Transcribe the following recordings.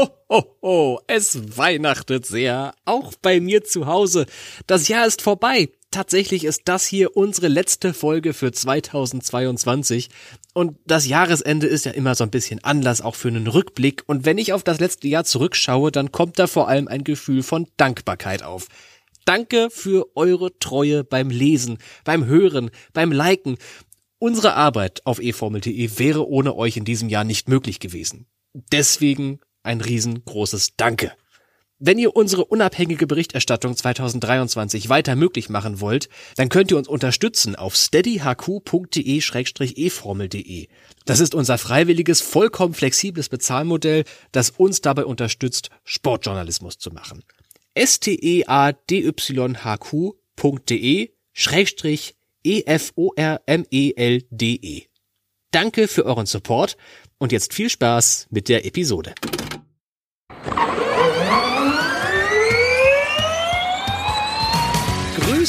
Ho, ho, ho, es weihnachtet sehr, auch bei mir zu Hause. Das Jahr ist vorbei. Tatsächlich ist das hier unsere letzte Folge für 2022. Und das Jahresende ist ja immer so ein bisschen Anlass auch für einen Rückblick. Und wenn ich auf das letzte Jahr zurückschaue, dann kommt da vor allem ein Gefühl von Dankbarkeit auf. Danke für eure Treue beim Lesen, beim Hören, beim Liken. Unsere Arbeit auf eformel.de wäre ohne euch in diesem Jahr nicht möglich gewesen. Deswegen ein riesengroßes Danke. Wenn ihr unsere unabhängige Berichterstattung 2023 weiter möglich machen wollt, dann könnt ihr uns unterstützen auf steadyhq.de-eformel.de. Das ist unser freiwilliges, vollkommen flexibles Bezahlmodell, das uns dabei unterstützt, Sportjournalismus zu machen. steadyhq.de-eformeld.de. Danke für euren Support und jetzt viel Spaß mit der Episode.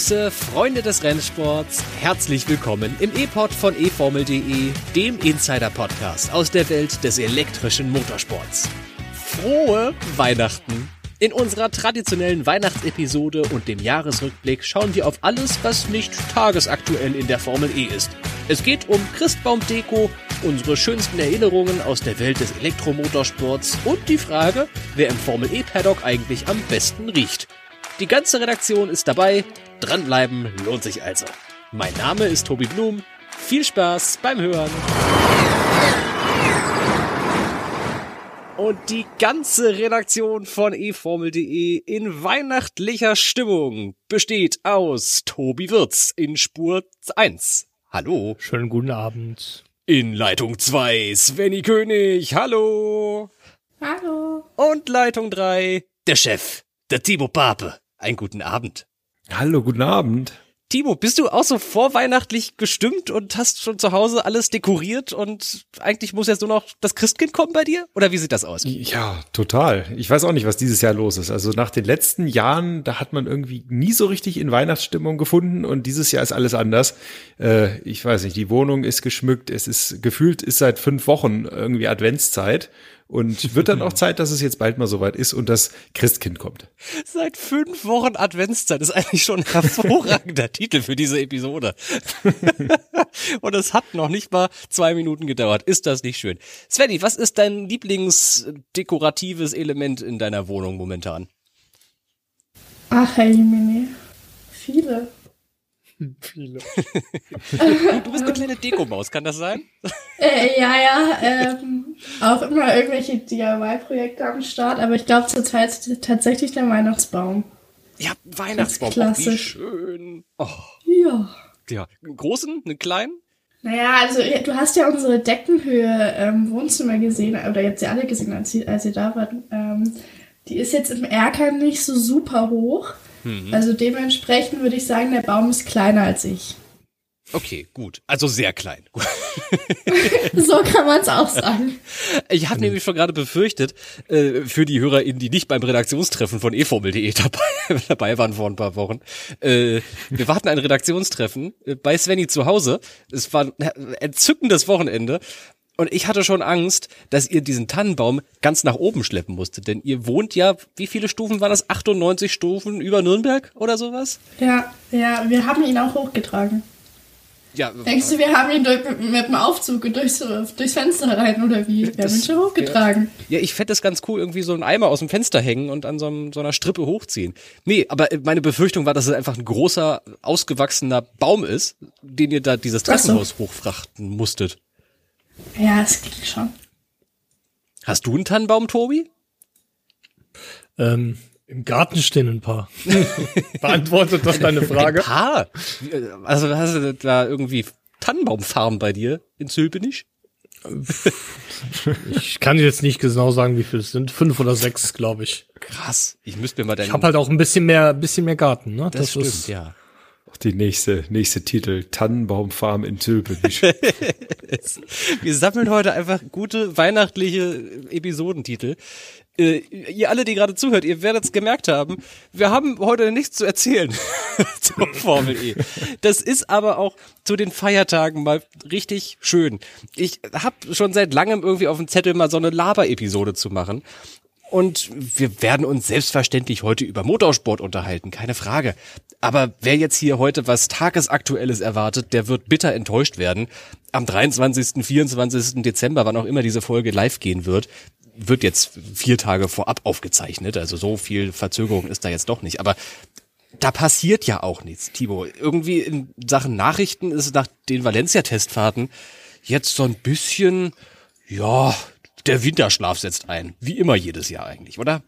Grüße, Freunde des Rennsports. Herzlich willkommen im E-Pod von eFormel.de, dem Insider-Podcast aus der Welt des elektrischen Motorsports. Frohe Weihnachten! In unserer traditionellen Weihnachtsepisode und dem Jahresrückblick schauen wir auf alles, was nicht tagesaktuell in der Formel E ist. Es geht um Christbaumdeko, unsere schönsten Erinnerungen aus der Welt des Elektromotorsports und die Frage, wer im Formel E Paddock eigentlich am besten riecht. Die ganze Redaktion ist dabei. Dranbleiben lohnt sich also. Mein Name ist Tobi Blum. Viel Spaß beim Hören. Und die ganze Redaktion von eFormel.de in weihnachtlicher Stimmung besteht aus Tobi Wirz in Spur 1. Hallo. Schönen guten Abend. In Leitung 2 Svenny König. Hallo. Hallo. Und Leitung 3 der Chef, der Timo Pape. Einen guten Abend. Hallo, guten Abend. Timo, bist du auch so vorweihnachtlich gestimmt und hast schon zu Hause alles dekoriert und eigentlich muss jetzt nur noch das Christkind kommen bei dir? Oder wie sieht das aus? Ja, total. Ich weiß auch nicht, was dieses Jahr los ist. Also nach den letzten Jahren, da hat man irgendwie nie so richtig in Weihnachtsstimmung gefunden und dieses Jahr ist alles anders. Äh, ich weiß nicht, die Wohnung ist geschmückt, es ist gefühlt, ist seit fünf Wochen irgendwie Adventszeit und wird dann auch Zeit, dass es jetzt bald mal soweit ist und das Christkind kommt. Seit fünf Wochen Adventszeit ist eigentlich schon ein hervorragender Titel für diese Episode. und es hat noch nicht mal zwei Minuten gedauert. Ist das nicht schön? Svenny, was ist dein Lieblingsdekoratives Element in deiner Wohnung momentan? Ach, Herr Jimini. Viele. Viele. du bist eine kleine Dekomaus, kann das sein? Äh, ja, ja, ähm, auch immer irgendwelche DIY-Projekte am Start, aber ich glaube zurzeit tatsächlich der Weihnachtsbaum. Ja, Weihnachtsbaum, Ganz oh, wie klassisch. schön. Oh, Ja. ja, einen großen, einen kleinen? Naja, also ja, du hast ja unsere Deckenhöhe ähm, Wohnzimmer gesehen, oder ihr habt sie alle gesehen, als, sie, als ihr da wart. Ähm, die ist jetzt im Erker nicht so super hoch. Also dementsprechend würde ich sagen, der Baum ist kleiner als ich. Okay, gut. Also sehr klein. So kann man es auch sagen. Ich habe nämlich schon gerade befürchtet, äh, für die HörerInnen, die nicht beim Redaktionstreffen von eFormel.de dabei, dabei waren vor ein paar Wochen. Äh, wir warten ein Redaktionstreffen äh, bei Svenny zu Hause. Es war ein entzückendes Wochenende. Und ich hatte schon Angst, dass ihr diesen Tannenbaum ganz nach oben schleppen musstet. Denn ihr wohnt ja, wie viele Stufen waren das? 98 Stufen über Nürnberg oder sowas? Ja, ja, wir haben ihn auch hochgetragen. Ja, Denkst du, wir haben ihn durch, mit dem Aufzug durchs, durchs Fenster rein oder wie? Wir haben ihn schon hochgetragen. Ja, ich fände es ganz cool, irgendwie so einen Eimer aus dem Fenster hängen und an so, einem, so einer Strippe hochziehen. Nee, aber meine Befürchtung war, dass es einfach ein großer, ausgewachsener Baum ist, den ihr da dieses Ach so. Treppenhaus hochfrachten musstet. Ja, es ging schon. Hast du einen Tannenbaum, Tobi? Ähm, Im Garten stehen ein paar. Beantwortet das deine Ein Frage? paar? Wie, äh, Also hast du da irgendwie Tannenbaumfarben bei dir in Zülpenich? Ich kann dir jetzt nicht genau sagen, wie viele es sind. Fünf oder sechs, glaube ich. Krass. Ich müsste mir mal deinen... Ich habe halt auch ein bisschen mehr, bisschen mehr Garten, ne? das, stimmt, ist, ja. Die nächste, nächste Titel. Tannenbaumfarm in Zülpich. Wir sammeln heute einfach gute weihnachtliche Episodentitel. Äh, ihr alle, die gerade zuhört, ihr werdet es gemerkt haben, wir haben heute nichts zu erzählen zur Formel E. Das ist aber auch zu den Feiertagen mal richtig schön. Ich habe schon seit langem irgendwie auf dem Zettel mal so eine Laber-Episode zu machen. Und wir werden uns selbstverständlich heute über Motorsport unterhalten, keine Frage. Aber wer jetzt hier heute was Tagesaktuelles erwartet, der wird bitter enttäuscht werden. Am 23., 24. Dezember, wann auch immer diese Folge live gehen wird, wird jetzt vier Tage vorab aufgezeichnet. Also so viel Verzögerung ist da jetzt doch nicht. Aber da passiert ja auch nichts, Timo. Irgendwie in Sachen Nachrichten ist nach den Valencia-Testfahrten jetzt so ein bisschen, ja, der Winterschlaf setzt ein. Wie immer jedes Jahr eigentlich, oder?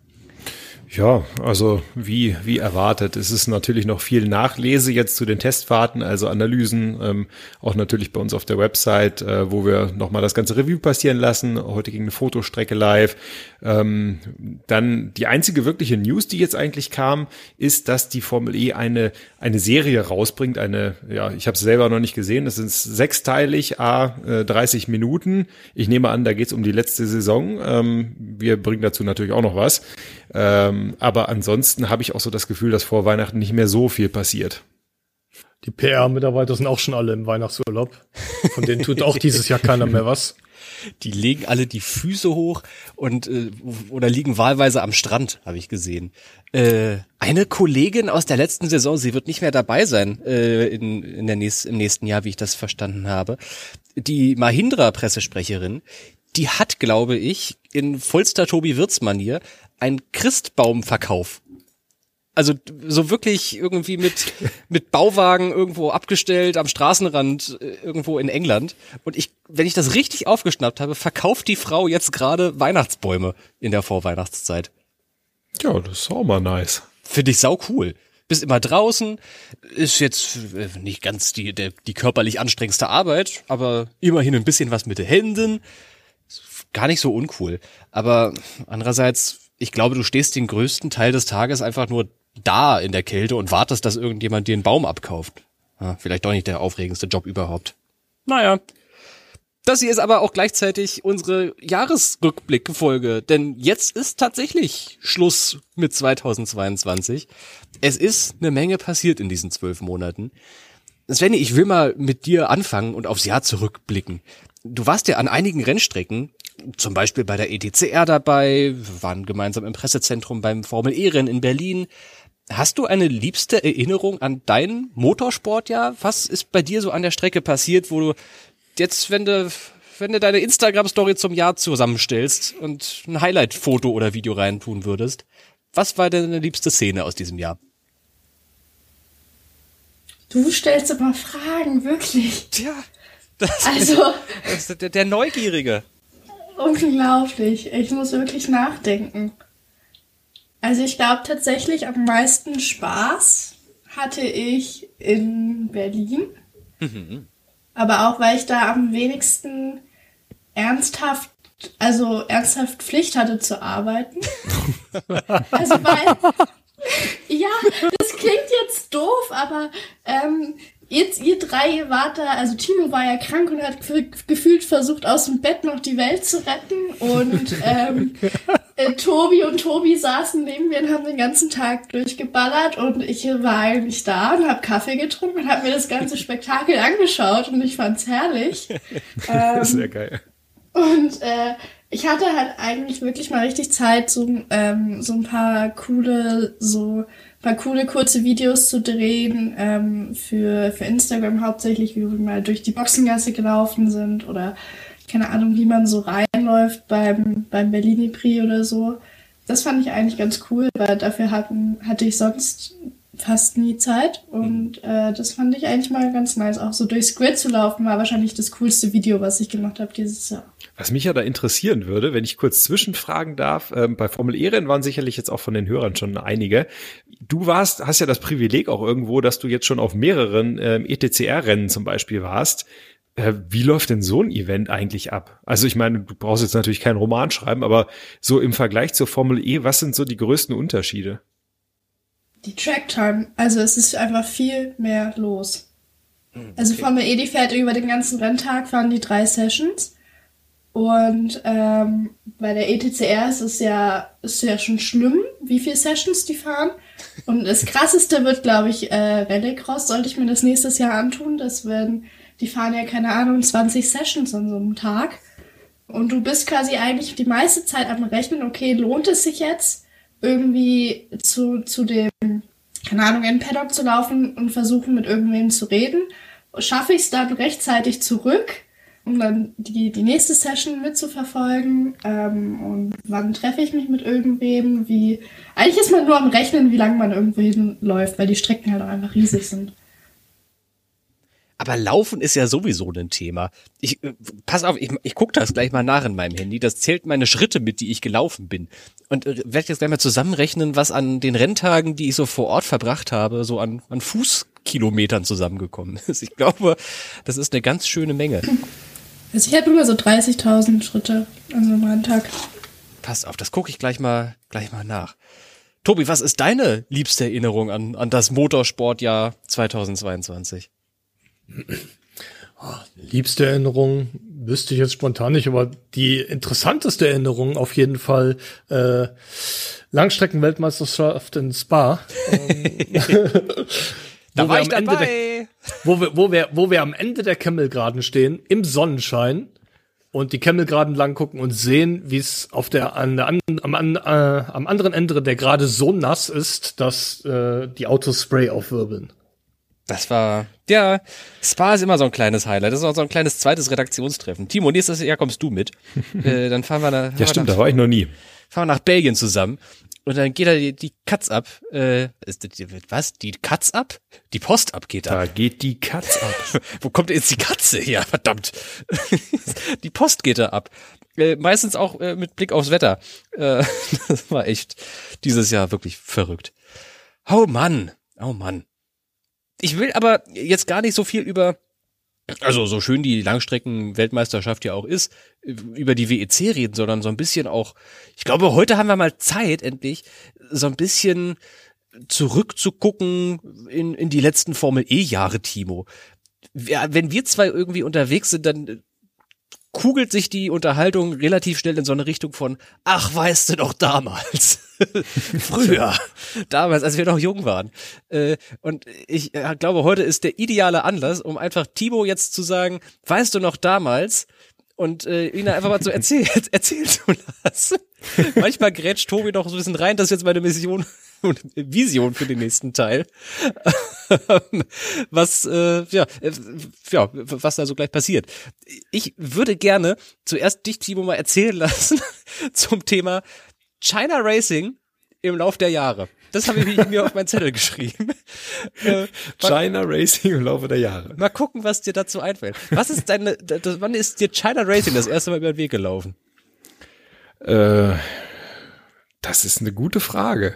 Ja, also wie, wie erwartet. Es ist natürlich noch viel Nachlese jetzt zu den Testfahrten, also Analysen, ähm, auch natürlich bei uns auf der Website, äh, wo wir nochmal das ganze Review passieren lassen. Heute ging eine Fotostrecke live. Ähm, dann die einzige wirkliche News, die jetzt eigentlich kam, ist, dass die Formel E eine, eine Serie rausbringt. Eine, ja, ich habe es selber noch nicht gesehen. Das sind sechsteilig, a äh, 30 Minuten. Ich nehme an, da geht es um die letzte Saison. Ähm, wir bringen dazu natürlich auch noch was. Ähm, aber ansonsten habe ich auch so das Gefühl, dass vor Weihnachten nicht mehr so viel passiert. Die PR-Mitarbeiter sind auch schon alle im Weihnachtsurlaub. Von denen tut auch dieses Jahr keiner mehr was. Die legen alle die Füße hoch und äh, oder liegen wahlweise am Strand, habe ich gesehen. Äh, eine Kollegin aus der letzten Saison, sie wird nicht mehr dabei sein äh, in, in der nächst, im nächsten Jahr, wie ich das verstanden habe. Die Mahindra-Pressesprecherin, die hat, glaube ich, in vollster Tobi Wirz-Manier ein Christbaumverkauf. Also so wirklich irgendwie mit mit Bauwagen irgendwo abgestellt am Straßenrand äh, irgendwo in England und ich wenn ich das richtig aufgeschnappt habe, verkauft die Frau jetzt gerade Weihnachtsbäume in der Vorweihnachtszeit. Ja, das ist auch mal nice. Finde ich sau cool. Bist immer draußen, ist jetzt äh, nicht ganz die der, die körperlich anstrengendste Arbeit, aber immerhin ein bisschen was mit den Händen. Gar nicht so uncool, aber andererseits ich glaube, du stehst den größten Teil des Tages einfach nur da in der Kälte und wartest, dass irgendjemand dir einen Baum abkauft. Ja, vielleicht doch nicht der aufregendste Job überhaupt. Naja. Das hier ist aber auch gleichzeitig unsere Jahresrückblickfolge, denn jetzt ist tatsächlich Schluss mit 2022. Es ist eine Menge passiert in diesen zwölf Monaten. Svenny, ich will mal mit dir anfangen und aufs Jahr zurückblicken. Du warst ja an einigen Rennstrecken zum Beispiel bei der ETCR dabei, wir waren gemeinsam im Pressezentrum beim Formel E-Rennen in Berlin. Hast du eine liebste Erinnerung an dein Motorsportjahr? Was ist bei dir so an der Strecke passiert, wo du jetzt, wenn du, wenn du deine Instagram-Story zum Jahr zusammenstellst und ein Highlight-Foto oder Video reintun würdest, was war deine liebste Szene aus diesem Jahr? Du stellst immer Fragen, wirklich. Tja, das Also, ist der, der Neugierige. unglaublich. Ich muss wirklich nachdenken. Also ich glaube tatsächlich am meisten Spaß hatte ich in Berlin. Aber auch weil ich da am wenigsten ernsthaft, also ernsthaft Pflicht hatte zu arbeiten. also weil, ja, das klingt jetzt doof, aber ähm, jetzt ihr drei wart da, also Timo war ja krank und hat gef- gefühlt versucht aus dem Bett noch die Welt zu retten und ähm, äh, Tobi und Tobi saßen neben mir und haben den ganzen Tag durchgeballert und ich war eigentlich da und habe Kaffee getrunken und habe mir das ganze Spektakel angeschaut und ich fand's herrlich. Ähm, Sehr geil. und äh, ich hatte halt eigentlich wirklich mal richtig Zeit, so, ähm, so ein paar coole, so paar coole kurze Videos zu drehen ähm, für, für Instagram hauptsächlich, wie wir mal durch die Boxengasse gelaufen sind oder keine Ahnung, wie man so reinläuft beim, beim Bellini Prix oder so. Das fand ich eigentlich ganz cool, weil dafür hatten, hatte ich sonst fast nie Zeit und äh, das fand ich eigentlich mal ganz nice. Auch so durchs Grid zu laufen war wahrscheinlich das coolste Video, was ich gemacht habe dieses Jahr. Was mich ja da interessieren würde, wenn ich kurz zwischenfragen darf, ähm, bei Formel E-Rennen waren sicherlich jetzt auch von den Hörern schon einige. Du warst, hast ja das Privileg auch irgendwo, dass du jetzt schon auf mehreren ähm, ETCR-Rennen zum Beispiel warst. Äh, wie läuft denn so ein Event eigentlich ab? Also ich meine, du brauchst jetzt natürlich keinen Roman schreiben, aber so im Vergleich zur Formel E, was sind so die größten Unterschiede? Die Tracktime, also es ist einfach viel mehr los. Also Formel E, die fährt über den ganzen Renntag, fahren die drei Sessions. Und ähm, bei der ETCR ist es ja, ist ja schon schlimm, wie viele Sessions die fahren. Und das krasseste wird, glaube ich, äh, Rallycross, sollte ich mir das nächstes Jahr antun. Das werden, die fahren ja, keine Ahnung, 20 Sessions an so einem Tag. Und du bist quasi eigentlich die meiste Zeit am Rechnen, okay, lohnt es sich jetzt irgendwie zu, zu dem, keine Ahnung, in Paddock zu laufen und versuchen mit irgendwem zu reden? Schaffe ich es dann rechtzeitig zurück, um dann die, die nächste Session mitzuverfolgen? Ähm, und wann treffe ich mich mit irgendwem? Wie, eigentlich ist man nur am Rechnen, wie lange man irgendwo hinläuft, weil die Strecken halt auch einfach riesig sind. Aber Laufen ist ja sowieso ein Thema. Ich äh, pass auf, ich, ich gucke das gleich mal nach in meinem Handy. Das zählt meine Schritte mit, die ich gelaufen bin. Und äh, werde jetzt gleich mal zusammenrechnen, was an den Renntagen, die ich so vor Ort verbracht habe, so an, an Fußkilometern zusammengekommen ist. Ich glaube, das ist eine ganz schöne Menge. Also ich habe immer so 30.000 Schritte an so einem Renntag. Pass auf, das gucke ich gleich mal, gleich mal nach. Tobi, was ist deine liebste Erinnerung an, an das Motorsportjahr 2022? Liebste Erinnerung wüsste ich jetzt spontan nicht, aber die interessanteste Erinnerung auf jeden Fall äh, Langstreckenweltmeisterschaft in Spa. da war ich dabei. Der, wo, wir, wo, wir, wo wir am Ende der Kemmelgraden stehen, im Sonnenschein und die Kemmelgraden lang gucken und sehen, wie es auf der, an, an, am, an, äh, am anderen Ende der Gerade so nass ist, dass äh, die Autos Spray aufwirbeln. Das war, ja, Spa ist immer so ein kleines Highlight. Das ist auch so ein kleines zweites Redaktionstreffen. Timo, nächstes Jahr kommst du mit. äh, dann fahren wir nach. Ja, stimmt, nach, da war ich noch nie. Fahren wir nach Belgien zusammen. Und dann geht da die, die Katz ab. Äh, ist, was? Die Katz ab? Die Post ab geht ab. Da geht die Katz ab. Wo kommt jetzt die Katze her? Verdammt. die Post geht da ab. Äh, meistens auch äh, mit Blick aufs Wetter. Äh, das war echt dieses Jahr wirklich verrückt. Oh Mann. Oh Mann ich will aber jetzt gar nicht so viel über also so schön die Langstrecken-Weltmeisterschaft ja auch ist, über die WEC reden, sondern so ein bisschen auch, ich glaube, heute haben wir mal Zeit, endlich, so ein bisschen zurückzugucken in, in die letzten Formel E-Jahre, Timo. Wenn wir zwei irgendwie unterwegs sind, dann kugelt sich die Unterhaltung relativ schnell in so eine Richtung von, ach, weißt du doch damals. Früher. damals, als wir noch jung waren. Äh, und ich äh, glaube, heute ist der ideale Anlass, um einfach Timo jetzt zu sagen, weißt du noch damals? Und äh, ihn einfach mal zu erzählen, erzählen zu lassen. Manchmal grätscht Tobi doch so ein bisschen rein, das ist jetzt meine Mission und Vision für den nächsten Teil. was äh, ja, äh, ja, was da so gleich passiert. Ich würde gerne zuerst dich, Timo, mal erzählen lassen zum Thema China Racing im Lauf der Jahre. Das habe ich mir auf meinen Zettel geschrieben. Äh, China Racing im Laufe der Jahre. Mal gucken, was dir dazu einfällt. Was ist deine, das, wann ist dir China Racing das erste Mal über den Weg gelaufen? Äh, das ist eine gute Frage.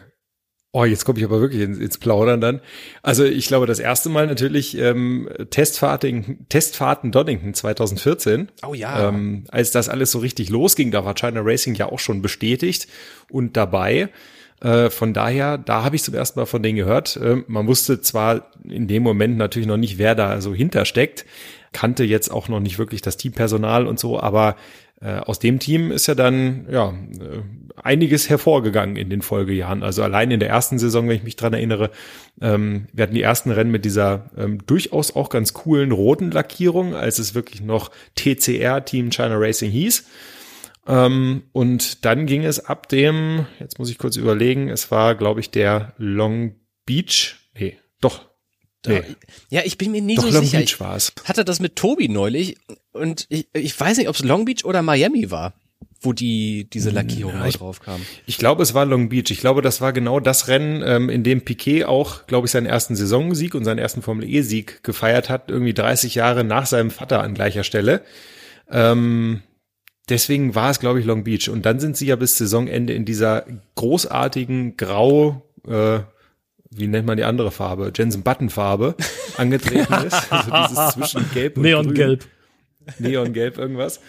Oh, jetzt komme ich aber wirklich ins, ins, Plaudern dann. Also ich glaube, das erste Mal natürlich ähm, Testfahrten, Testfahrten Donington 2014. Oh ja. Ähm, als das alles so richtig losging, da war China Racing ja auch schon bestätigt und dabei. Äh, von daher, da habe ich zum ersten Mal von denen gehört. Äh, man wusste zwar in dem Moment natürlich noch nicht, wer da so hintersteckt, kannte jetzt auch noch nicht wirklich das Teampersonal und so, aber äh, aus dem Team ist ja dann ja äh, einiges hervorgegangen in den Folgejahren. Also allein in der ersten Saison, wenn ich mich dran erinnere, ähm, wir hatten die ersten Rennen mit dieser ähm, durchaus auch ganz coolen roten Lackierung, als es wirklich noch TCR Team China Racing hieß. Ähm, und dann ging es ab dem, jetzt muss ich kurz überlegen, es war, glaube ich, der Long Beach. Nee, doch, Nee. Ja, ich bin mir nie Doch, so Long sicher. Beach war's. Ich hatte das mit Tobi neulich und ich, ich weiß nicht, ob es Long Beach oder Miami war, wo die diese Lackierung ja, ich, drauf kam. Ich glaube, es war Long Beach. Ich glaube, das war genau das Rennen, ähm, in dem Piquet auch, glaube ich, seinen ersten Saisonsieg und seinen ersten Formel E-Sieg gefeiert hat, irgendwie 30 Jahre nach seinem Vater an gleicher Stelle. Ähm, deswegen war es, glaube ich, Long Beach. Und dann sind sie ja bis Saisonende in dieser großartigen Grau, äh, wie nennt man die andere Farbe? Jensen Button Farbe angetreten ist. Also dieses zwischen Gelb und Neongelb. Neongelb irgendwas.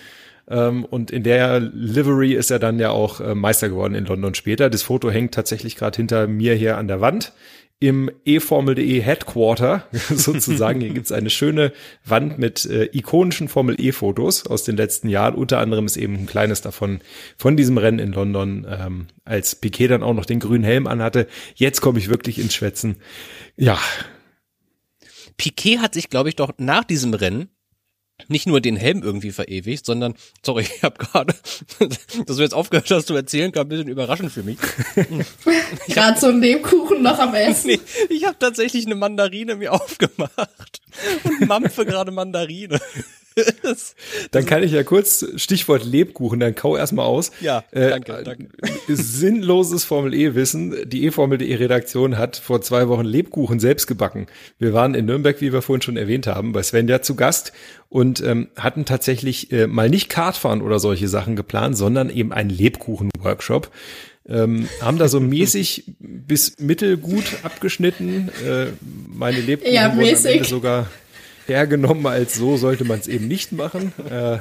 Ähm, und in der Livery ist er dann ja auch äh, Meister geworden in London später. Das Foto hängt tatsächlich gerade hinter mir hier an der Wand im eFormel.de Headquarter sozusagen. Hier gibt's eine schöne Wand mit äh, ikonischen Formel E-Fotos aus den letzten Jahren. Unter anderem ist eben ein kleines davon von diesem Rennen in London, ähm, als Piquet dann auch noch den grünen Helm anhatte. Jetzt komme ich wirklich ins Schwätzen. Ja. Piquet hat sich, glaube ich, doch nach diesem Rennen nicht nur den Helm irgendwie verewigt, sondern, sorry, ich habe gerade, dass du jetzt aufgehört hast zu erzählen, kam ein bisschen überraschend für mich. Gerade so ein Lebkuchen noch am Essen. Nee, ich habe tatsächlich eine Mandarine mir aufgemacht und mampfe gerade Mandarine. Das- Dann kann ich ja kurz Stichwort Lebkuchen, dann kau erstmal aus. Ja, Äh, danke, danke. Sinnloses Formel E-Wissen. Die E-Formel.de Redaktion hat vor zwei Wochen Lebkuchen selbst gebacken. Wir waren in Nürnberg, wie wir vorhin schon erwähnt haben, bei Svenja zu Gast und ähm, hatten tatsächlich äh, mal nicht Kartfahren oder solche Sachen geplant, sondern eben einen Lebkuchen-Workshop. Ähm, haben da so mäßig bis mittelgut abgeschnitten. Äh, meine Lebkuchen Ja, wurden am. Ende sogar hergenommen als so sollte man es eben nicht machen. Äh,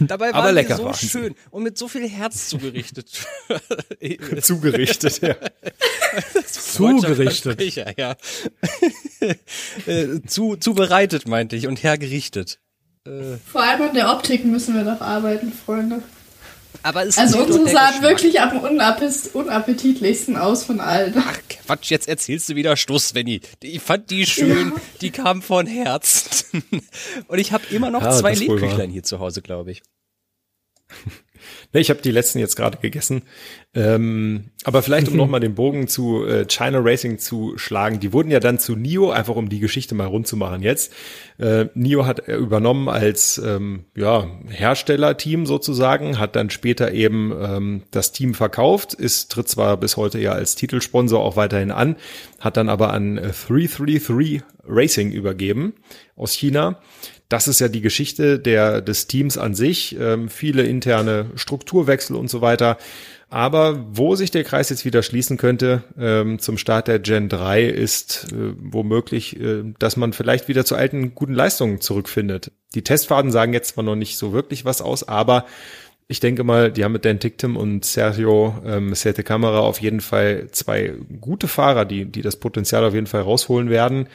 Dabei Aber waren lecker die so waren schön und mit so viel Herz zugerichtet. zugerichtet, ja. Zugerichtet. Ja, ja. Äh, zu, zubereitet, meinte ich, und hergerichtet. Vor allem an der Optik müssen wir doch arbeiten, Freunde. Aber es Also unsere sahen Geschmack. wirklich am unappetitlichsten aus von allen. Ach, Quatsch, jetzt erzählst du wieder Stuss, Svenny. Ich fand die schön, die kam von Herzen. Und ich habe immer noch Ja, zwei Lebküchlein hier zu Hause, glaube ich. Ich habe die letzten jetzt gerade gegessen. Ähm, aber vielleicht, um nochmal den Bogen zu äh, China Racing zu schlagen, die wurden ja dann zu NIO, einfach um die Geschichte mal rund zu machen jetzt. Äh, NIO hat er übernommen als ähm, ja, Herstellerteam sozusagen, hat dann später eben ähm, das Team verkauft, ist tritt zwar bis heute ja als Titelsponsor auch weiterhin an, hat dann aber an äh, 333 Racing übergeben aus China. Das ist ja die Geschichte der, des Teams an sich, ähm, viele interne Strukturwechsel und so weiter. Aber wo sich der Kreis jetzt wieder schließen könnte ähm, zum Start der Gen 3 ist äh, womöglich, äh, dass man vielleicht wieder zu alten guten Leistungen zurückfindet. Die Testfahrten sagen jetzt zwar noch nicht so wirklich was aus, aber ich denke mal, die haben mit Dan Ticktum und Sergio ähm, Sete Kamera auf jeden Fall zwei gute Fahrer, die, die das Potenzial auf jeden Fall rausholen werden.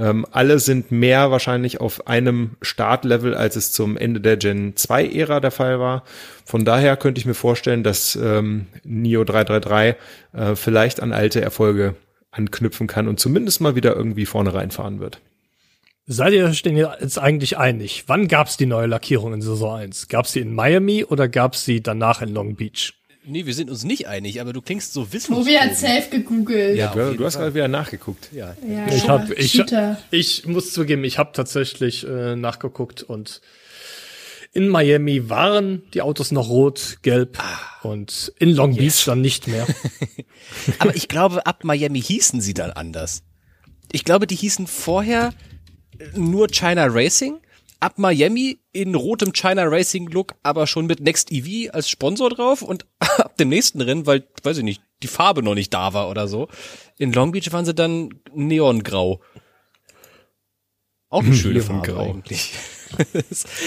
Ähm, alle sind mehr wahrscheinlich auf einem Startlevel, als es zum Ende der Gen 2 Ära der Fall war. Von daher könnte ich mir vorstellen, dass ähm, Neo 333 äh, vielleicht an alte Erfolge anknüpfen kann und zumindest mal wieder irgendwie vorne reinfahren wird. Seid ihr denn jetzt eigentlich einig? Wann gab's die neue Lackierung in Saison 1? Gab's sie in Miami oder gab's sie danach in Long Beach? Nee, wir sind uns nicht einig, aber du klingst so wissenschaftlich. Movi hat safe gegoogelt. Ja, jeden du hast Fall. gerade wieder nachgeguckt. Ja. Ja, Ich hab, ich, ich muss zugeben, ich habe tatsächlich äh, nachgeguckt und in Miami waren die Autos noch rot, gelb und in Long Beach dann nicht mehr. Aber ich glaube, ab Miami hießen sie dann anders. Ich glaube, die hießen vorher nur China Racing. Ab Miami in rotem China Racing Look, aber schon mit Next EV als Sponsor drauf und ab dem nächsten Rennen, weil, weiß ich nicht, die Farbe noch nicht da war oder so. In Long Beach waren sie dann Neongrau. Auch eine schöne Farbe eigentlich.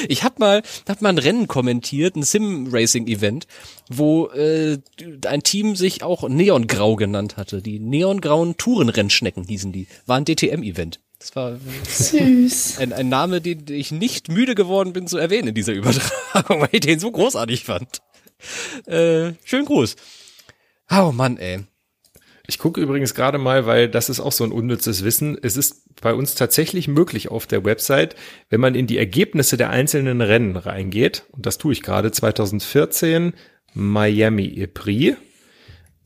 Ich habe mal, hab mal ein Rennen kommentiert, ein Sim-Racing-Event, wo äh, ein Team sich auch Neongrau genannt hatte. Die neongrauen Tourenrennschnecken hießen die. War ein DTM-Event. Das war Süß. ein, ein Name, den ich nicht müde geworden bin zu erwähnen in dieser Übertragung, weil ich den so großartig fand. Äh, schönen Gruß. Oh Mann, ey. Ich gucke übrigens gerade mal, weil das ist auch so ein unnützes Wissen. Es ist bei uns tatsächlich möglich auf der Website, wenn man in die Ergebnisse der einzelnen Rennen reingeht, und das tue ich gerade, 2014 Miami E-Prix,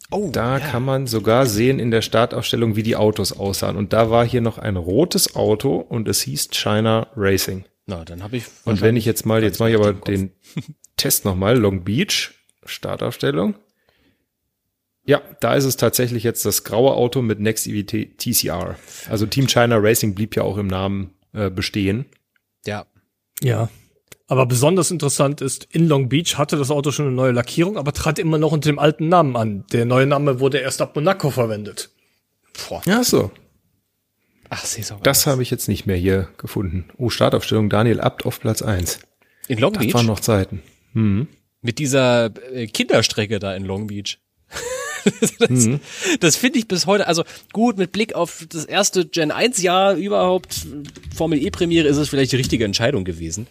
Oh, da kann man sogar sehen in der Startaufstellung, wie die Autos aussahen. Und da war hier noch ein rotes Auto und es hieß China Racing. Na, dann habe ich. Und wenn ich jetzt mal, jetzt mache ich aber den Test nochmal, Long Beach, Startaufstellung. Ja, da ist es tatsächlich jetzt das graue Auto mit Next EV TCR. Also Team China Racing blieb ja auch im Namen äh, bestehen. Ja. Ja. Aber besonders interessant ist, in Long Beach hatte das Auto schon eine neue Lackierung, aber trat immer noch unter dem alten Namen an. Der neue Name wurde erst ab Monaco verwendet. Boah. Ja, so. Ach, Saison. Das habe ich jetzt nicht mehr hier gefunden. Oh, Startaufstellung Daniel Abt auf Platz eins. in Long Das Beach. waren noch Zeiten. Hm. mit dieser äh, Kinderstrecke da in Long Beach. das das finde ich bis heute, also gut, mit Blick auf das erste Gen 1 Jahr überhaupt, Formel E Premiere ist es vielleicht die richtige Entscheidung gewesen.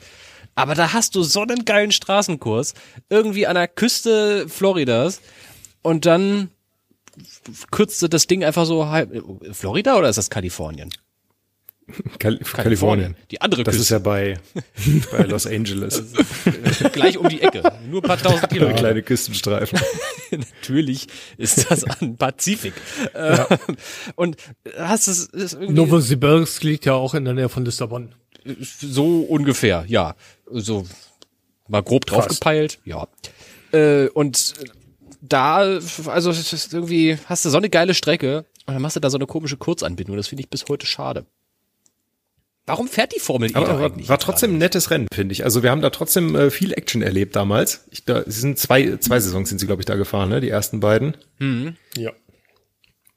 Aber da hast du so einen geilen Straßenkurs, irgendwie an der Küste Floridas und dann kürzte das Ding einfach so halb, Florida oder ist das Kalifornien? Kal Kalifornien. Die andere Das ist Küste. ja bei, bei Los Angeles. gleich um die Ecke. Nur ein paar tausend Kilometer. kleine Küstenstreifen. Natürlich ist das an Pazifik. Äh, Und hast es ist irgendwie Novosibirsk liegt ja auch in der Nähe von Lissabon. So ungefähr, ja. So mal grob draufgepeilt, ja. Äh, und da, also es ist irgendwie, hast du so eine geile Strecke und dann machst du da so eine komische Kurzanbindung. Das finde ich bis heute schade. Warum fährt die Formel E Aber da war, eigentlich? war trotzdem ein nettes Rennen, finde ich. Also wir haben da trotzdem äh, viel Action erlebt damals. Ich, da, sie sind zwei, zwei Saisons sind sie, glaube ich, da gefahren, ne? Die ersten beiden. Ja.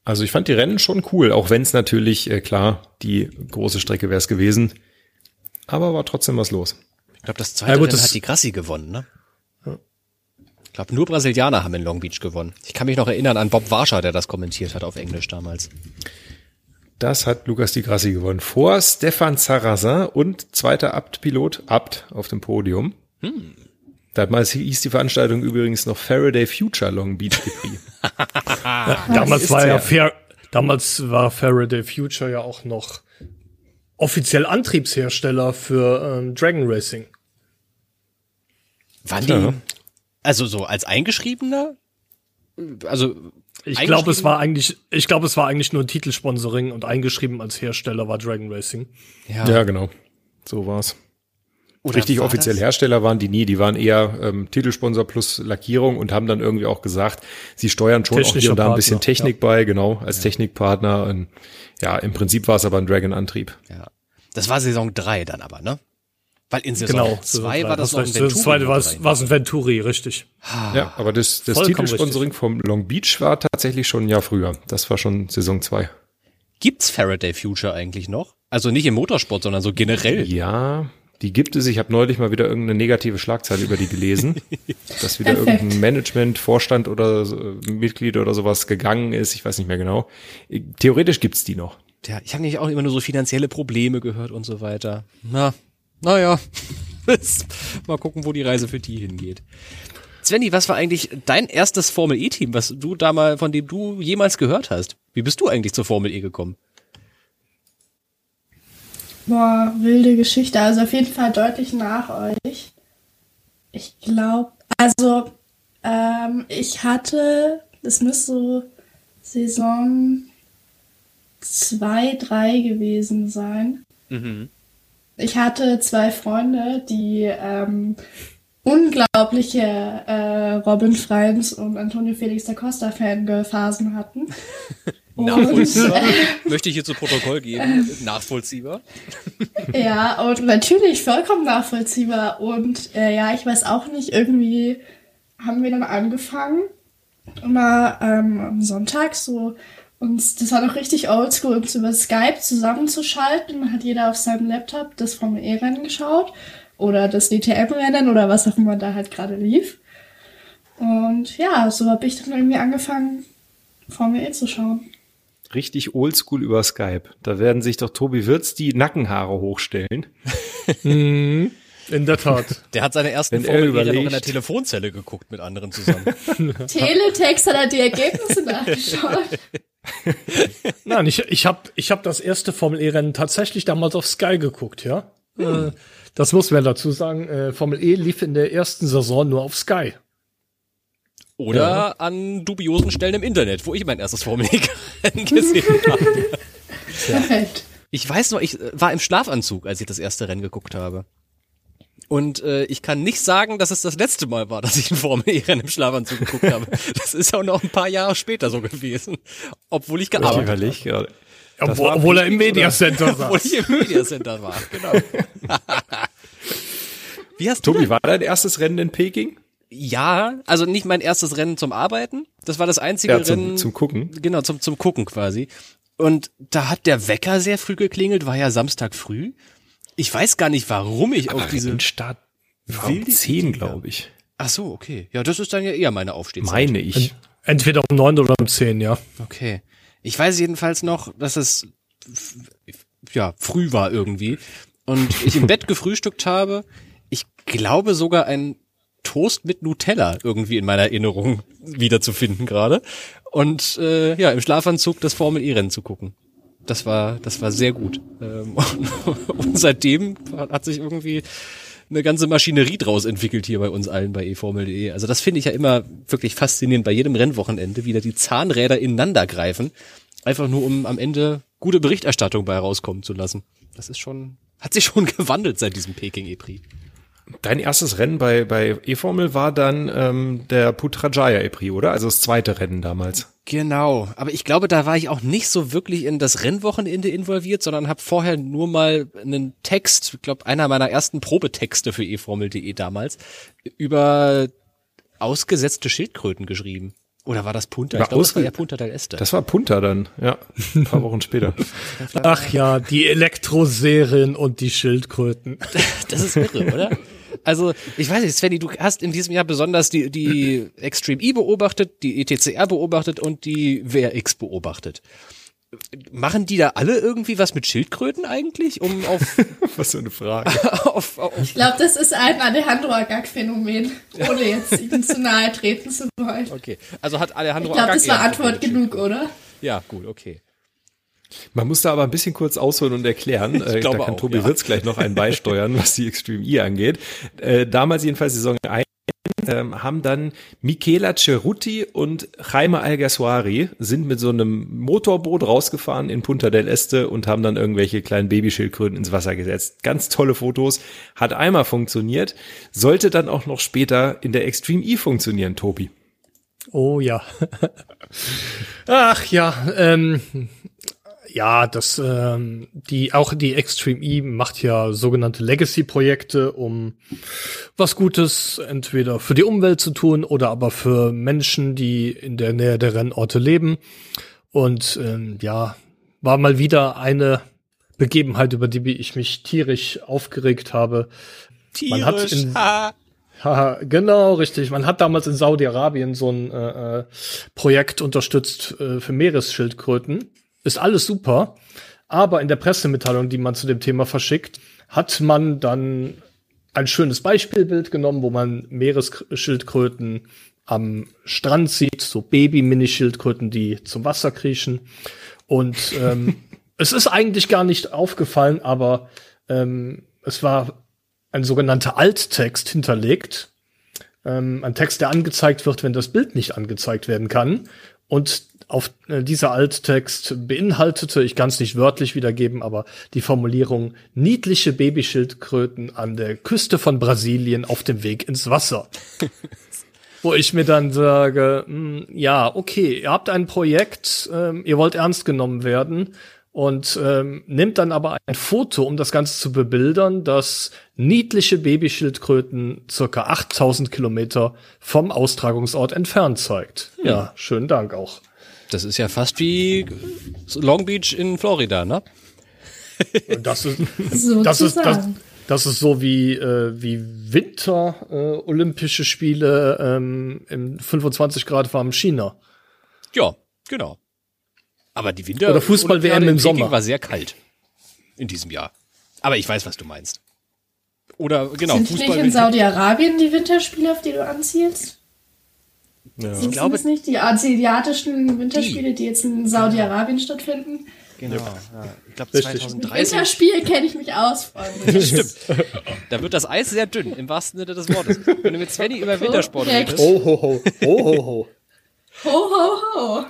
Also ich fand die Rennen schon cool, auch wenn es natürlich, äh, klar, die große Strecke wäre es gewesen. Aber war trotzdem was los. Ich glaube, das zweite Ja, gut, Rennen das- hat die Grassi gewonnen, ne? Ich glaube, nur Brasilianer haben in Long Beach gewonnen. Ich kann mich noch erinnern an Bob Warscher, der das kommentiert hat auf Englisch damals. Das hat Lukas Di Grassi gewonnen. Vor Stefan Sarrazin und zweiter Abt-Pilot Abt auf dem Podium. Damals hieß die Veranstaltung übrigens noch Faraday Future Long Beach Prix. Damals war ja ja- Fair, damals war Faraday Future ja auch noch offiziell Antriebshersteller für ähm, Dragon Racing. Waren Ja. die, also so als eingeschriebener? Also, Ich glaube, es war eigentlich, ich glaube, es war eigentlich nur ein Titelsponsoring und eingeschrieben als Hersteller war Dragon Racing. Ja. Ja, genau. So war's. Oder Richtig war offiziell das- Hersteller waren die nie. Die waren eher ähm, Titelsponsor plus Lackierung und haben dann irgendwie auch gesagt, sie steuern schon auch hier und da ein bisschen Technik bei, genau, als Technikpartner. Und ja, im Prinzip war es aber ein Dragon-Antrieb. Ja. Das war Saison 3 dann aber, ne? Weil in Saison Genau. 2 war das Hast noch ein. Venturi. Das zweite war es rein. war es ein Venturi, richtig. Ja, aber das, das Titelsponsoring vom Long Beach war tatsächlich schon ein Jahr früher. Das war schon Saison 2. Gibt's Faraday Future eigentlich noch? Also nicht im Motorsport, sondern so generell. Ja, die gibt es. Ich habe neulich mal wieder irgendeine negative Schlagzeile über die gelesen, dass wieder Perfekt. irgendein Management, Vorstand oder so, Mitglied oder sowas gegangen ist. Ich weiß nicht mehr genau. Theoretisch gibt's die noch. Ja, ich habe nämlich auch immer nur so finanzielle Probleme gehört und so weiter. Na, naja. Mal gucken, wo die Reise für die hingeht. Svenny, was war eigentlich dein erstes Formel E-Team, was du da mal, von dem du jemals gehört hast? Wie bist du eigentlich zur Formel E gekommen? Boah, wilde Geschichte. Also auf jeden Fall deutlich nach euch. Ich glaube, also ähm, ich hatte, das müsste so Saison 2, 3 gewesen sein. Ich hatte zwei Freunde, die ähm, unglaubliche äh, Robin Freins und Antonio Felix da Costa Fangirl-Phasen hatten. Nachvollziehbar. Möchte ich hier zu Protokoll geben. Nachvollziehbar. Ja, und natürlich vollkommen nachvollziehbar. Und äh, ja, ich weiß auch nicht, irgendwie haben wir dann angefangen, immer ähm, am Sonntag so uns, das war noch richtig oldschool, uns über Skype zusammenzuschalten. Dann hat jeder auf seinem Laptop das Formel E-Rennen geschaut oder das DTM-Rennen oder was auch immer da halt gerade lief. Und ja, so habe ich dann irgendwie angefangen, Formel E zu schauen. Richtig oldschool über Skype. Da werden sich doch Tobi Wirz die Nackenhaare hochstellen. In der Tat. Der hat seine ersten Wenn er Formel E noch in der Telefonzelle geguckt mit anderen zusammen. Teletext hat er die Ergebnisse nachgeschaut. Nein, ich, ich habe ich hab das erste Formel E-Rennen tatsächlich damals auf Sky geguckt, ja. Äh, das muss man dazu sagen. Äh, Formel E lief in der ersten Saison nur auf Sky. Oder an dubiosen Stellen im Internet, wo ich mein erstes Formel E-Rennen gesehen habe. Perfekt. Ich weiß noch, ich äh, war im Schlafanzug, als ich das erste Rennen geguckt habe. Und äh, ich kann nicht sagen, dass es das letzte Mal war, dass ich ein Formel E-Rennen im Schlafanzug geguckt habe. Das ist auch noch ein paar Jahre später so gewesen. Obwohl ich gearbeitet habe. Obwohl, war obwohl er im Peking, oder? Mediacenter Obwohl ich im Mediacenter war, genau. Wie hast du Tobi, war dein erstes Rennen in Peking? Ja, also nicht mein erstes Rennen zum Arbeiten. Das war das einzige Ja, zum- Rennen. zum Gucken. Genau, zum, zum Gucken quasi. Und da hat der Wecker sehr früh geklingelt, war ja Samstag früh. Ich weiß gar nicht, warum ich auf diese. Start war um wilde 10, Idee glaube ich. Ach so, okay. Ja, das ist dann ja eher meine Aufstehzeit. Meine ich. Entweder um neun oder um zehn, ja. Okay. Ich weiß jedenfalls noch, dass es ja früh war irgendwie und ich im Bett gefrühstückt habe. Ich glaube sogar ein Toast mit Nutella irgendwie in meiner Erinnerung wiederzufinden gerade und äh, ja im Schlafanzug das Formel E Rennen zu gucken. das war, das war sehr gut. Ähm, und, seitdem hat sich irgendwie eine ganze Maschinerie draus entwickelt hier bei uns allen bei eFormel.de. Also das finde ich ja immer wirklich faszinierend bei jedem Rennwochenende, wie da die Zahnräder ineinander greifen. Einfach nur, um am Ende gute Berichterstattung bei rauskommen zu lassen. Das ist schon, hat sich schon gewandelt seit diesem Peking E-Prix. Dein erstes Rennen bei, bei E-Formel war dann ähm, der Putrajaya E-Prix, oder? Also das zweite Rennen damals. Genau, aber ich glaube, da war ich auch nicht so wirklich in das Rennwochenende involviert, sondern habe vorher nur mal einen Text, ich glaube, einer meiner ersten Probetexte für eFormel.de damals, über ausgesetzte Schildkröten geschrieben. Oder war das Punta? ich glaube, das war ja Punta del Este. Das war Punta dann, ja. Ein paar Wochen später. Ach ja, die Elektroserien und die Schildkröten. Das ist irre, oder? Also, ich weiß nicht, Svenny, du hast in diesem Jahr besonders die, die Extreme E beobachtet, die ETCR beobachtet und die WRX beobachtet. Machen die da alle irgendwie was mit Schildkröten eigentlich? Um auf. was für eine Frage. auf, auf, ich glaube, das ist ein Alejandro Agag-Phänomen, ohne jetzt ihm zu nahe treten zu wollen. Okay. Also hat Alejandro Ich glaube, das war Antwort genug, oder? Ja, gut, okay. Man muss da aber ein bisschen kurz ausholen und erklären. Ich äh, da kann auch, Tobi ja. Wirtz gleich noch einen beisteuern, was die Extreme E angeht. Äh, damals jedenfalls Saison 1 ähm, haben dann Michela Ceruti und Jaime Alguersuari sind mit so einem Motorboot rausgefahren in Punta del Este und haben dann irgendwelche kleinen Babyschildkröten ins Wasser gesetzt. Ganz tolle Fotos. Hat einmal funktioniert, sollte dann auch noch später in der Extreme E funktionieren, Tobi. Oh ja. Ach ja, ähm, ja, das ähm, die auch die Extreme E macht ja sogenannte Legacy-Projekte, um was Gutes entweder für die Umwelt zu tun oder aber für Menschen, die in der Nähe der Rennorte leben. Und ähm, ja, war mal wieder eine Begebenheit, über die ich mich tierisch aufgeregt habe. Tierisch. Man hat in, Haha, genau, richtig. Man hat damals in Saudi-Arabien so ein äh, äh Projekt unterstützt äh, für Meeresschildkröten ist alles super, aber in der Pressemitteilung, die man zu dem Thema verschickt, hat man dann ein schönes Beispielbild genommen, wo man Meeresschildkröten am Strand sieht, so Baby-Mini-Schildkröten, die zum Wasser kriechen. Und ähm, es ist eigentlich gar nicht aufgefallen, aber ähm, es war ein sogenannter Alttext hinterlegt. Ähm, ein Text, der angezeigt wird, wenn das Bild nicht angezeigt werden kann. Und auf äh, dieser Alttext beinhaltete, ich kann es nicht wörtlich wiedergeben, aber die Formulierung niedliche Babyschildkröten an der Küste von Brasilien auf dem Weg ins Wasser. Wo ich mir dann sage, mh, hm, ja, okay, ihr habt ein Projekt, ähm, ihr wollt ernst genommen werden und ähm, nimmt dann aber ein Foto, um das Ganze zu bebildern, das niedliche Babyschildkröten circa 8000 Kilometer vom Austragungsort entfernt zeigt. Hm. Ja, schönen Dank auch. Das ist ja fast wie Long Beach in Florida, ne? Das ist, so das, ist das, das ist so wie, äh, wie Winter äh, Olympische Spiele ähm, im 25 Grad warmen China. Ja, genau. Aber die Winter oder Fußball WM im Sommer war sehr kalt in diesem Jahr. Aber ich weiß, was du meinst. Oder genau, Sind Fußball nicht in Saudi-Arabien die Winterspiele, auf die du anzielst? Ja. Ich glaube es nicht die asiatischen Winterspiele, die, jetzt in Saudi-Arabien stattfinden. Genau. Ja. Ich glaube 2030. Winterspiel kenne ich mich aus, Freunde. Stimmt. Da wird das Eis sehr dünn, im wahrsten Sinne des Wortes. Wenn du mit Svenny über Wintersport redest. Ho, ho, ho. Ho, ho, ho. Ho, ho, ho.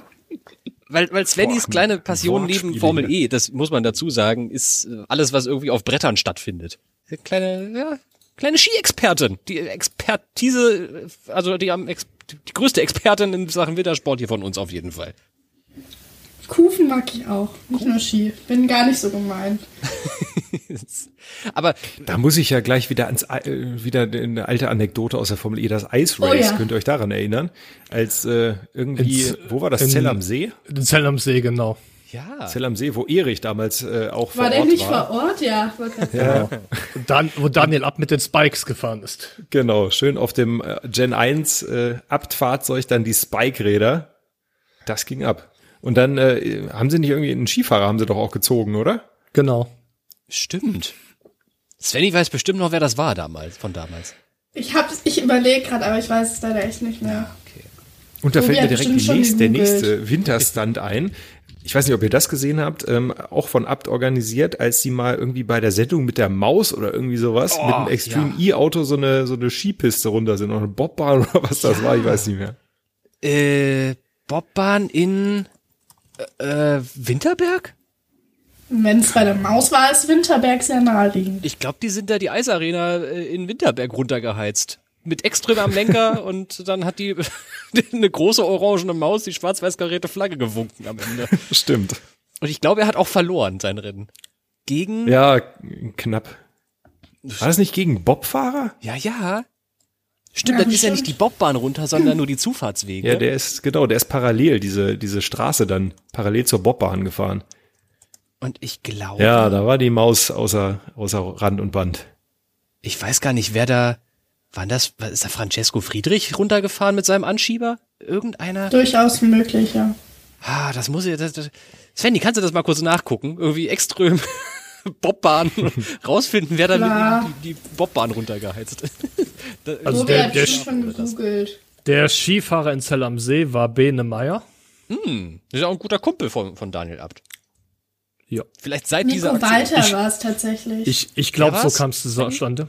Weil, weil Svennys Boah, kleine Passion neben Formel E, das muss man dazu sagen, ist äh, alles, was irgendwie auf Brettern stattfindet. Kleine, ja, kleine Ski-Expertin. Die Expertise, also die am Ex die größte Expertin in Sachen Wintersport hier von uns auf jeden Fall. Kufen mag ich auch, nicht nur Ski. Bin gar nicht so gemein. Aber da muss ich ja gleich wieder ans äh, wieder eine alte Anekdote aus der Formel E, das Ice Race. Oh ja. Könnt ihr euch daran erinnern? Als äh, irgendwie, Ins, wo war das? In, Zell am See? In Zell am See, genau. Ja. Zell am See, wo Erich damals äh, auch war vor Ort war. War der nicht vor Ort? Ja. ja. Dan, wo Daniel ab mit den Spikes gefahren ist. Genau, schön auf dem äh, Gen 1 äh, Abtfahrzeug dann die Spike-Räder. Das ging ab. Und dann äh, haben sie nicht irgendwie einen Skifahrer haben sie doch auch gezogen, oder? Genau. Stimmt. Svenny weiß bestimmt noch, wer das war damals, von damals. Ich hab's, ich überlege gerade, aber ich weiß es leider echt nicht mehr. Okay. Und da fällt mir direkt nächste, der nächste Winterstand ein. Ich weiß nicht, ob ihr das gesehen habt, ähm, auch von Abt organisiert, als sie mal irgendwie bei der Sendung mit der Maus oder irgendwie sowas Oh, mit einem Extreme E-Auto so eine, so eine Skipiste runter sind, noch eine Bobbahn oder was das war, ich weiß nicht mehr. Äh, Bobbahn in äh, äh, Winterberg? Wenn es bei der Maus war, ist Winterberg sehr naheliegend. Ich glaube, die sind da die Eisarena äh, in Winterberg runtergeheizt. Mit Extrem am Lenker und dann hat die eine große orangene Maus die schwarz-weiß karierte Flagge gewunken am Ende. Stimmt. Und ich glaube, er hat auch verloren sein Rennen. Gegen. Ja, knapp. War das nicht gegen Bobfahrer? Ja, ja. Stimmt, Ja, das ist ja nicht die Bobbahn runter, sondern nur die Zufahrtswege. Ja, der ist, genau, der ist parallel, diese, diese Straße dann, parallel zur Bobbahn gefahren. und ich glaube, Ja, da war die Maus außer, außer Rand und Band. ich weiß gar nicht, wer da, war das, ist da Francesco Friedrich runtergefahren mit seinem Anschieber? Irgendeiner? Durchaus möglich, ja. Ah, das muss ich, das, das, Svenny, kannst du das mal kurz nachgucken? Irgendwie Extrem Bobbahn rausfinden, wer da die, die Bobbahn runtergeheizt. Da- Also Tobi der- hat der. Der Skifahrer in Zell am See war Bene Meyer. hm, das ist ja auch ein guter Kumpel von, von Daniel Abt. Ja. Vielleicht seit dieser Nico Aktion. Walter war es tatsächlich. Ich, ich glaube, so kam es zustande.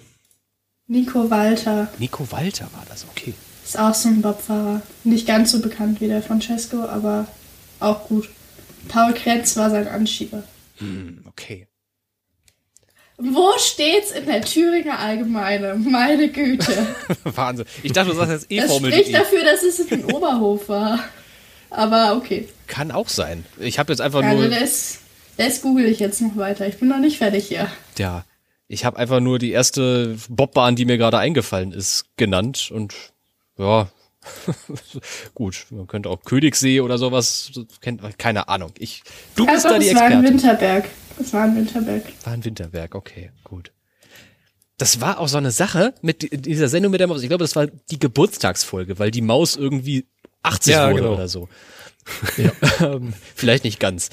Nico Walter Nico Walter war das, okay. ist auch so ein Bobfahrer. Nicht ganz so bekannt wie der Francesco, aber auch gut. Paul Kretz war sein Anschieber. Hm, okay. Wo steht's in der Thüringer Allgemeine? Meine Güte. Wahnsinn. Ich dachte, du sagst jetzt Das E-Formel. spricht dafür, dass es in Oberhof war. Aber okay. Kann auch sein. Ich habe jetzt einfach Also nur, das, das google ich jetzt noch weiter. Ich bin noch nicht fertig hier. ja, ich habe einfach nur die erste Bobbahn, die mir gerade eingefallen ist, genannt und ja, gut, man könnte auch Königssee oder sowas, kennt keine Ahnung. Ich, du bist Aber da die es war in Expertin. Winterberg. Es war in Winterberg. War in Winterberg, okay, gut. Das war auch so eine Sache mit di- dieser Sendung mit der Maus. Ich glaube, das war die Geburtstagsfolge, weil die Maus irgendwie 80 Ja, wurde genau. oder so. Ähm, Vielleicht nicht ganz.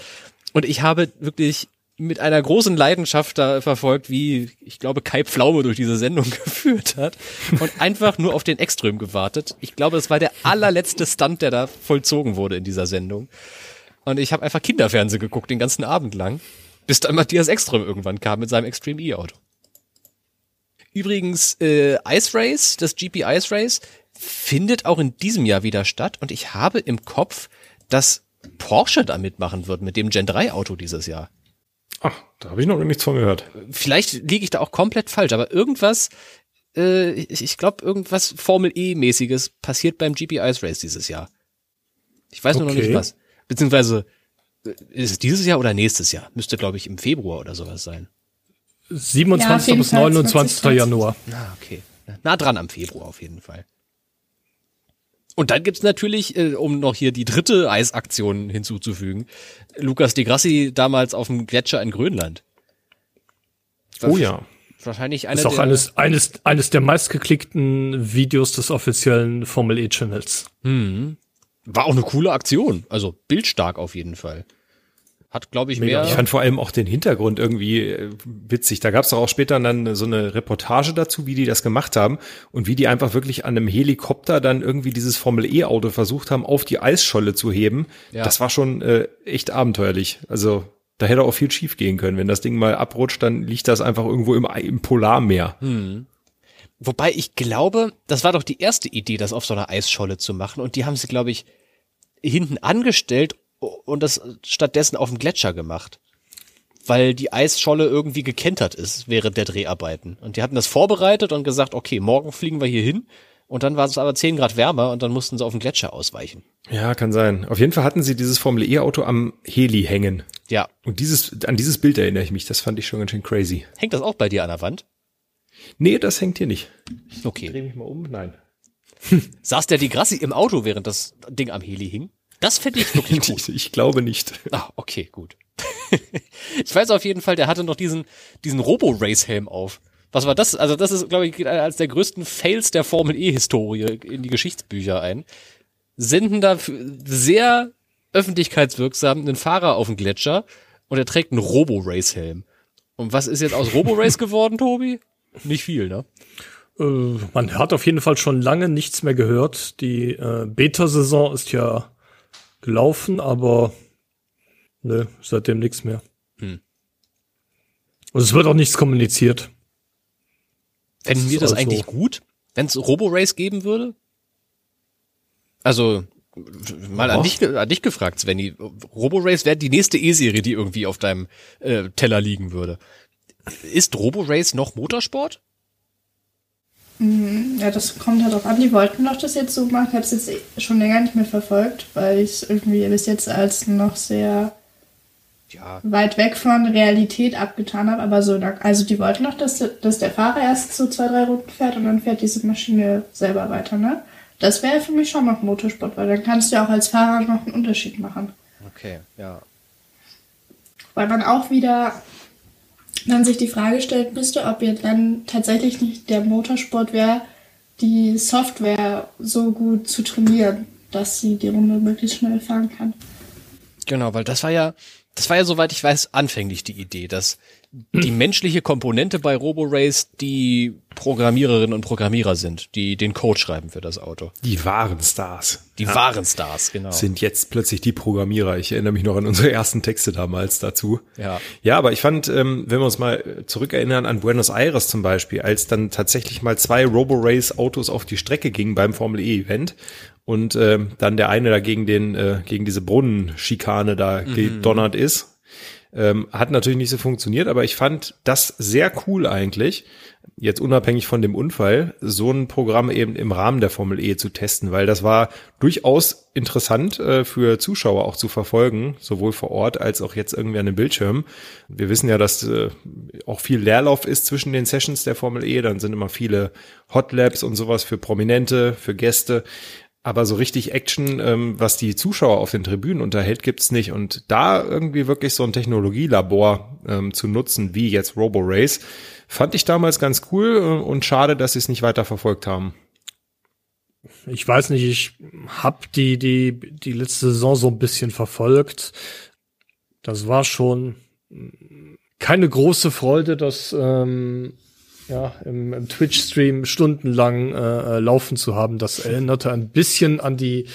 Und ich habe wirklich mit einer großen Leidenschaft da verfolgt, wie ich glaube Kai Pflaume durch diese Sendung geführt hat und einfach nur auf den Ekström gewartet. Ich glaube, das war der allerletzte Stunt, der da vollzogen wurde in dieser Sendung. Und ich habe einfach Kinderfernsehen geguckt den ganzen Abend lang, bis dann Matthias Ekström irgendwann kam mit seinem Extreme E-Auto. Übrigens, äh, Ice Race, das GP Ice Race, findet auch in diesem Jahr wieder statt und ich habe im Kopf, dass Porsche da mitmachen wird mit dem Gen 3 Auto dieses Jahr. Ach, da habe ich noch nichts von gehört. Vielleicht liege ich da auch komplett falsch, aber irgendwas, äh, ich, ich glaube, irgendwas Formel E-mäßiges passiert beim GP Ice Race dieses Jahr. Ich weiß nur noch Okay. nicht was. Beziehungsweise, äh, ist es dieses Jahr oder nächstes Jahr? Müsste, glaube ich, im Februar oder sowas sein. 27. Ja, bis Fall 29. 2020. Januar. Ah, okay. Nah dran am Februar auf jeden Fall. Und dann gibt's natürlich, äh, um noch hier die dritte Eisaktion hinzuzufügen, Lukas de Grassi damals auf dem Gletscher in Grönland. Oh ja. Wahrscheinlich einer Ist auch eines, eines, eines der meistgeklickten Videos des offiziellen Formel E-Channels. war auch eine coole Aktion. Also bildstark auf jeden Fall. Hat, glaube ich, Mega. mehr. Ich fand vor allem auch den Hintergrund irgendwie äh, witzig. Da gab es doch auch später dann so eine Reportage dazu, wie die das gemacht haben und wie die einfach wirklich an einem Helikopter dann irgendwie dieses Formel-E-Auto versucht haben, auf die Eisscholle zu heben. Ja. Das war schon äh, echt abenteuerlich. Also da hätte auch viel schief gehen können. Wenn das Ding mal abrutscht, dann liegt das einfach irgendwo im, im Polarmeer. Wobei ich glaube, das war doch die erste Idee, das auf so einer Eisscholle zu machen. Und die haben sie, glaube ich, hinten angestellt und das stattdessen auf dem Gletscher gemacht. Weil die Eisscholle irgendwie gekentert ist während der Dreharbeiten. Und die hatten das vorbereitet und gesagt, okay, morgen fliegen wir hier hin. Und dann war es aber 10 Grad wärmer und dann mussten sie auf den Gletscher ausweichen. Ja, kann sein. Auf jeden Fall hatten sie dieses Formel-E-Auto am Heli hängen. Ja. Und dieses, an dieses Bild erinnere ich mich. Das fand ich schon ganz schön crazy. Hängt das auch bei dir an der Wand? Nee, das hängt hier nicht. Okay. Dreh mich mal um. Nein. Saß der die Grassi im Auto, während das Ding am Heli hing? Das fände ich wirklich gut. Ich, glaube nicht. Ah, okay, gut. ich weiß auf jeden Fall, der hatte noch diesen, diesen Robo-Race-Helm auf. Was war das? Also das ist, glaube ich, geht als der größten Fails der Formel E-Historie in die Geschichtsbücher ein. Senden da sehr öffentlichkeitswirksam einen Fahrer auf den Gletscher und er trägt einen Robo-Race-Helm. Und was ist jetzt aus Robo-Race geworden, Tobi? Nicht viel, ne? Äh, man hat auf jeden Fall schon lange nichts mehr gehört. Die äh, Beta-Saison ist ja gelaufen, aber Nö, seitdem nichts mehr. Hm. Und es wird auch nichts kommuniziert. Fänden wir das also eigentlich gut, wenn es Roborace geben würde? Also, mal an dich, an dich gefragt, Svenny. Roborace wäre die nächste E-Serie, die irgendwie auf deinem äh, Teller liegen würde. Ist Roborace noch Motorsport? Mhm, ja, das kommt halt auch an. Die wollten doch das jetzt so machen. Ich habe es jetzt schon länger nicht mehr verfolgt, weil ich es irgendwie bis jetzt als noch sehr ja. weit weg von Realität abgetan habe. Aber so, also die wollten doch, dass, dass der Fahrer erst so zwei, drei Runden fährt und dann fährt diese Maschine selber weiter, ne? Das wäre für mich schon noch Motorsport, weil dann kannst du ja auch als Fahrer noch einen Unterschied machen. Okay, ja. Weil man auch wieder dann sich die Frage stellt müsste, ob jetzt dann tatsächlich nicht der Motorsport wäre, die Software so gut zu trainieren, dass sie die Runde möglichst schnell fahren kann. Genau, weil das war ja, das war ja, soweit ich weiß, anfänglich die Idee, dass die menschliche Komponente bei RoboRace die Programmiererinnen und Programmierer sind, die den Code schreiben für das Auto. Die wahren Stars. Die ja. wahren Stars, genau. Sind jetzt plötzlich die Programmierer. Ich erinnere mich noch an unsere ersten Texte damals dazu. Ja. Ja, aber ich fand, ähm, wenn wir uns mal zurückerinnern an Buenos Aires zum Beispiel, als dann tatsächlich mal zwei RoboRace-Autos auf die Strecke gingen beim Formel E-Event und äh, dann der eine dagegen den, äh, gegen diese Brunnenschikane da mhm. gedonnert ist ähm, hat natürlich nicht so funktioniert, aber ich fand das sehr cool eigentlich, jetzt unabhängig von dem Unfall, so ein Programm eben im Rahmen der Formel E zu testen, weil das war durchaus interessant äh, für Zuschauer auch zu verfolgen, sowohl vor Ort als auch jetzt irgendwie an den Bildschirmen. Wir wissen ja, dass äh, auch viel Leerlauf ist zwischen den Sessions der Formel E, dann sind immer viele Hot Labs und sowas für Prominente, für Gäste. Aber so richtig Action, ähm, was die Zuschauer auf den Tribünen unterhält, gibt's nicht. Und da irgendwie wirklich so ein Technologielabor ähm, zu nutzen, wie jetzt RoboRace, fand ich damals ganz cool äh, und schade, dass sie es nicht weiter verfolgt haben. Ich weiß nicht, ich hab die, die, die letzte Saison so ein bisschen verfolgt. Das war schon keine große Freude, dass ähm, ja, im, im Twitch-Stream stundenlang äh, äh, laufen zu haben. Das erinnerte ein bisschen an die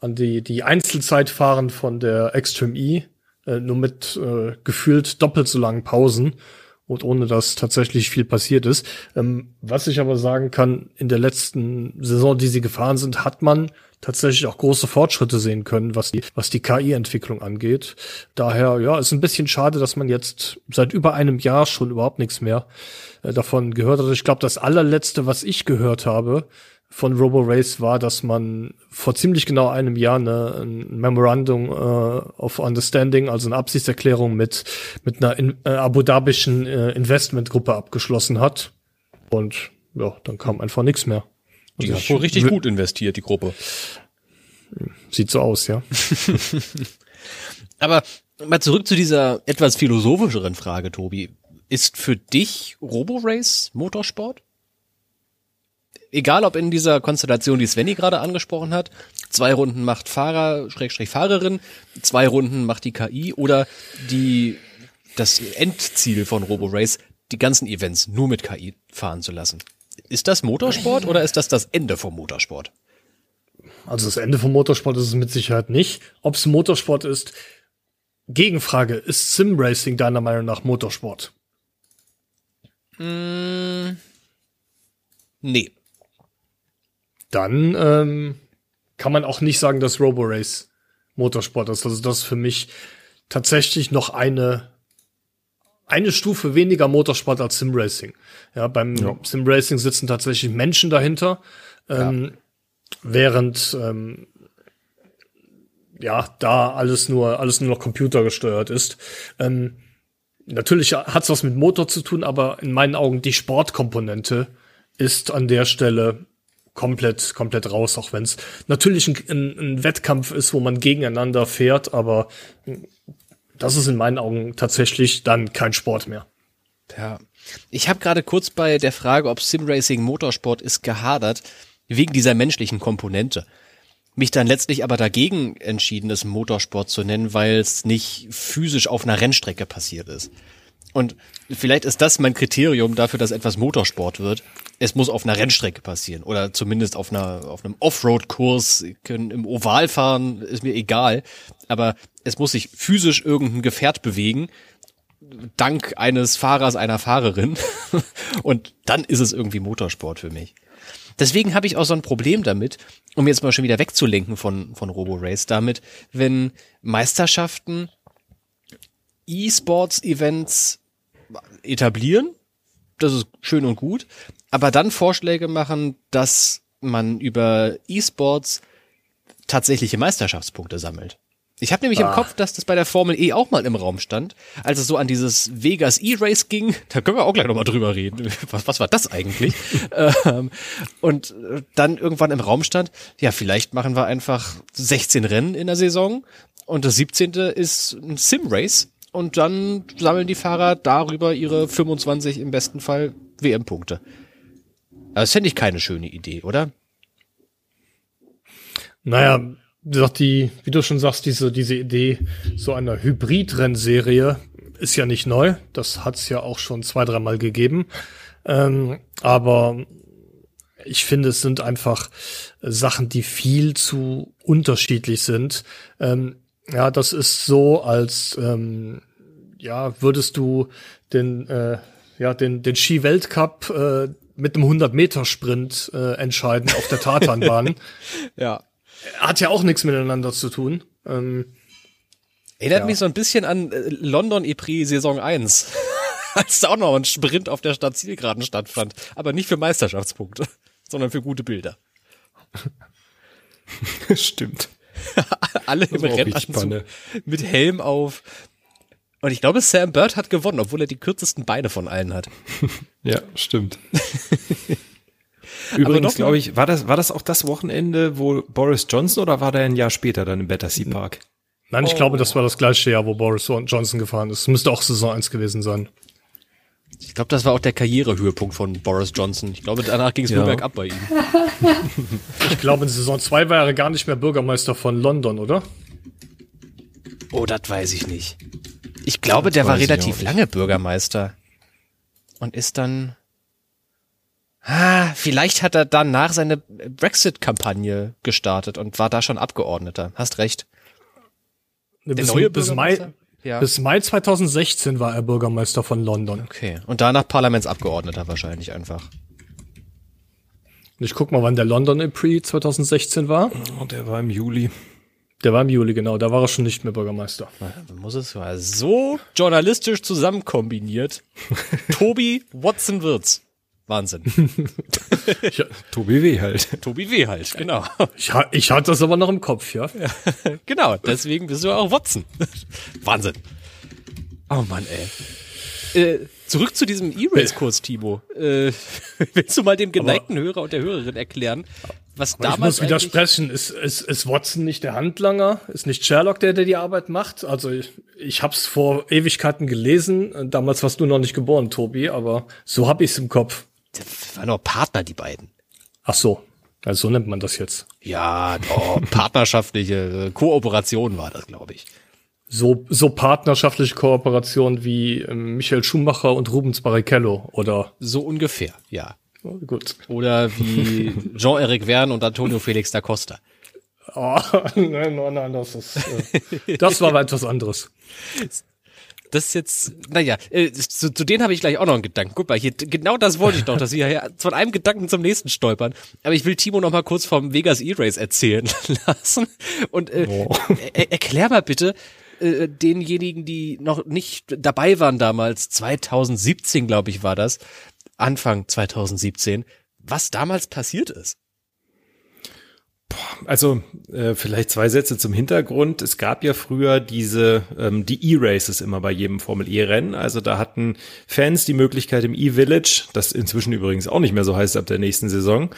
an die die Einzelzeitfahren von der Extreme E, äh, nur mit äh, gefühlt doppelt so langen Pausen und ohne dass tatsächlich viel passiert ist. Ähm, was ich aber sagen kann, in der letzten Saison, die sie gefahren sind, hat man tatsächlich auch große Fortschritte sehen können, was die, was die KI-Entwicklung angeht. Daher, ja, ist ein bisschen schade, dass man jetzt seit über einem Jahr schon überhaupt nichts mehr äh, davon gehört hat. Ich glaube, das allerletzte, was ich gehört habe von RoboRace war, dass man vor ziemlich genau einem Jahr eine, ein Memorandum uh, of Understanding, also eine Absichtserklärung mit, mit einer in, äh, Abu Dhabischen äh, Investmentgruppe abgeschlossen hat. Und ja, dann kam einfach nichts mehr. Die hat wohl richtig gut investiert, die Gruppe. Sieht so aus, ja. Aber mal zurück zu dieser etwas philosophischeren Frage, Tobi. Ist für dich Roborace Motorsport? Egal ob in dieser Konstellation, die Svenny gerade angesprochen hat, zwei Runden macht Fahrer, Schrägstrich Fahrerin, zwei Runden macht die KI oder die, das Endziel von Roborace, die ganzen Events nur mit KI fahren zu lassen. Ist das Motorsport oder ist das das Ende vom Motorsport? Also das Ende vom Motorsport ist es mit Sicherheit nicht. Ob es Motorsport ist, Gegenfrage, ist Simracing deiner Meinung nach Motorsport? Mm, nee. Dann ähm, kann man auch nicht sagen, dass Roborace Motorsport ist. Also das ist für mich tatsächlich noch eine eine Stufe weniger Motorsport als Simracing. Ja, beim ja. Simracing sitzen tatsächlich Menschen dahinter, ähm, ja. während ähm, ja da alles nur alles nur noch computergesteuert ist. Ähm, natürlich hat's was mit Motor zu tun, aber in meinen Augen die Sportkomponente ist an der Stelle komplett komplett raus, auch wenn es natürlich ein, ein, ein Wettkampf ist, wo man gegeneinander fährt, aber das ist in meinen Augen tatsächlich dann kein Sport mehr. Ja. Ich habe gerade kurz bei der Frage, ob Simracing Motorsport ist, gehadert, wegen dieser menschlichen Komponente. Mich dann letztlich aber dagegen entschieden, es Motorsport zu nennen, weil es nicht physisch auf einer Rennstrecke passiert ist. Und vielleicht ist das mein Kriterium dafür, dass etwas Motorsport wird. Es muss auf einer Rennstrecke passieren oder zumindest auf einer auf einem Offroad-Kurs, können im Oval fahren, ist mir egal. Aber es muss sich physisch irgendein Gefährt bewegen, dank eines Fahrers, einer Fahrerin. Und dann ist es irgendwie Motorsport für mich. Deswegen habe ich auch so ein Problem damit, um jetzt mal schon wieder wegzulenken von, von Robo Race, damit, wenn Meisterschaften E-Sports-Events etablieren, das ist schön und gut, aber dann Vorschläge machen, dass man über E-Sports tatsächliche Meisterschaftspunkte sammelt. Ich habe nämlich ah. im Kopf, dass das bei der Formel E auch mal im Raum stand, als es so an dieses Vegas E-Race ging. Da können wir auch gleich nochmal drüber reden. Was, was war das eigentlich? ähm, und dann irgendwann im Raum stand, ja, vielleicht machen wir einfach 16 Rennen in der Saison und das 17. ist ein Sim-Race und dann sammeln die Fahrer darüber ihre 25 im besten Fall WM-Punkte. Das fände ich keine schöne Idee, oder? Naja, doch die, wie du schon sagst, diese, diese Idee so einer Hybrid-Rennserie ist ja nicht neu. Das hat es ja auch schon zwei, dreimal gegeben. Ähm, aber ich finde, es sind einfach Sachen, die viel zu unterschiedlich sind. Ähm, ja, das ist so, als ähm, ja, würdest du den, äh, ja, den, den Ski-Weltcup äh, mit einem 100-Meter-Sprint äh, entscheiden auf der Tatanbahn. ja. Hat ja auch nichts miteinander zu tun. Ähm, Erinnert ja. mich so ein bisschen an äh, London E-Prix Saison 1. als da auch noch ein Sprint auf der Stadt Zielgeraden stattfand. Aber nicht für Meisterschaftspunkte, sondern für gute Bilder. Stimmt. Alle im Rennanzug mit Helm auf. Und ich glaube, Sam Bird hat gewonnen, obwohl er die kürzesten Beine von allen hat. ja, stimmt. Übrigens, glaube ich, war das, war das auch das Wochenende, wo Boris Johnson oder war der ein Jahr später dann im Battersea Park? Nein, ich oh. glaube, das war das gleiche Jahr, wo Boris Johnson gefahren ist. Müsste auch Saison 1 gewesen sein. Ich glaube, das war auch der Karrierehöhepunkt von Boris Johnson. Ich glaube, danach ging es ja. nur bergab bei ihm. ich glaube, in Saison 2 war er gar nicht mehr Bürgermeister von London, oder? Oh, das weiß ich nicht. Ich glaube, der war relativ lange Bürgermeister. Und ist dann. Ah, vielleicht hat er danach seine Brexit-Kampagne gestartet und war da schon Abgeordneter. Hast recht. Der bis, neue bis Mai, ja. bis Mai 2016 war er Bürgermeister von London. Okay. Und danach Parlamentsabgeordneter wahrscheinlich einfach. Ich guck mal, wann der London April 2016 war. Oh, der war im Juli. Der war im Juli, genau. Da war er schon nicht mehr Bürgermeister. Man muss es mal so journalistisch zusammen kombiniert. Tobi Watson Wirtz. Wahnsinn. ja, Tobi W. halt. Tobi W. halt, genau. Ich, ich hatte das aber noch im Kopf, ja. ja. Genau, deswegen bist du auch Watson. Wahnsinn. Oh Mann, ey. Äh, zurück zu diesem E-Race-Kurs, Timo. Äh, willst du mal dem geneigten aber Hörer und der Hörerin erklären, was Aber damals. Ich muss widersprechen. Ist, ist, ist Watson nicht der Handlanger? Ist nicht Sherlock der, der die Arbeit macht? Also ich, ich habe es vor Ewigkeiten gelesen. Damals warst du noch nicht geboren, Tobi, aber so hab ich's im Kopf. Das waren doch Partner, die beiden. Ach so. Also so nennt man das jetzt. Ja, oh, partnerschaftliche Kooperation war das, glaube ich. So, so partnerschaftliche Kooperation wie ähm, Michael Schumacher und Rubens Barrichello, oder? So ungefähr, ja. Oh, gut. Oder wie Jean-Eric Verne und Antonio Felix da Costa. Oh, nein, nein, nein, das ist, äh, das war etwas anderes. Das ist jetzt, naja, äh, zu, zu denen habe ich gleich auch noch einen Gedanken. Guck mal, hier, genau das wollte ich doch, dass wir hier von einem Gedanken zum nächsten stolpern. Aber ich will Timo noch mal kurz vom Vegas E-Race erzählen lassen. Und äh, oh. er, erklär mal bitte äh, denjenigen, die noch nicht dabei waren damals, 2017, glaube ich, war das, Anfang 2017, was damals passiert ist. Also äh, vielleicht zwei Sätze zum Hintergrund. Es gab ja früher diese ähm, die E-Races immer bei jedem Formel E-Rennen. Also da hatten Fans die Möglichkeit im E-Village, das inzwischen übrigens auch nicht mehr so heißt ab der nächsten Saison.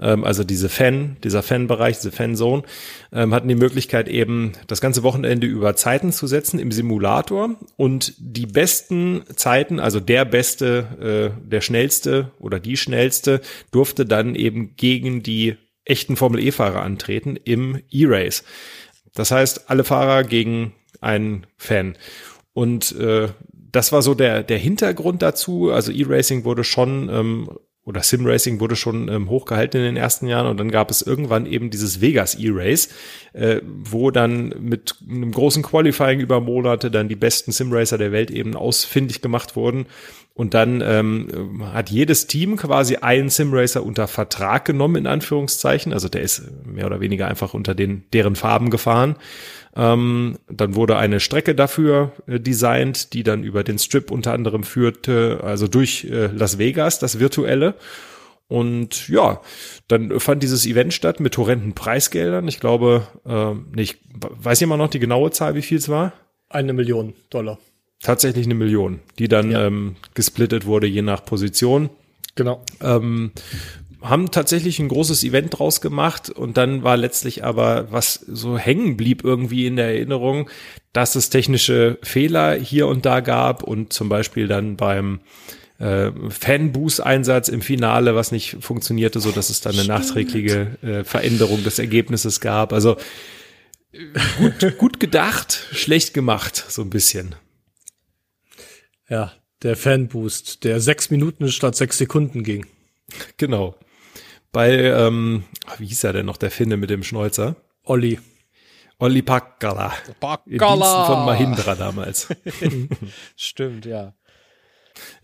Ähm, also diese Fan, dieser Fanbereich, diese Fanzone, ähm, hatten die Möglichkeit eben das ganze Wochenende über Zeiten zu setzen im Simulator und die besten Zeiten, also der beste, äh, der schnellste oder die schnellste durfte dann eben gegen die echten Formel-E-Fahrer antreten im E-Race. Das heißt, alle Fahrer gegen einen Fan. Und äh, das war so der, der Hintergrund dazu. Also E-Racing wurde schon ähm, oder Sim Racing wurde schon ähm, hochgehalten in den ersten Jahren und dann gab es irgendwann eben dieses Vegas E-Race, äh, wo dann mit einem großen Qualifying über Monate dann die besten Sim Racer der Welt eben ausfindig gemacht wurden und dann ähm, hat jedes Team quasi einen Sim Racer unter Vertrag genommen in Anführungszeichen, also der ist mehr oder weniger einfach unter den deren Farben gefahren ähm, dann wurde eine Strecke dafür äh, designt, die dann über den Strip unter anderem führte, also durch äh, Las Vegas, das virtuelle. Und ja, dann fand dieses Event statt mit horrenden Preisgeldern. Ich glaube, äh, nicht, weiß jemand noch die genaue Zahl, wie viel es war? Eine Million Dollar. Tatsächlich eine Million, die dann ja. ähm, gesplittet wurde je nach Position. Genau. Ähm, haben tatsächlich ein großes Event draus gemacht und dann war letztlich aber, was so hängen blieb irgendwie in der Erinnerung, dass es technische Fehler hier und da gab und zum Beispiel dann beim äh, Fanboost-Einsatz im Finale, was nicht funktionierte, so dass es dann eine nachträgliche äh, Veränderung des Ergebnisses gab. Also gut, gut gedacht, schlecht gemacht, so ein bisschen. Ja, der Fanboost, der sechs Minuten statt sechs Sekunden ging. Genau bei, ähm, wie hieß er denn noch, der Finne mit dem Schnäuzer? Olli. Olli Packala. Packala. von Mahindra damals. Stimmt, ja.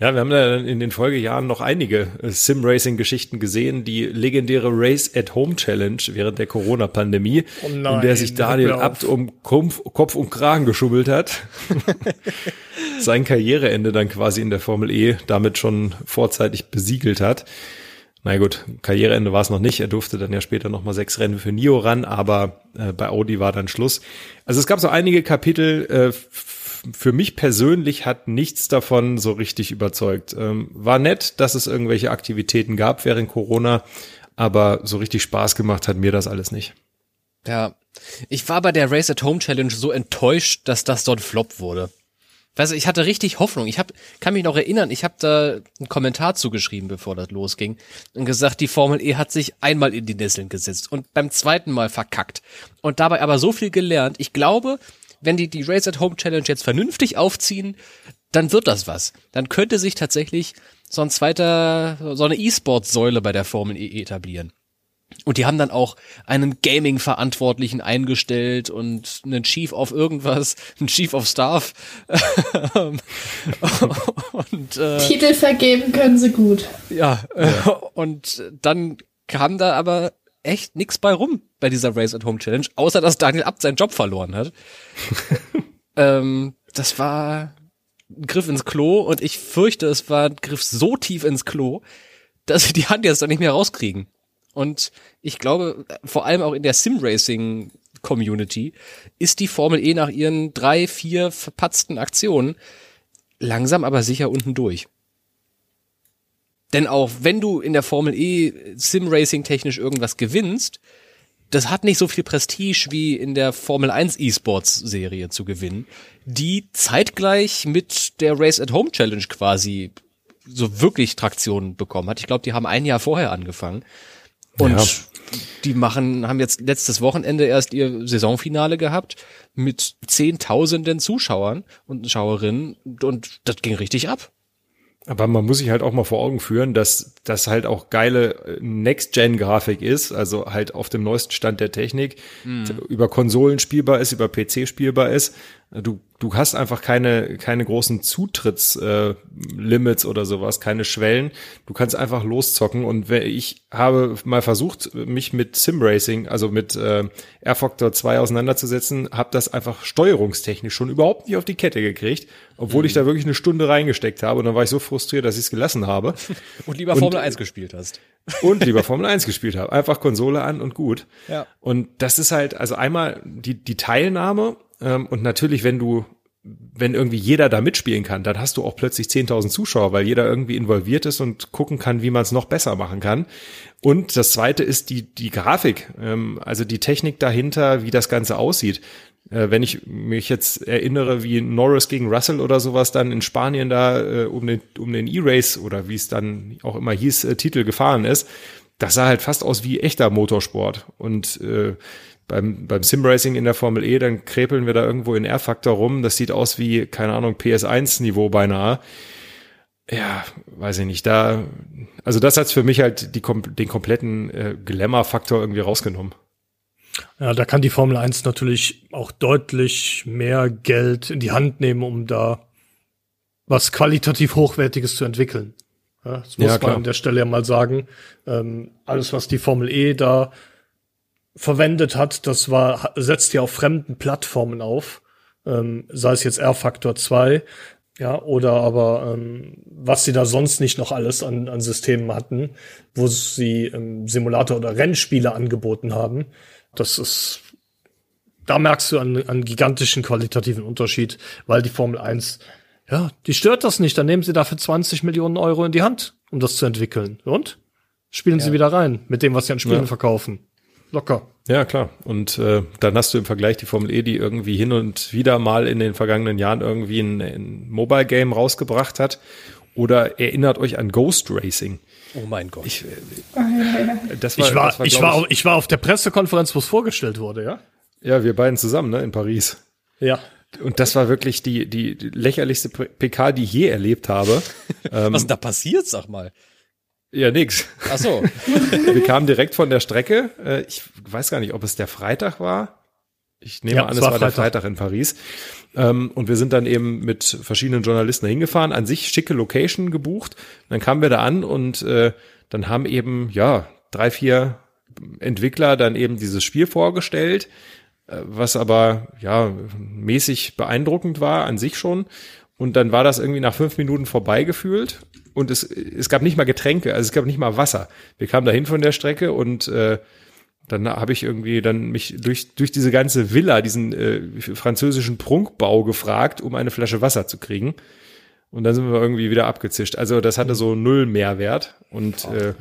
Ja, wir haben da in den Folgejahren noch einige äh, Sim-Racing-Geschichten gesehen. Die legendäre Race at Home Challenge während der Corona-Pandemie, oh in der sich Daniel Abt um Kopf, Kopf und Kragen geschubbelt hat. Sein Karriereende dann quasi in der Formel E damit schon vorzeitig besiegelt hat. Na gut, Karriereende war es noch nicht. Er durfte dann ja später noch mal sechs Rennen für Nio ran, aber äh, bei Audi war dann Schluss. Also es gab so einige Kapitel. Äh, für mich persönlich hat nichts davon so richtig überzeugt. Ähm, war nett, dass es irgendwelche Aktivitäten gab während Corona, aber so richtig Spaß gemacht hat mir das alles nicht. Ja, ich war bei der Race at Home Challenge so enttäuscht, dass das dort Flop wurde. Weißt du, ich hatte richtig Hoffnung. Ich hab, kann mich noch erinnern, ich habe da einen Kommentar zugeschrieben, bevor das losging, und gesagt, die Formel E hat sich einmal in die Nesseln gesetzt und beim zweiten Mal verkackt. Und dabei aber so viel gelernt. Ich glaube, wenn die die Race at Home Challenge jetzt vernünftig aufziehen, dann wird das was. Dann könnte sich tatsächlich so ein zweiter, so eine E-Sport-Säule bei der Formel E etablieren. Und die haben dann auch einen Gaming-Verantwortlichen eingestellt und einen Chief of irgendwas, einen Chief of Staff. und, äh, Titel vergeben können sie gut. Ja, ja. und dann kam da aber echt nix bei rum bei dieser Race at Home Challenge, außer dass Daniel Abt seinen Job verloren hat. ähm, das war ein Griff ins Klo und ich fürchte, es war ein Griff so tief ins Klo, dass sie die Hand jetzt da nicht mehr rauskriegen. Und ich glaube, vor allem auch in der Sim-Racing Community ist die Formel E nach ihren drei, vier verpatzten Aktionen langsam aber sicher unten durch. Denn auch wenn du in der Formel E Sim-Racing technisch irgendwas gewinnst, das hat nicht so viel Prestige wie in der Formel 1 E-Sports Serie zu gewinnen, die zeitgleich mit der Race at Home Challenge quasi so wirklich Traktion bekommen hat. Ich glaube, die haben ein Jahr vorher angefangen. Und ja. die machen, haben jetzt letztes Wochenende erst ihr Saisonfinale gehabt mit Zehntausenden Zuschauern und Schauerinnen und das ging richtig ab. Aber man muss sich halt auch mal vor Augen führen, dass das halt auch geile äh, Next-Gen-Grafik ist, also halt auf dem neuesten Stand der Technik, mhm. über Konsolen spielbar ist, über PC spielbar ist. Du, du hast einfach keine, keine großen Zutrittslimits äh, oder sowas, keine Schwellen. Du kannst einfach loszocken. Und ich habe mal versucht, mich mit Simracing, also mit äh, Air Factor 2 auseinanderzusetzen, habe das einfach steuerungstechnisch schon überhaupt nicht auf die Kette gekriegt, obwohl mhm. ich da wirklich eine Stunde reingesteckt habe. Und dann war ich so frustriert, dass ich es gelassen habe. und lieber Formel 1 gespielt hast. Und lieber Formel 1 gespielt habe. Einfach Konsole an und gut. Ja. Und das ist halt, also einmal die, die Teilnahme und natürlich, wenn du, wenn irgendwie jeder da mitspielen kann, dann hast du auch plötzlich 10.000 Zuschauer, weil jeder irgendwie involviert ist und gucken kann, wie man es noch besser machen kann. Und das zweite ist die, die Grafik, ähm, also die Technik dahinter, wie das Ganze aussieht. Äh, wenn ich mich jetzt erinnere, wie Norris gegen Russell oder sowas dann in Spanien da äh, um den, um den E-Race oder wie es dann auch immer hieß, äh, Titel gefahren ist, das sah halt fast aus wie echter Motorsport. Und äh, beim, beim Simracing in der Formel E, dann krepeln wir da irgendwo in R-Faktor rum. Das sieht aus wie, keine Ahnung, PS1-Niveau beinahe. Ja, weiß ich nicht. Da, also das hat's für mich halt die, den kompletten äh, Glamour-Faktor irgendwie rausgenommen. Ja, da kann die Formel 1 natürlich auch deutlich mehr Geld in die Hand nehmen, um da was qualitativ Hochwertiges zu entwickeln. Ja, das muss ja, man an der Stelle ja mal sagen. Ähm, alles, was die Formel E da verwendet hat, das war, setzt ja auf fremden Plattformen auf, ähm, sei es jetzt R-Factor 2, ja, oder aber ähm, was sie da sonst nicht noch alles an, an Systemen hatten, wo sie ähm, Simulator oder Rennspiele angeboten haben. Das ist, da merkst du einen, einen gigantischen qualitativen Unterschied, weil die Formel 1, ja, die stört das nicht. Dann nehmen sie dafür 20 Millionen Euro in die Hand, um das zu entwickeln. Und? Spielen ja. sie wieder rein mit dem, was sie an Spielen ja. verkaufen. Locker. Ja, klar. Und äh, dann hast du im Vergleich die Formel E, die irgendwie hin und wieder mal in den vergangenen Jahren irgendwie ein, ein Mobile Game rausgebracht hat. Oder erinnert euch an Ghost Racing. Oh mein Gott. Ich, äh, das war, ich, war, das war, ich, war auf, ich war auf der Pressekonferenz, wo es vorgestellt wurde, ja? Ja, wir beiden zusammen, ne, in Paris. Ja. Und das war wirklich die, die, die lächerlichste PK, die ich je erlebt habe. Was ist da passiert, sag mal? Ja, nix. Ach so. wir kamen direkt von der Strecke. Äh, ich weiß gar nicht, ob es der Freitag war. Ich nehme ja, an, es war, war der Freitag in Paris. Ähm, und wir sind dann eben mit verschiedenen Journalisten hingefahren, an sich schicke Location gebucht. Dann kamen wir da an und äh, dann haben eben, ja, drei, vier Entwickler dann eben dieses Spiel vorgestellt, äh, was aber, ja, mäßig beeindruckend war an sich schon. Und dann war das irgendwie nach fünf Minuten vorbeigefühlt und es, es gab nicht mal Getränke, also es gab nicht mal Wasser. Wir kamen dahin von der Strecke und äh, dann habe ich irgendwie dann mich durch, durch diese ganze Villa, diesen äh, französischen Prunkbau gefragt, um eine Flasche Wasser zu kriegen. Und dann sind wir irgendwie wieder abgezischt. Also das hatte so null Mehrwert. Und äh,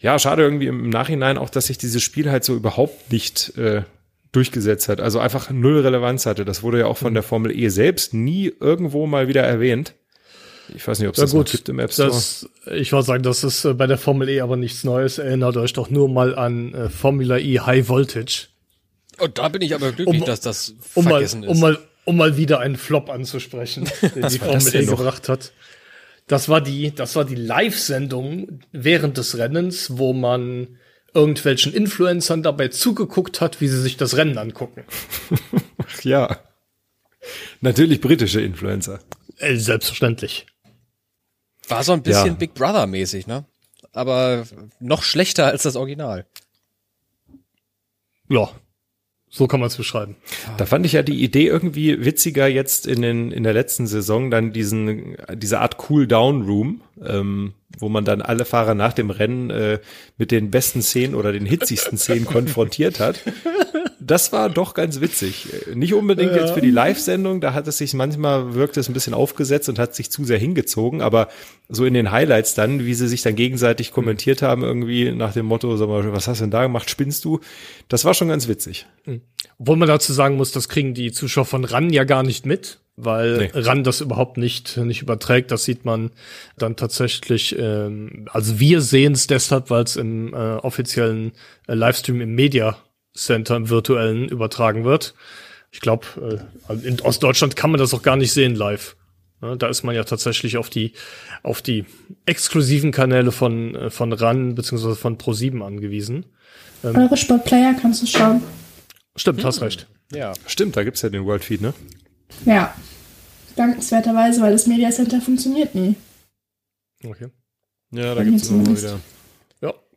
ja, schade irgendwie im Nachhinein auch, dass sich dieses Spiel halt so überhaupt nicht äh, durchgesetzt hat. Also einfach null Relevanz hatte. Das wurde ja auch von der Formel E selbst nie irgendwo mal wieder erwähnt. Ich weiß nicht, ob es das gut, gibt im App Store. Das, ich wollte sagen, das ist äh, bei der Formel E aber nichts Neues. Erinnert euch doch nur mal an äh, Formula E High Voltage. Und da bin ich aber glücklich, um, dass das um vergessen mal, ist. Um mal, um mal wieder einen Flop anzusprechen, den die Formel E gebracht hat. Das war die, das war die Live-Sendung während des Rennens, wo man irgendwelchen Influencern dabei zugeguckt hat, wie sie sich das Rennen angucken. ja. Natürlich britische Influencer. Äh, selbstverständlich. War so ein bisschen ja. Big Brother mäßig, ne? Aber noch schlechter als das Original. Ja, so kann man es beschreiben. Da fand ich ja die Idee irgendwie witziger jetzt in, den, in der letzten Saison, dann diesen, diese Art Cool-Down-Room, ähm, wo man dann alle Fahrer nach dem Rennen äh, mit den besten Szenen oder den hitzigsten Szenen konfrontiert hat das war doch ganz witzig. Nicht unbedingt ja. jetzt für die Live-Sendung, da hat es sich manchmal wirkt es ein bisschen aufgesetzt und hat sich zu sehr hingezogen, aber so in den Highlights dann, wie sie sich dann gegenseitig kommentiert haben, irgendwie nach dem Motto, sag mal, was hast du denn da gemacht, spinnst du? Das war schon ganz witzig. Mhm. Obwohl man dazu sagen muss, das kriegen die Zuschauer von RAN ja gar nicht mit, weil nee. RAN das überhaupt nicht, nicht überträgt. Das sieht man dann tatsächlich, ähm, also wir sehen es deshalb, weil es im äh, offiziellen äh, Livestream im Media Center im virtuellen übertragen wird. Ich glaube, äh, in Ostdeutschland kann man das auch gar nicht sehen live. da ist man ja tatsächlich auf die auf die exklusiven Kanäle von äh, von RAN beziehungsweise von Pro7 angewiesen. Ähm, Eure Sportplayer kannst du schauen. Stimmt, hast recht. Ja, stimmt, da gibt's ja den World Feed, ne? Ja. Dankenswerterweise, weil das Media Center funktioniert nie. Okay. Ja, da gibt's immer wieder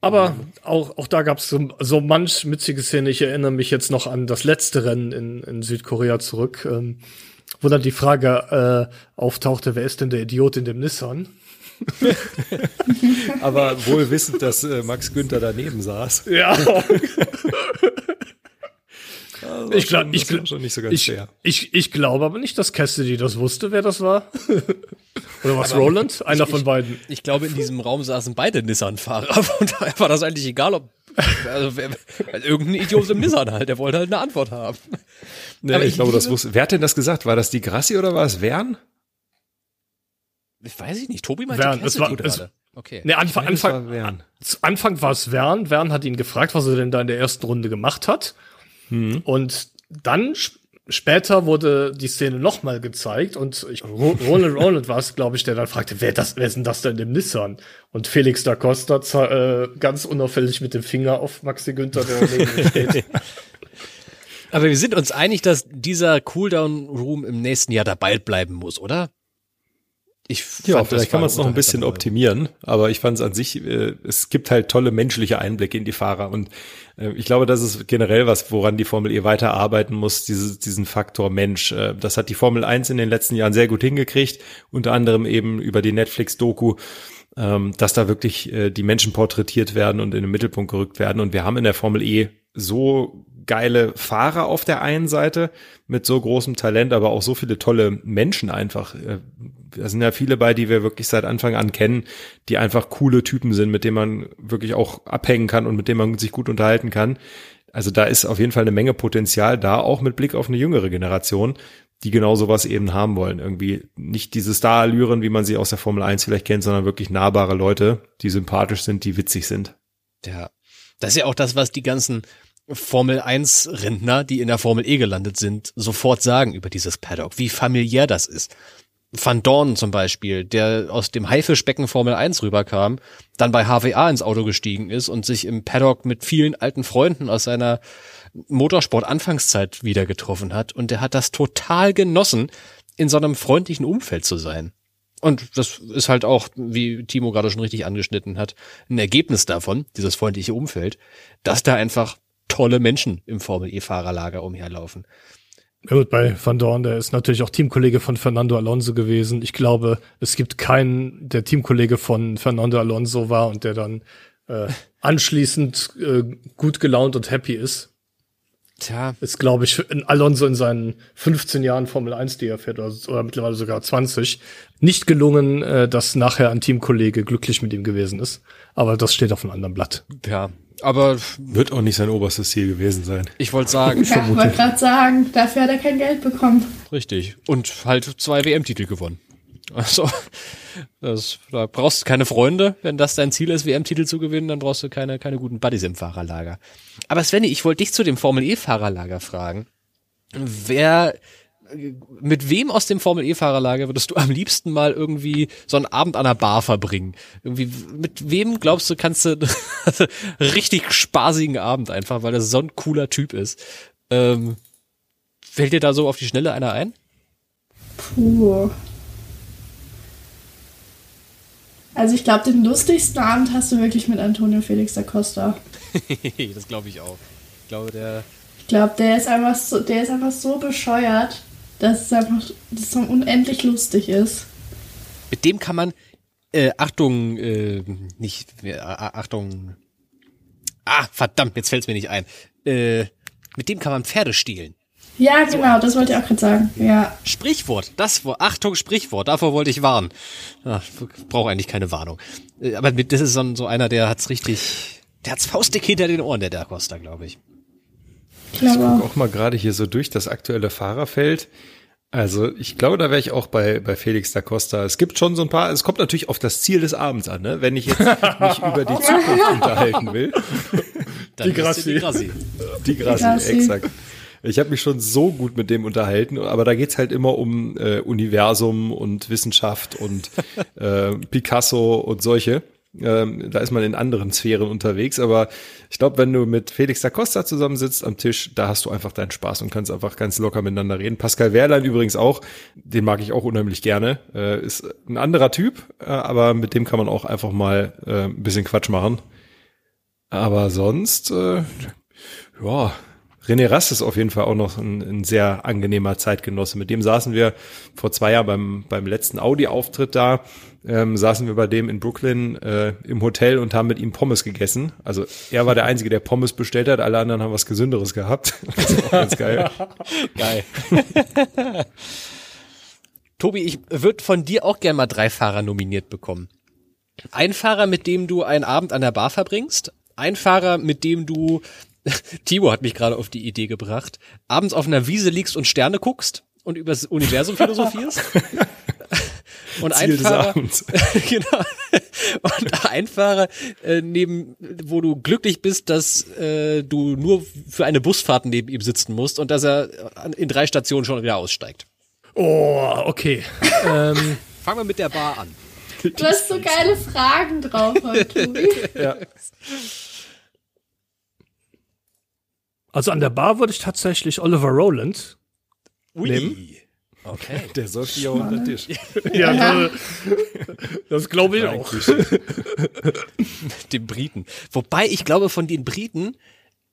aber auch, auch da gab es so, so manch witzige Szene. Ich erinnere mich jetzt noch an das letzte Rennen in, in Südkorea zurück, ähm, wo dann die Frage äh, auftauchte, wer ist denn der Idiot in dem Nissan? aber wohl wissend, dass äh, Max Günther daneben saß. Ja. ich glaube, ich, glaub, schon nicht so ich, ich, ich glaube aber nicht, dass Cassidy das wusste, wer das war. Oder was, aber Roland? Einer ich, von beiden. Ich, ich glaube, in diesem Raum saßen beide Nissan-Fahrer. Von daher war das eigentlich egal, ob also, wer, irgendein Idiot im Nissan halt, der wollte halt eine Antwort haben. Nee, aber ich, ich glaube, das wusste. Wer hat denn das gesagt? War das die Grassi oder war es Wern? Ich weiß ich nicht. Tobi meinte Wern, es war, es, Okay. Nee, Anfang, Anfang, war Anfang war es Wern. Wern hat ihn gefragt, was er denn da in der ersten Runde gemacht hat. Und dann sp- später wurde die Szene nochmal gezeigt und ich, Ro- Ronald Ronald war es, glaube ich, der dann fragte, wer, das, wer ist denn das denn im Nissan? Und Felix da Costa äh, ganz unauffällig mit dem Finger auf Maxi Günther, der neben steht. Aber wir sind uns einig, dass dieser Cooldown Room im nächsten Jahr dabei bleiben muss, oder? Ich Ja, fand, vielleicht kann man es noch ein bisschen optimieren, aber ich fand es an sich, äh, es gibt halt tolle menschliche Einblicke in die Fahrer und äh, ich glaube, das ist generell was, woran die Formel E weiterarbeiten muss, dieses, diesen Faktor Mensch. Äh, das hat die Formel 1 in den letzten Jahren sehr gut hingekriegt, unter anderem eben über die Netflix-Doku, ähm, dass da wirklich äh, die Menschen porträtiert werden und in den Mittelpunkt gerückt werden und wir haben in der Formel E so geile Fahrer auf der einen Seite mit so großem Talent, aber auch so viele tolle Menschen einfach. Äh, Da sind ja viele bei, die wir wirklich seit Anfang an kennen, die einfach coole Typen sind, mit denen man wirklich auch abhängen kann und mit denen man sich gut unterhalten kann. Also da ist auf jeden Fall eine Menge Potenzial da, auch mit Blick auf eine jüngere Generation, die genau sowas eben haben wollen. Irgendwie nicht diese Star-Allüren, wie man sie aus der Formel 1 vielleicht kennt, sondern wirklich nahbare Leute, die sympathisch sind, die witzig sind. Ja. Das ist ja auch das, was die ganzen Formel 1 Rentner, die in der Formel E gelandet sind, sofort sagen über dieses Paddock, wie familiär das ist. Van Dorn zum Beispiel, der aus dem Haifischbecken Formel 1 rüberkam, dann bei HWA ins Auto gestiegen ist und sich im Paddock mit vielen alten Freunden aus seiner Motorsport-Anfangszeit wieder getroffen hat. Und der hat das total genossen, in so einem freundlichen Umfeld zu sein. Und das ist halt auch, wie Timo gerade schon richtig angeschnitten hat, ein Ergebnis davon, dieses freundliche Umfeld, dass da einfach tolle Menschen im Formel-E-Fahrerlager umherlaufen. Ja gut, bei Van Dorn, der ist natürlich auch Teamkollege von Fernando Alonso gewesen. Ich glaube, es gibt keinen, der Teamkollege von Fernando Alonso war und der dann äh, anschließend äh, gut gelaunt und happy ist. Tja, Ist, glaube ich, in Alonso in seinen 15 Jahren Formel 1, die er fährt, oder, oder mittlerweile sogar 20, nicht gelungen, äh, dass nachher ein Teamkollege glücklich mit ihm gewesen ist. Aber das steht auf einem anderen Blatt. ja. Aber Wird auch nicht sein oberstes Ziel gewesen sein. ich wollte sagen, Ja, ich wollte gerade sagen, dafür hat er kein Geld bekommen. richtig. Und halt zwei WM-Titel gewonnen. Also, das, da brauchst du keine Freunde. Wenn das dein Ziel ist, WM-Titel zu gewinnen, dann brauchst du keine, keine guten Buddies im Fahrerlager. Aber Svenny, ich wollte dich zu dem Formel-E-Fahrerlager fragen. Wer, mit wem aus dem Formel-E-Fahrerlager würdest du am liebsten mal irgendwie so einen Abend an der Bar verbringen? Irgendwie, mit wem glaubst du, kannst du richtig spaßigen Abend einfach, weil das so ein cooler Typ ist? Ähm, fällt dir da so auf die Schnelle einer ein? Puh. Also ich glaube, den lustigsten Abend hast du wirklich mit Antonio Felix da Costa. das glaube ich auch. Ich glaube, der. Ich glaube, der ist einfach so, der ist einfach so bescheuert, dass es einfach dass es so unendlich lustig ist. Mit dem kann man. Äh, Achtung, äh, nicht. Äh, Achtung. Ah, verdammt, jetzt fällt's mir nicht ein. Äh, mit dem kann man Pferde stehlen. Ja, genau, das wollte ich auch gerade sagen. Ja. Sprichwort, das Wort, Achtung, Sprichwort, davor wollte ich warnen. Ich brauche eigentlich keine Warnung. Äh, Aber mit, das ist so, ein- so einer, der hat's richtig, der hat's faustdick hinter den Ohren, der Da Costa, glaube ich. Ich glaube guck auch. auch mal gerade hier so durch das aktuelle Fahrerfeld. Also ich glaube, da wäre ich auch bei, bei Felix da Costa. Es gibt schon so ein paar, es kommt natürlich auf das Ziel des Abends an, ne? Wenn ich jetzt mich über die Zukunft unterhalten will. Dann Die Grassi. Die Grassi, Grassi. exakt. Ich habe mich schon so gut mit dem unterhalten, aber da geht's halt immer um äh, Universum und Wissenschaft und äh, Picasso und solche. Ähm, da ist man in anderen Sphären unterwegs, aber ich glaube, wenn du mit Felix da Costa zusammensitzt am Tisch, da hast du einfach deinen Spaß und kannst einfach ganz locker miteinander reden. Pascal Wehrlein übrigens auch, den mag ich auch unheimlich gerne. Äh, ist ein anderer Typ, äh, aber mit dem kann man auch einfach mal äh, ein bisschen Quatsch machen. Aber sonst, äh, ja, René Rast ist auf jeden Fall auch noch ein, ein sehr angenehmer Zeitgenosse. Mit dem saßen wir vor zwei Jahren beim, beim letzten Audi-Auftritt da, ähm, saßen wir bei dem in Brooklyn äh, im Hotel und haben mit ihm Pommes gegessen. Also er war der Einzige, der Pommes bestellt hat, alle anderen haben was Gesünderes gehabt. Das ist auch ganz geil. Geil. Tobi, ich würde von dir auch gern mal drei Fahrer nominiert bekommen. Ein Fahrer, mit dem du einen Abend an der Bar verbringst. Ein Fahrer, mit dem du, Timo hat mich gerade auf die Idee gebracht, abends auf einer Wiese liegst und Sterne guckst und über das Universum philosophierst. Und Ziel ein des Fahrer, Abends. genau. Und ein Fahrer, äh, neben, wo du glücklich bist, dass äh, du nur für eine Busfahrt neben ihm sitzen musst und dass er in drei Stationen schon wieder aussteigt. Oh, okay. ähm, Fangen wir mit der Bar an. Du hast so geile Fragen drauf heute, Tobi. also an der Bar würde ich tatsächlich Oliver Rowland. Ui. Nehmen? Okay. Der säuft ja unter den Tisch. Ja, das, das glaube ich auch. Den Briten. Wobei ich glaube, von den Briten,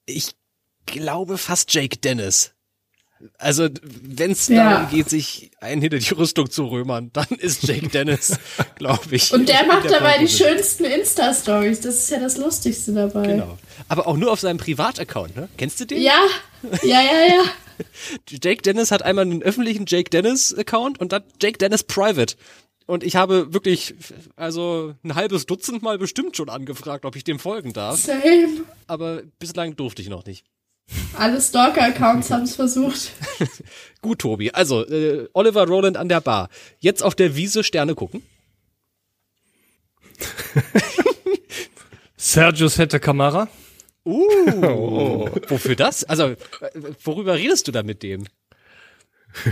ich glaube fast Jake Dennis. Also, wenn es Ja. darum geht, sich einen hinter die Rüstung zu römern, dann ist Jake Dennis, glaube ich. Und der macht dabei die Pole-Position. schönsten Insta-Stories. Das ist ja das Lustigste dabei. Genau. Aber auch nur auf seinem Privataccount, ne? Kennst du den? Ja, ja, ja, ja. Jake Dennis hat einmal einen öffentlichen Jake Dennis Account und dann Jake Dennis Private. Und ich habe wirklich, also ein halbes Dutzend Mal bestimmt schon angefragt, ob ich dem folgen darf. Same. Aber bislang durfte ich noch nicht. Alle Stalker-Accounts haben es versucht. Gut, Tobi. Also, äh, Oliver Rowland an der Bar. Jetzt auf der Wiese Sterne gucken. Sergius hätte Kamara. Uh, wofür das? Also, äh, worüber redest du da mit dem?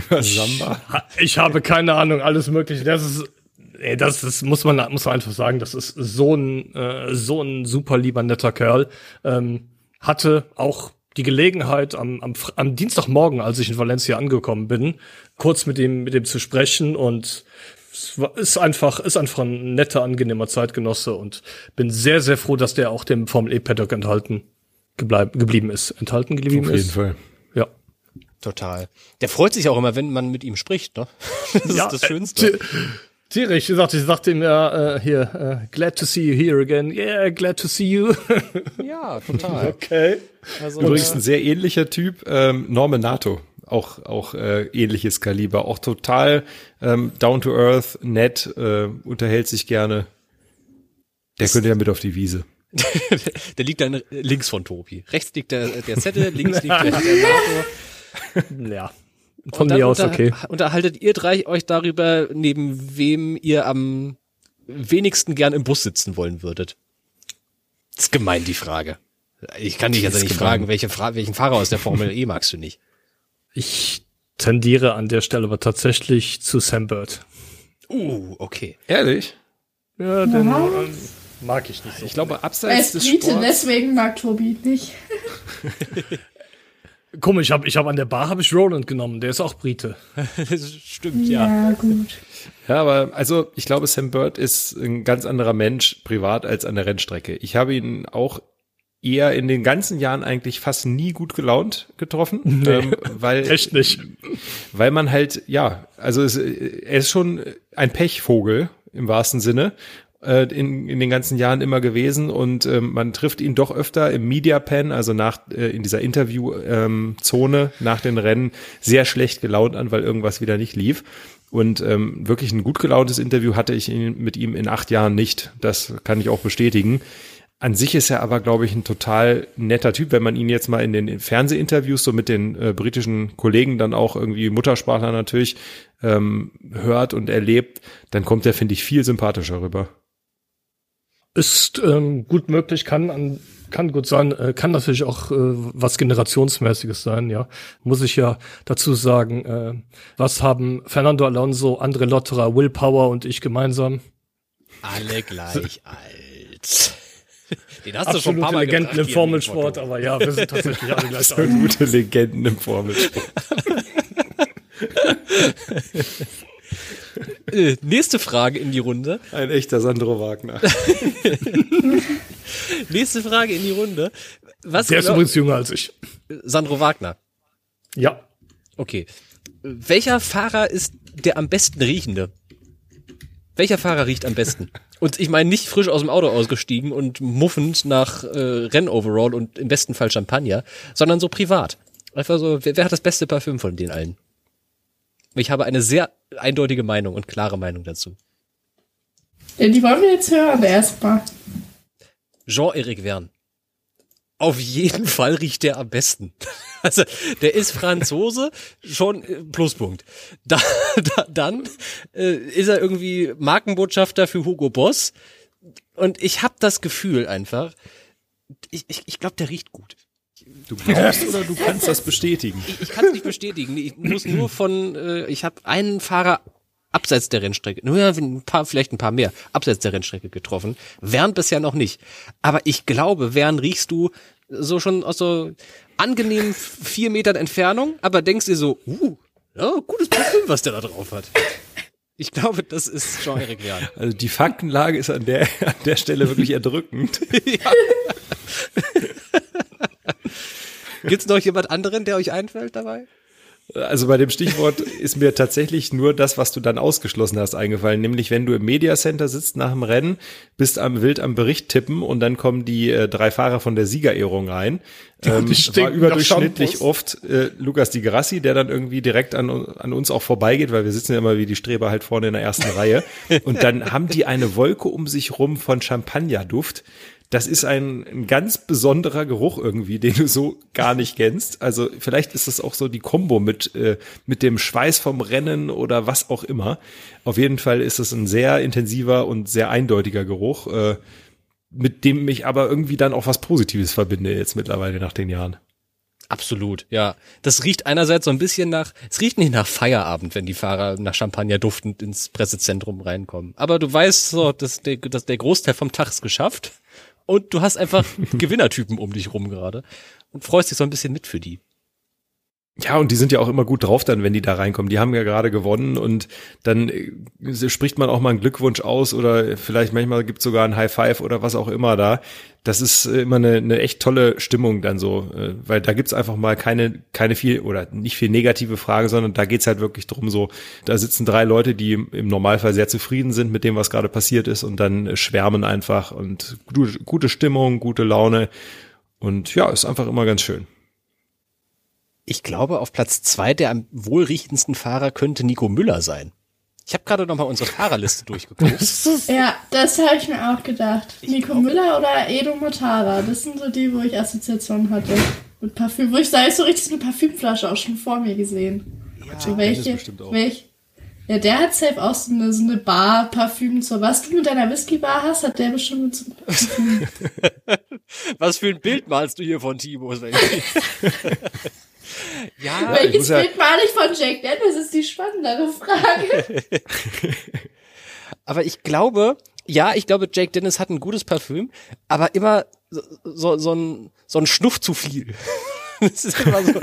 Samba. Ich habe keine Ahnung, alles mögliche. Das ist, ey, das ist, muss man, muss man einfach sagen, das ist so ein, äh, so ein super lieber netter Kerl. Ähm, hatte auch die Gelegenheit am, am, am Dienstagmorgen, als ich in Valencia angekommen bin, kurz mit ihm, mit ihm zu sprechen und ist einfach, ist einfach ein netter, angenehmer Zeitgenosse und bin sehr, sehr froh, dass der auch dem Formel E Paddock enthalten gebleib, geblieben ist. Enthalten geblieben Auf jeden ist. Fall. Ja. Total. Der freut sich auch immer, wenn man mit ihm spricht, ne? Das ja, ist das äh, Schönste. ti- Tierisch, ich sagte, ich sagte ihm ja äh, hier, äh, glad to see you here again. Yeah, glad to see you. Ja, total. okay. Also, Übrigens ein sehr ähnlicher Typ, ähm, Norman Nato. Auch, auch äh, ähnliches Kaliber. Auch total ähm, down to earth, nett, äh, unterhält sich gerne. Der könnte ja mit auf die Wiese. der liegt dann links von Tobi. Rechts liegt der, der Zettel, links liegt der, der NATO. Ja. Von mir aus unter- okay. Unterhaltet ihr drei euch darüber, neben wem ihr am wenigsten gern im Bus sitzen wollen würdet? Das ist gemein, die Frage. Ich kann dich jetzt ist nicht gemein. fragen, welche Fra welchen Fahrer aus der Formel E magst du nicht? Ich tendiere an der Stelle aber tatsächlich zu Sam Bird. Uh, okay. Ehrlich? Ja, den ähm, mag ich nicht so. Ich glaube, Er abseits ist des Brite, Sports. deswegen mag Tobi nicht. Komisch, ich habe ich hab an der Bar habe ich Roland genommen, der ist auch Brite. Das stimmt, ja. gut. Ja, aber also ich glaube, Sam Bird ist ein ganz anderer Mensch privat als an der Rennstrecke. Ich habe ihn auch eher in den ganzen Jahren eigentlich fast nie gut gelaunt getroffen, ähm, weil Echt nicht. weil man halt ja, also es, er ist schon ein Pechvogel im wahrsten Sinne äh, in, in den ganzen Jahren immer gewesen und ähm, man trifft ihn doch öfter im Media Pen, also nach äh, in dieser Interviewzone ähm, Zone nach den Rennen sehr schlecht gelaunt an, weil irgendwas wieder nicht lief. Und ähm, wirklich ein gut gelauntes Interview hatte ich ihn, mit ihm in acht Jahren nicht. Das kann ich auch bestätigen. An sich ist er aber, glaube ich, ein total netter Typ, wenn man ihn jetzt mal in den Fernsehinterviews so mit den äh, britischen Kollegen dann auch irgendwie Muttersprachler natürlich ähm, hört und erlebt, dann kommt er, finde ich, viel sympathischer rüber. Ist ähm, gut möglich, kann an, kann gut sein, äh, kann natürlich auch äh, was generationsmäßiges sein, ja. Muss ich ja dazu sagen, äh, was haben Fernando Alonso, André Lotterer, Will Power und ich gemeinsam? Alle gleich alt. Den hast du schon Absolute ein paar Mal Legenden gebracht im Formelsport, aber ja, wir sind tatsächlich alle gleich alt. Gute Legenden im Formelsport. Äh, nächste Frage in die Runde. Ein echter Sandro Wagner. Nächste Frage in die Runde. Was Der ist übrigens jünger als ich. Sandro Wagner. Ja. Okay. Welcher Fahrer ist der am besten riechende? Welcher Fahrer riecht am besten? Und ich meine nicht frisch aus dem Auto ausgestiegen und muffend nach äh, Rennoverall und im besten Fall Champagner, sondern so privat. Einfach so, wer, wer hat das beste Parfüm von den allen? Ich habe eine sehr eindeutige Meinung und klare Meinung dazu. Ja, die wollen wir jetzt hören erstmal. Jean-Eric Verne. Auf jeden Fall riecht der am besten. Also, der ist Franzose, schon äh, Pluspunkt. Da, da, dann äh, ist er irgendwie Markenbotschafter für Hugo Boss. Und ich habe das Gefühl einfach, ich, ich, ich glaube, der riecht gut. Du glaubst oder du kannst das bestätigen? Ich, ich kann es nicht bestätigen. Ich muss nur von, äh, ich habe einen Fahrer abseits der Rennstrecke, nur ein paar, vielleicht ein paar mehr, abseits der Rennstrecke getroffen. Während bisher noch nicht. Aber ich glaube, während riechst du so schon aus so angenehm vier Metern Entfernung, aber denkst dir so, uh, ja, gutes Parfüm, was der da drauf hat. Ich glaube, das ist Jean-Eric Verne. Also die Faktenlage ist an der, an der Stelle wirklich erdrückend. ja. Gibt's noch jemand anderen, der euch einfällt dabei? Also bei dem Stichwort ist mir tatsächlich nur das, was du dann ausgeschlossen hast, eingefallen. Nämlich, wenn du im Mediacenter sitzt nach dem Rennen, bist am wild am Bericht tippen und dann kommen die äh, drei Fahrer von der Siegerehrung rein. Ähm, war überdurchschnittlich oft äh, Lukas Di Grassi, der dann irgendwie direkt an, an uns auch vorbeigeht, weil wir sitzen ja immer wie die Streber halt vorne in der ersten Reihe. Und dann haben die eine Wolke um sich rum von Champagnerduft das ist ein, ein ganz besonderer Geruch irgendwie, den du so gar nicht kennst. Also vielleicht ist das auch so die Kombo mit, äh, mit dem Schweiß vom Rennen oder was auch immer. Auf jeden Fall ist es ein sehr intensiver und sehr eindeutiger Geruch, äh, mit dem ich aber irgendwie dann auch was Positives verbinde jetzt mittlerweile nach den Jahren. Absolut, ja. Das riecht einerseits so ein bisschen nach, es riecht nicht nach Feierabend, wenn die Fahrer nach Champagner duftend ins Pressezentrum reinkommen. Aber du weißt so, dass der, dass der Großteil vom Tag ist geschafft und du hast einfach Gewinnertypen um dich rum gerade und freust dich so ein bisschen mit für die. Ja, und die sind ja auch immer gut drauf dann, wenn die da reinkommen. Die haben ja gerade gewonnen und dann äh, spricht man auch mal einen Glückwunsch aus oder vielleicht manchmal gibt's sogar ein High Five oder was auch immer da. Das ist äh, immer eine, eine echt tolle Stimmung dann so, äh, weil da gibt's einfach mal keine, keine viel oder nicht viel negative Frage, sondern da geht's halt wirklich drum so, da sitzen drei Leute, die im Normalfall sehr zufrieden sind mit dem, was gerade passiert ist und dann schwärmen einfach und gute Stimmung, gute Laune und ja, ist einfach immer ganz schön. Ich glaube, auf Platz zwei der am wohlriechendsten Fahrer könnte Nico Müller sein. Ich habe gerade noch mal unsere Fahrerliste durchgeguckt. ja, das habe ich mir auch gedacht. Ich Nico Müller oder Edo Motara, das sind so die, wo ich Assoziationen hatte. Mit Parfüm, wo ich sage, so richtig eine Parfümflasche auch schon vor mir gesehen. Ja, so welche, welche, ja, der hat safe auch so eine, so eine Bar Parfüm zur. Was du mit deiner Whisky-Bar hast, hat der bestimmt mit so Parfüm. Was für ein Bild malst du hier von Timo? Ja, Welches ja Bild mal ich von Jack Dennis ist die spannendere Frage. aber ich glaube, ja, ich glaube, Jake Dennis hat ein gutes Parfüm, aber immer so, so, so, ein, so ein Schnuff zu viel. Das ist immer so,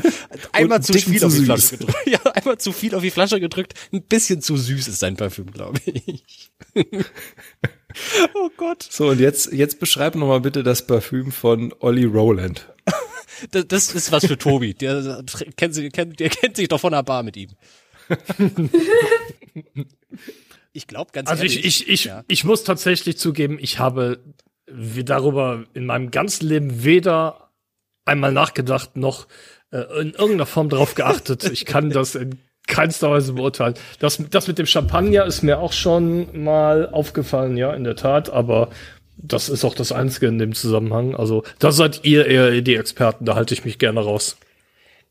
einmal zu viel zu auf die Flasche gedrückt. Ja, einmal zu viel auf die Flasche gedrückt. Ein bisschen zu süß ist sein Parfüm, glaube ich. oh Gott. So, und jetzt, jetzt beschreib noch mal bitte das Parfüm von Olli Rowland das, das ist was für Tobi. Der kennt, sich, kennt, der kennt sich doch von der Bar mit ihm. ich glaube ganz also ehrlich. Also ich, ich, ich, ja. ich muss tatsächlich zugeben, ich habe darüber in meinem ganzen Leben weder einmal nachgedacht noch äh, in irgendeiner Form darauf geachtet. Ich kann das in keinster Weise beurteilen. Das, das mit dem Champagner ist mir auch schon mal aufgefallen, ja, in der Tat, aber das ist auch das Einzige in dem Zusammenhang. Also da seid ihr eher die Experten, da halte ich mich gerne raus.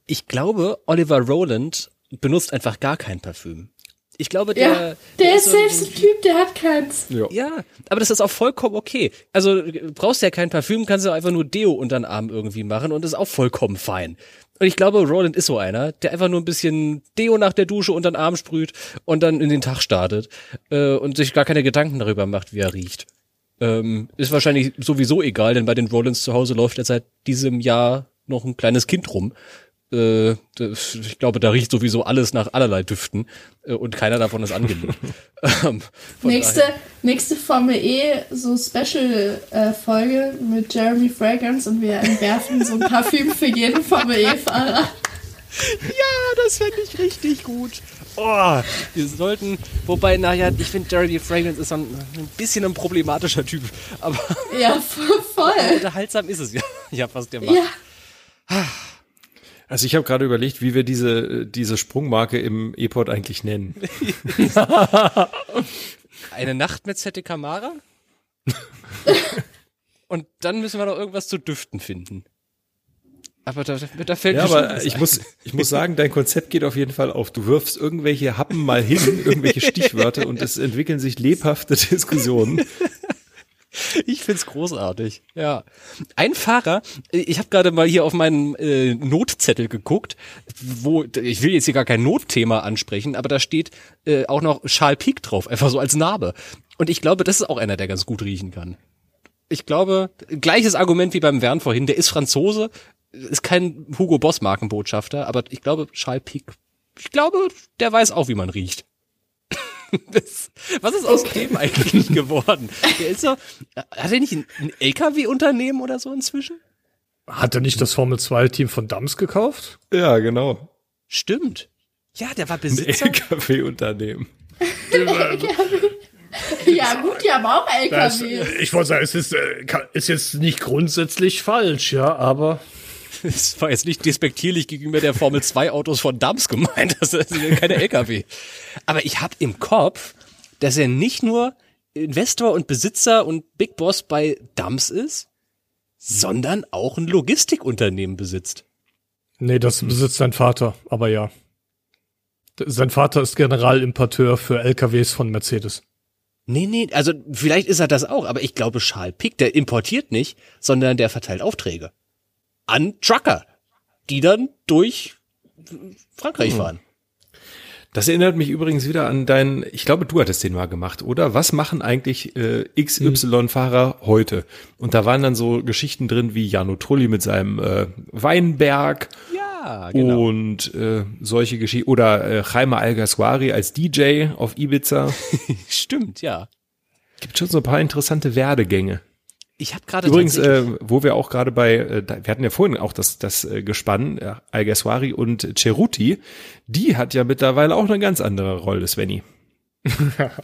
Ich glaube, Oliver Rowland benutzt einfach gar kein Parfüm. Ich glaube, der, ja, der, der ist selbst ein Typ, der hat keins. Ja. ja, aber das ist auch vollkommen okay. Also brauchst ja kein Parfüm, kannst du einfach nur Deo unter den Arm irgendwie machen und ist auch vollkommen fein. Und ich glaube, Roland ist so einer, der einfach nur ein bisschen Deo nach der Dusche unter den Arm sprüht und dann in den Tag startet äh, und sich gar keine Gedanken darüber macht, wie er riecht. Ähm, ist wahrscheinlich sowieso egal, denn bei den Rollins zu Hause läuft jetzt seit diesem Jahr noch ein kleines Kind rum. Äh, ich glaube, da riecht sowieso alles nach allerlei Düften äh, und keiner davon ist angenehm. ähm, nächste, nächste Formel E, so Special-Folge äh, mit Jeremy Fragrance und wir entwerfen so ein Parfüm für jeden Formel E-Fahrer. Ja, das fände ich richtig gut. Oh, wir sollten, wobei, naja, ich finde Jeremy Fragrance ist ein, ein, bisschen ein problematischer Typ. Aber ja, voll. unterhaltsam ist es ja. Ja, was der macht. Ja. Also ich habe gerade überlegt, wie wir diese, diese Sprungmarke im E-Port eigentlich nennen. Eine Nacht mit Sette Kamara? Und dann müssen wir noch irgendwas zu Düften finden. Aber da, da fällt Ja, mir schon aber ich ein. muss, ich muss sagen, dein Konzept geht auf jeden Fall auf. Du wirfst irgendwelche Happen mal hin, irgendwelche Stichwörter und es entwickeln sich lebhafte Diskussionen. Ich find's großartig. Ja. Ein Fahrer, ich habe gerade mal hier auf meinen äh, Notzettel geguckt, wo ich will jetzt hier gar kein Notthema ansprechen, aber da steht äh, auch noch Charles Pic drauf, einfach so als Narbe. Und ich glaube, das ist auch einer, der ganz gut riechen kann. Ich glaube, gleiches Argument wie beim Wern vorhin, der ist Franzose, ist kein Hugo Boss Markenbotschafter, aber ich glaube, Charles Pic, ich glaube, der weiß auch, wie man riecht. Das, was ist aus dem eigentlich geworden? Der ist so, hat er nicht ein, ein LKW-Unternehmen oder so inzwischen? Hat er nicht das Formel 2 Team von Dams gekauft? Ja, genau. Stimmt. Ja, der war Ein Besitzer. LKW-Unternehmen. Ja, gut, die haben auch Das, LKW. äh, ich wollte sagen, es ist, äh, ist jetzt nicht grundsätzlich falsch, ja, aber Das war jetzt nicht despektierlich gegenüber der Formel 2 Autos von Dams gemeint. Das sind ja keine LKW. Aber ich habe im Kopf, dass er nicht nur Investor und Besitzer und Big Boss bei Dams ist, sondern auch ein Logistikunternehmen besitzt. nee, das besitzt sein Vater, aber ja. Sein Vater ist Generalimporteur für LKWs von Mercedes. Nee, nee, also vielleicht ist er das auch, aber ich glaube, Charles Pick, der importiert nicht, sondern der verteilt Aufträge. An Trucker, die dann durch Frankreich fahren. Das erinnert mich übrigens wieder an deinen, ich glaube, du hattest den mal gemacht, oder? Was machen eigentlich äh, XY-Fahrer heute? Und da waren dann so Geschichten drin wie Jano Trulli mit seinem äh, Weinberg Ja, genau. und äh, solche Geschichten. Oder äh, Jaime Alguersuari als DJ auf Ibiza. Stimmt, ja. Gibt schon so ein paar interessante Werdegänge. Ich habe gerade Übrigens, äh, wo wir auch gerade bei, äh, wir hatten ja vorhin auch das, das äh, Gespann, äh, Alguersuari und Ceruti, die hat ja mittlerweile auch eine ganz andere Rolle, Svenny.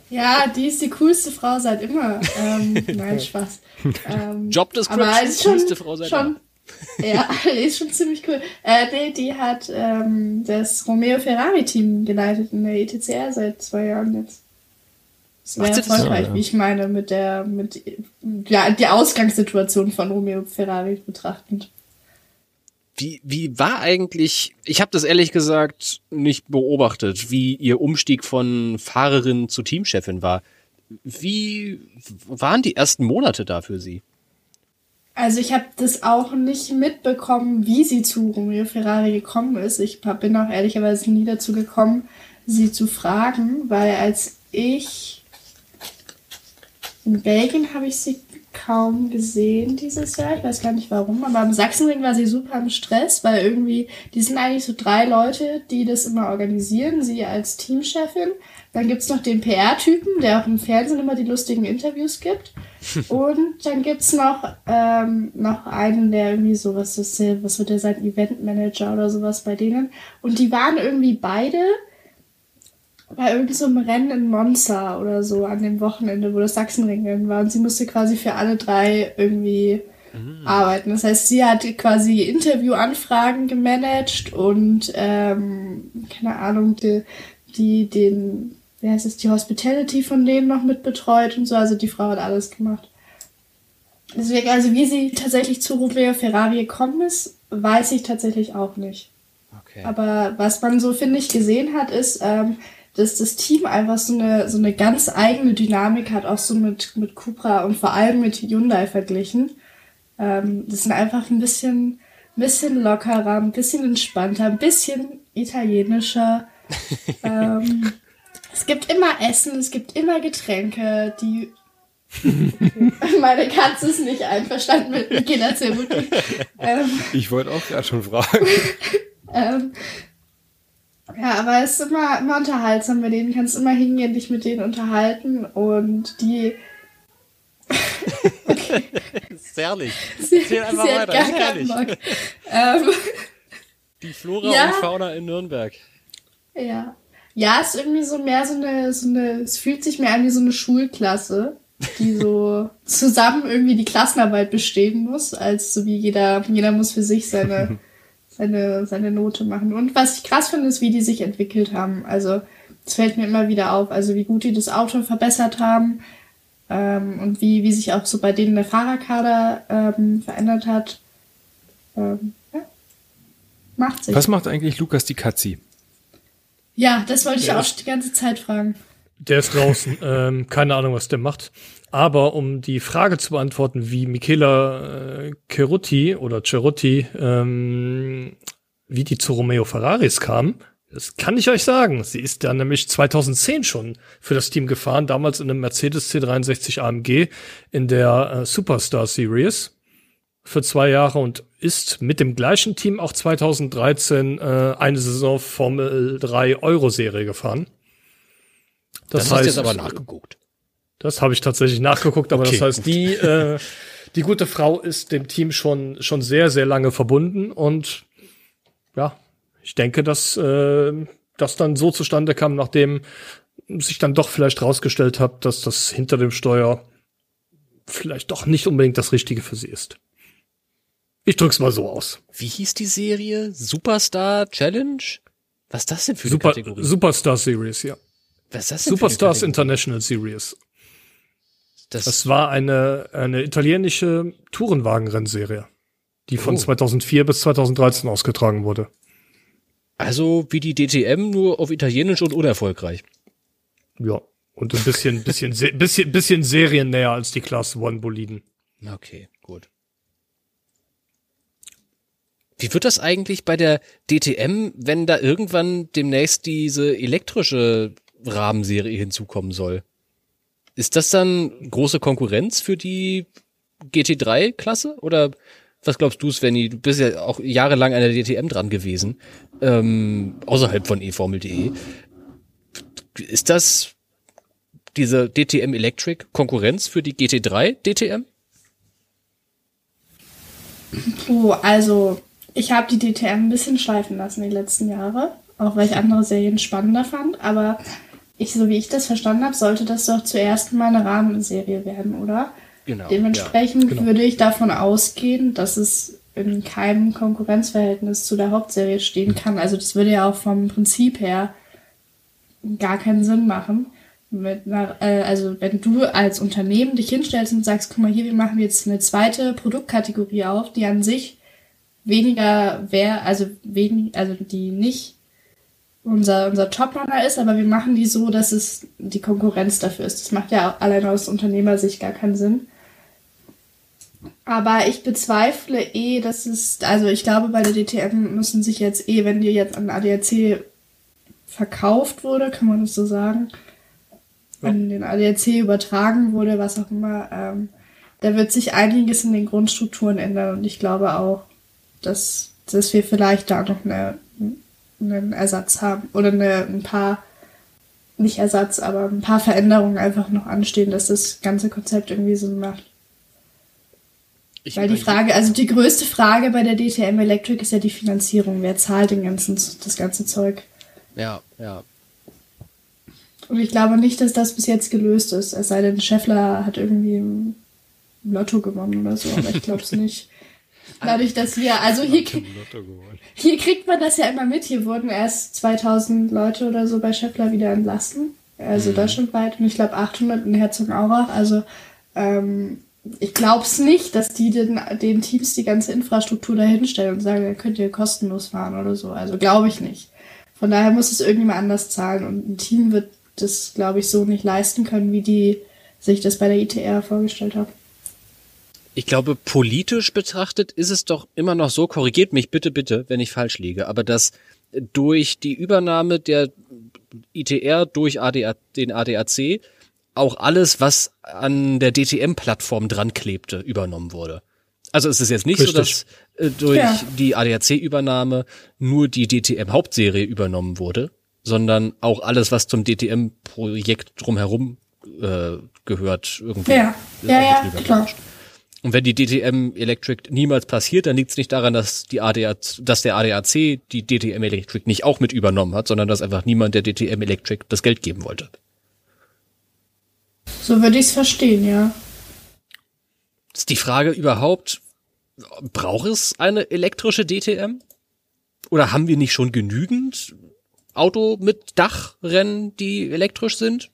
Ja, die ist die coolste Frau seit immer. Ähm, nein, Spaß. Ähm, Job aber Description, ist schon, coolste Frau seit schon, ja, die ist schon ziemlich cool. Äh, nee, die hat ähm, das Romeo Ferrari Team geleitet in der ETCR seit zwei Jahren jetzt. Das wäre erfolgreich, Ja, ja. wie ich meine, mit der, mit, ja, die Ausgangssituation von Romeo Ferrari betrachtend. Wie, wie war eigentlich, ich habe das ehrlich gesagt nicht beobachtet, wie ihr Umstieg von Fahrerin zu Teamchefin war. Wie waren die ersten Monate da für sie? Also ich habe das auch nicht mitbekommen, wie sie zu Romeo Ferrari gekommen ist. Ich bin auch ehrlicherweise nie dazu gekommen, sie zu fragen, weil als ich in Belgien habe ich sie kaum gesehen dieses Jahr. Ich weiß gar nicht warum, aber am Sachsenring war sie super im Stress, weil irgendwie, die sind eigentlich so drei Leute, die das immer organisieren. Sie als Teamchefin. Dann gibt's noch den PR-Typen, der auch im Fernsehen immer die lustigen Interviews gibt. Und dann gibt's noch, ähm, noch einen, der irgendwie so, was ist der, was wird der sein, Eventmanager oder sowas bei denen. Und die waren irgendwie beide bei irgendeinem so einem Rennen in Monza oder so an dem Wochenende, wo das Sachsenringen war. Und sie musste quasi für alle drei irgendwie arbeiten. Das heißt, sie hat quasi Interviewanfragen gemanagt und ähm, keine Ahnung, die, die den, wie heißt es, die Hospitality von denen noch mit betreut und so. Also die Frau hat alles gemacht. Deswegen, also wie sie tatsächlich zu Romeo Ferrari gekommen ist, weiß ich tatsächlich auch nicht. Okay. Aber was man so, finde ich, gesehen hat, ist, ähm, dass das Team einfach so eine, so eine ganz eigene Dynamik hat, auch so mit, mit Cupra und vor allem mit Hyundai verglichen. Ähm, das sind einfach ein bisschen, ein bisschen lockerer, ein bisschen entspannter, ein bisschen italienischer. ähm, es gibt immer Essen, es gibt immer Getränke, die meine Katze ist nicht einverstanden mit Zeruti. ähm, Ich wollte auch gerade schon fragen. ähm, ja, aber es ist immer, immer unterhaltsam mit denen. Du kannst immer hingehen, dich mit denen unterhalten und die. Das ist herrlich. Sie, einfach sie weiter, gar ist. Bock. Ähm, Die Flora Ja. und Fauna in Nürnberg. ja. Ja, es ist irgendwie so mehr so eine, so eine, es fühlt sich mehr an wie so eine Schulklasse, die so zusammen irgendwie die Klassenarbeit bestehen muss, als so wie jeder, jeder muss für sich seine, seine, seine Note machen. Und was ich krass finde, ist, wie die sich entwickelt haben. Also, es fällt mir immer wieder auf, also wie gut die das Auto verbessert haben, ähm, und wie, wie sich auch so bei denen der Fahrerkader ähm, verändert hat. Ähm, ja. macht sich. Was macht eigentlich Lukas die Katzi? Ja, das wollte ich Der auch die ganze Zeit fragen. Der ist draußen. ähm, keine Ahnung, was der macht. Aber um die Frage zu beantworten, wie Michela äh, Cerutti oder Cerutti, ähm, wie die zu Romeo Ferraris kam, das kann ich euch sagen. Sie ist da nämlich 2010 schon für das Team gefahren, damals in einem Mercedes C63 AMG in der äh, Superstar Series für zwei Jahre und ist mit dem gleichen Team auch 2013 äh, eine Saison Formel 3 Euro Serie gefahren. Das, hast du jetzt aber nachgeguckt. Das habe ich tatsächlich nachgeguckt, aber Okay, das heißt, die, äh, die gute Frau ist dem Team schon, schon sehr, sehr lange verbunden und ja, ich denke, dass äh, das dann so zustande kam, nachdem sich dann doch vielleicht rausgestellt hat, dass das hinter dem Steuer vielleicht doch nicht unbedingt das Richtige für sie ist. Ich drück's mal so aus. Wie hieß die Serie? Superstar Challenge? Was ist das denn für eine Super, Kategorie? Superstar Series, ja. Was ist das denn Superstars eine? International Series. Das, Das war eine, eine italienische Tourenwagenrennserie, die von Oh. 2004 bis 2013 ausgetragen wurde. also wie die DTM, nur auf Italienisch und unerfolgreich. Ja. Und ein bisschen, bisschen, bisschen, bisschen seriennäher als die Class One Boliden. Okay, gut. Wie wird das eigentlich bei der DTM, wenn da irgendwann demnächst diese elektrische Rahmenserie hinzukommen soll? Ist das dann große Konkurrenz für die GT3-Klasse? Oder was glaubst du, Svenny? Du bist ja auch jahrelang an der DTM dran gewesen, ähm, außerhalb von eFormel.de. Ist das diese DTM Electric Konkurrenz für die GT3 DTM? Puh, also ich habe die DTM ein bisschen schleifen lassen die letzten Jahre, auch weil ich andere Serien spannender fand. Aber ich, so wie ich das verstanden habe, sollte das doch zuerst mal eine Rahmenserie werden, oder? Genau. Dementsprechend genau. würde ich davon ausgehen, dass es in keinem Konkurrenzverhältnis zu der Hauptserie stehen kann. Also das würde ja auch vom Prinzip her gar keinen Sinn machen. Einer, äh, also wenn du als Unternehmen dich hinstellst und sagst, guck mal hier, wir machen jetzt eine zweite Produktkategorie auf, die an sich weniger wer, also wenig, also die nicht unser, unser Toprunner ist, aber wir machen die so, dass es die Konkurrenz dafür ist. Das macht ja allein aus Unternehmersicht gar keinen Sinn. Aber ich bezweifle eh, dass es, also ich glaube, bei der DTM müssen sich jetzt eh, wenn die jetzt an ADAC verkauft wurde, kann man das so sagen, an den ADAC übertragen wurde, was auch immer, ähm, da wird sich einiges in den Grundstrukturen ändern und ich glaube auch, dass, dass wir vielleicht da noch eine, einen Ersatz haben oder eine, ein paar, nicht Ersatz, aber ein paar Veränderungen einfach noch anstehen, dass das ganze Konzept irgendwie Sinn macht. Ich Weil die Frage, also die größte Frage bei der DTM Electric ist ja die Finanzierung. Wer zahlt den ganzen, das ganze Zeug? Ja, ja. Und ich glaube nicht, dass das bis jetzt gelöst ist. Es sei denn, Scheffler hat irgendwie im Lotto gewonnen oder so, aber ich glaube es nicht. Dadurch, dass wir, also hier, hier kriegt man das ja immer mit. Hier wurden erst 2000 Leute oder so bei Scheffler wieder entlassen. Also deutschlandweit. Und ich glaube 800 in Herzogenaurach. Also ähm, ich glaube es nicht, dass die den, den Teams die ganze Infrastruktur dahinstellen und sagen, dann könnt ihr kostenlos fahren oder so. Also glaube ich nicht. Von daher muss es irgendjemand anders zahlen. Und ein Team wird das, glaube ich, so nicht leisten können, wie die sich das bei der ITR vorgestellt haben. Ich glaube, politisch betrachtet ist es doch immer noch so, korrigiert mich bitte, bitte, wenn ich falsch liege, aber dass durch die Übernahme der ITR durch ADA, den ADAC auch alles, was an der DTM-Plattform dran klebte, übernommen wurde. Also es ist jetzt nicht so, Richtig. dass äh, durch Ja. die ADAC-Übernahme nur die DTM-Hauptserie übernommen wurde, sondern auch alles, was zum DTM-Projekt drumherum äh, gehört, irgendwie. Ja, ist ja, auch ja, klar. gemischt. Und wenn die DTM Electric niemals passiert, dann liegt es nicht daran, dass die ADAC, dass der ADAC die DTM Electric nicht auch mit übernommen hat, sondern dass einfach niemand der DTM Electric das Geld geben wollte. So würde ich es verstehen, ja. Ist die Frage überhaupt, braucht es eine elektrische DTM? Oder haben wir nicht schon genügend Auto mit Dachrennen, die elektrisch sind?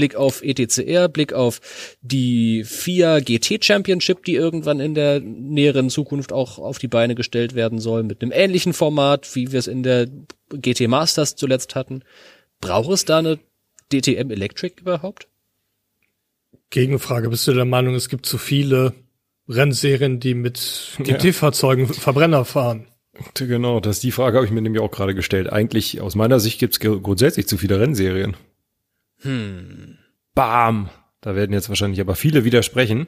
Blick auf ETCR, Blick auf die FIA GT Championship, die irgendwann in der näheren Zukunft auch auf die Beine gestellt werden soll, mit einem ähnlichen Format, wie wir es in der GT Masters zuletzt hatten. Braucht es da eine DTM Electric überhaupt? Gegenfrage, bist du der Meinung, es gibt zu viele Rennserien, die mit GT-Fahrzeugen Verbrenner fahren? Genau, das die Frage habe ich mir nämlich auch gerade gestellt. Eigentlich aus meiner Sicht gibt es grundsätzlich zu viele Rennserien. Hm. Bam! Da werden jetzt wahrscheinlich aber viele widersprechen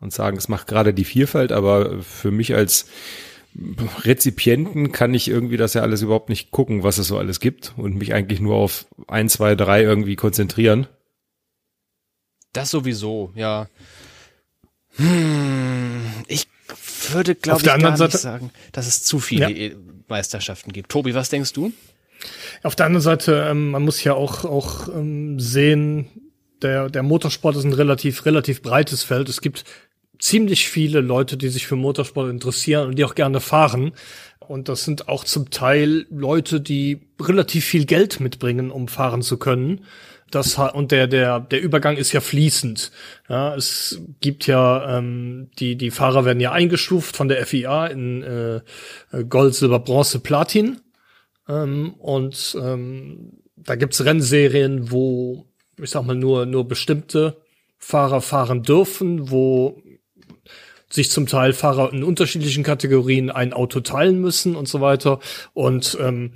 und sagen, es macht gerade die Vielfalt, aber für mich als Rezipienten kann ich irgendwie das ja alles überhaupt nicht gucken, was es so alles gibt und mich eigentlich nur auf ein, zwei, drei irgendwie konzentrieren. Das sowieso, ja. Hm, ich würde, glaube ich, gar Seite, nicht sagen, dass es zu viele ja. Meisterschaften gibt. Tobi, was denkst du? Auf der anderen Seite, ähm, man muss ja auch, auch ähm, sehen, der, der Motorsport ist ein relativ, relativ breites Feld. Es gibt ziemlich viele Leute, die sich für Motorsport interessieren und die auch gerne fahren. Und das sind auch zum Teil Leute, die relativ viel Geld mitbringen, um fahren zu können das und der der der Übergang ist ja fließend. Ja, es gibt ja ähm, die die Fahrer werden ja eingestuft von der FIA in äh, Gold, Silber, Bronze, Platin ähm, und ähm, da gibt's Rennserien, wo ich sag mal nur nur bestimmte Fahrer fahren dürfen, wo sich zum Teil Fahrer in unterschiedlichen Kategorien ein Auto teilen müssen und so weiter. Und ähm,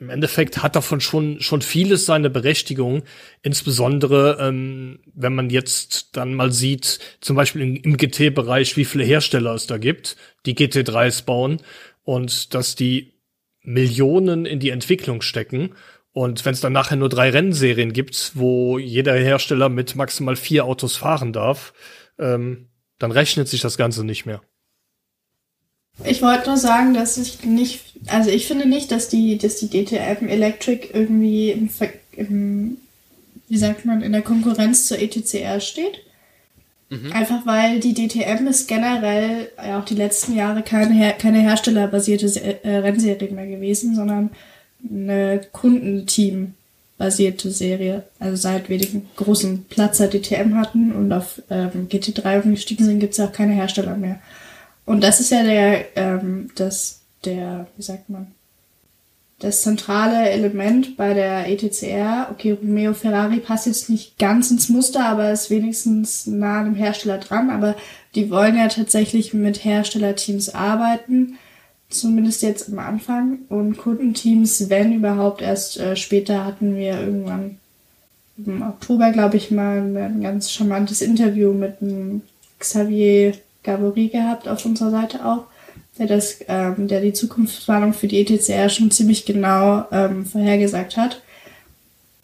im Endeffekt hat davon schon schon vieles seine Berechtigung, insbesondere ähm, wenn man jetzt dann mal sieht, zum Beispiel im, im GT-Bereich, wie viele Hersteller es da gibt, die GT3s bauen. Und dass die Millionen in die Entwicklung stecken. Und wenn es dann nachher nur drei Rennserien gibt, wo jeder Hersteller mit maximal vier Autos fahren darf, ähm, dann rechnet sich das Ganze nicht mehr. Ich wollte nur sagen, dass ich nicht, also ich finde nicht, dass die, dass die DTM Electric irgendwie im, im wie sagt man, in der Konkurrenz zur ETCR steht. Mhm. Einfach weil die DTM ist generell ja auch die letzten Jahre keine, Her keine herstellerbasierte äh, Rennserie mehr gewesen, sondern eine Kundenteam-basierte Serie. Also seit wir den großen Platzer DTM hatten und auf ähm, GT3 umgestiegen sind, gibt es auch keine Hersteller mehr. Und das ist ja der, ähm, das, der, wie sagt man, das zentrale Element bei der ETCR. Okay, Romeo Ferrari passt jetzt nicht ganz ins Muster, aber ist wenigstens nah an dem Hersteller dran. Aber die wollen ja tatsächlich mit Herstellerteams arbeiten. Zumindest jetzt am Anfang. Und Kundenteams, wenn überhaupt, erst äh, später hatten wir irgendwann im Oktober, glaube ich, mal ein ganz charmantes Interview mit einem Xavier Gabory gehabt auf unserer Seite auch, der das, ähm, der die Zukunftsplanung für die ETCR schon ziemlich genau ähm, vorhergesagt hat.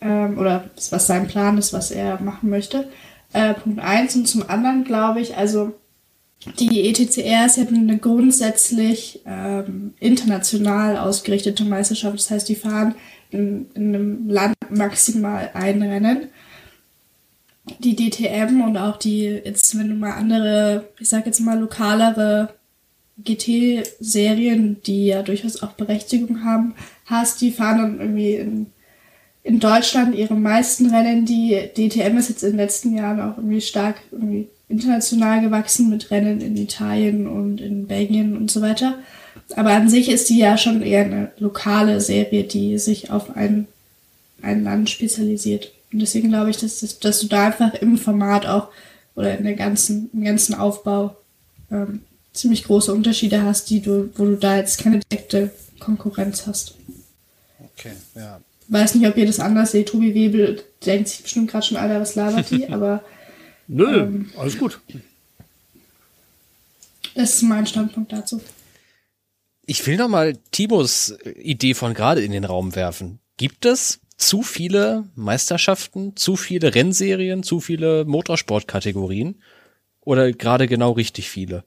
Ähm, oder was sein Plan ist, was er machen möchte. Äh, Punkt eins und zum anderen glaube ich, also die ETCR ist ja eine grundsätzlich ähm, international ausgerichtete Meisterschaft. Das heißt, die fahren in, in einem Land maximal ein Rennen die DTM und auch die, jetzt wenn du mal andere, ich sag jetzt mal lokalere GT-Serien, die ja durchaus auch Berechtigung haben, hast, die fahren dann irgendwie in, in Deutschland ihre meisten Rennen. Die DTM ist jetzt in den letzten Jahren auch irgendwie stark irgendwie international gewachsen mit Rennen in Italien und in Belgien und so weiter. Aber an sich ist die ja schon eher eine lokale Serie, die sich auf ein, ein Land spezialisiert. Und deswegen glaube ich, dass, dass, du da einfach im Format auch oder in der ganzen, im ganzen Aufbau ähm, ziemlich große Unterschiede hast, die du, wo du da jetzt keine direkte Konkurrenz hast. Okay, ja. Weiß nicht, ob ihr das anders seht. Tobi Webel denkt sich bestimmt gerade schon, Alter, was labert die, aber. Nö, ähm, alles gut. Das ist mein Standpunkt dazu. Ich will noch mal Tibos Idee von gerade in den Raum werfen. Gibt es zu viele Meisterschaften, zu viele Rennserien, zu viele Motorsportkategorien oder gerade genau richtig viele?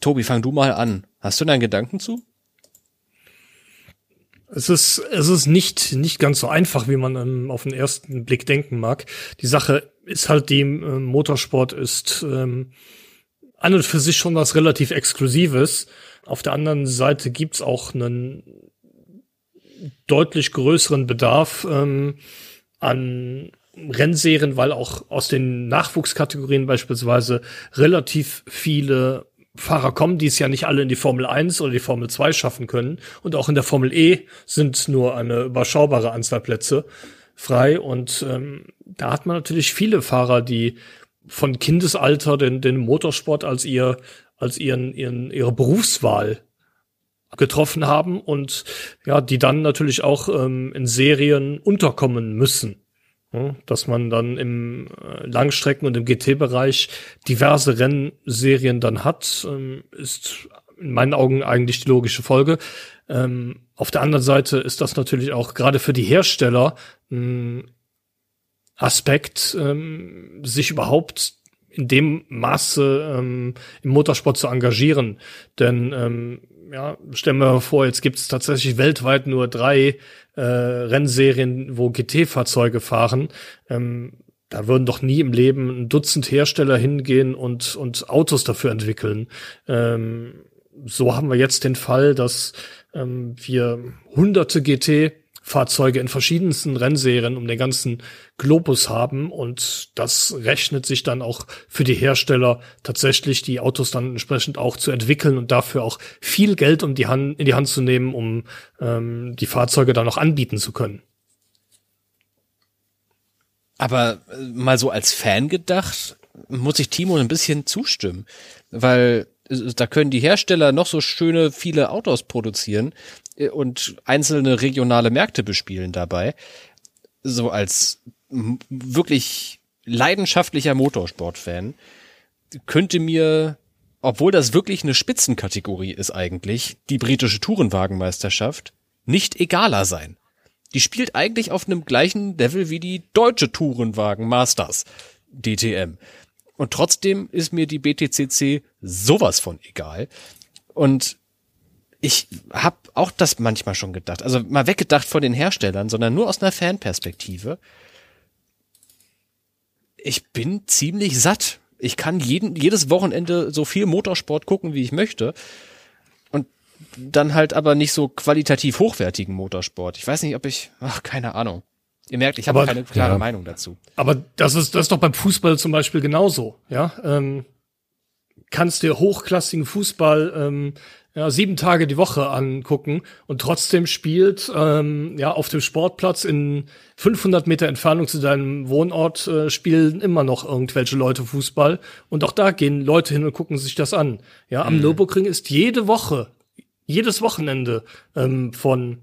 Tobi, fang du mal an. Hast du da einen Gedanken zu? Es ist, es ist nicht, nicht ganz so einfach, wie man ähm, auf den ersten Blick denken mag. Die Sache ist halt die, ähm, Motorsport ist ähm, an und für sich schon was relativ Exklusives. Auf der anderen Seite gibt's auch einen deutlich größeren Bedarf ähm, an Rennserien, weil auch aus den Nachwuchskategorien beispielsweise relativ viele Fahrer kommen, die es ja nicht alle in die Formel 1 oder die Formel 2 schaffen können. Und auch in der Formel E sind nur eine überschaubare Anzahl Plätze frei. Und ähm, da hat man natürlich viele Fahrer, die von Kindesalter den, den Motorsport als ihr, als ihren, ihren, ihre Berufswahl getroffen haben und ja, die dann natürlich auch ähm, in Serien unterkommen müssen. Ja, dass man dann im äh, Langstrecken- und im GT-Bereich diverse Rennserien dann hat, ähm, ist in meinen Augen eigentlich die logische Folge. Ähm, auf der anderen Seite ist das natürlich auch gerade für die Hersteller ein Aspekt, ähm, sich überhaupt in dem Maße im Motorsport zu engagieren. Denn ja, stellen wir mal vor, jetzt gibt es tatsächlich weltweit nur drei äh, Rennserien, wo GT-Fahrzeuge fahren. Ähm, da würden doch nie im Leben ein Dutzend Hersteller hingehen und, und Autos dafür entwickeln. Ähm, so haben wir jetzt den Fall, dass ähm, wir hunderte GT Fahrzeuge in verschiedensten Rennserien um den ganzen Globus haben und das rechnet sich dann auch für die Hersteller tatsächlich die Autos dann entsprechend auch zu entwickeln und dafür auch viel Geld um die Hand, in die Hand zu nehmen, um ähm, die Fahrzeuge dann auch anbieten zu können. Aber äh, mal so als Fan gedacht, muss ich Timo ein bisschen zustimmen, weil äh, da können die Hersteller noch so schöne viele Autos produzieren und einzelne regionale Märkte bespielen dabei. So als wirklich leidenschaftlicher Motorsportfan könnte mir, obwohl das wirklich eine Spitzenkategorie ist eigentlich, die britische Tourenwagenmeisterschaft, nicht egaler sein. Die spielt eigentlich auf einem gleichen Level wie die deutsche Tourenwagen Masters DTM. Und trotzdem ist mir die BTCC sowas von egal. Und ich habe auch das manchmal schon gedacht. Also mal weggedacht von den Herstellern, sondern nur aus einer Fanperspektive. Ich bin ziemlich satt. Ich kann jeden, jedes Wochenende so viel Motorsport gucken, wie ich möchte. Und dann halt aber nicht so qualitativ hochwertigen Motorsport. Ich weiß nicht, ob ich, ach, keine Ahnung. Ihr merkt, ich habe keine klare ja. Meinung dazu. Aber das ist, das ist doch beim Fußball zum Beispiel genauso, ja. Ähm, kannst dir hochklassigen Fußball ähm, ja, sieben Tage die Woche angucken und trotzdem spielt ähm, ja auf dem Sportplatz in 500 Meter Entfernung zu deinem Wohnort äh, spielen immer noch irgendwelche Leute Fußball und auch da gehen Leute hin und gucken sich das an. Ja, am mhm. Nürburgring ist jede Woche, jedes Wochenende ähm, von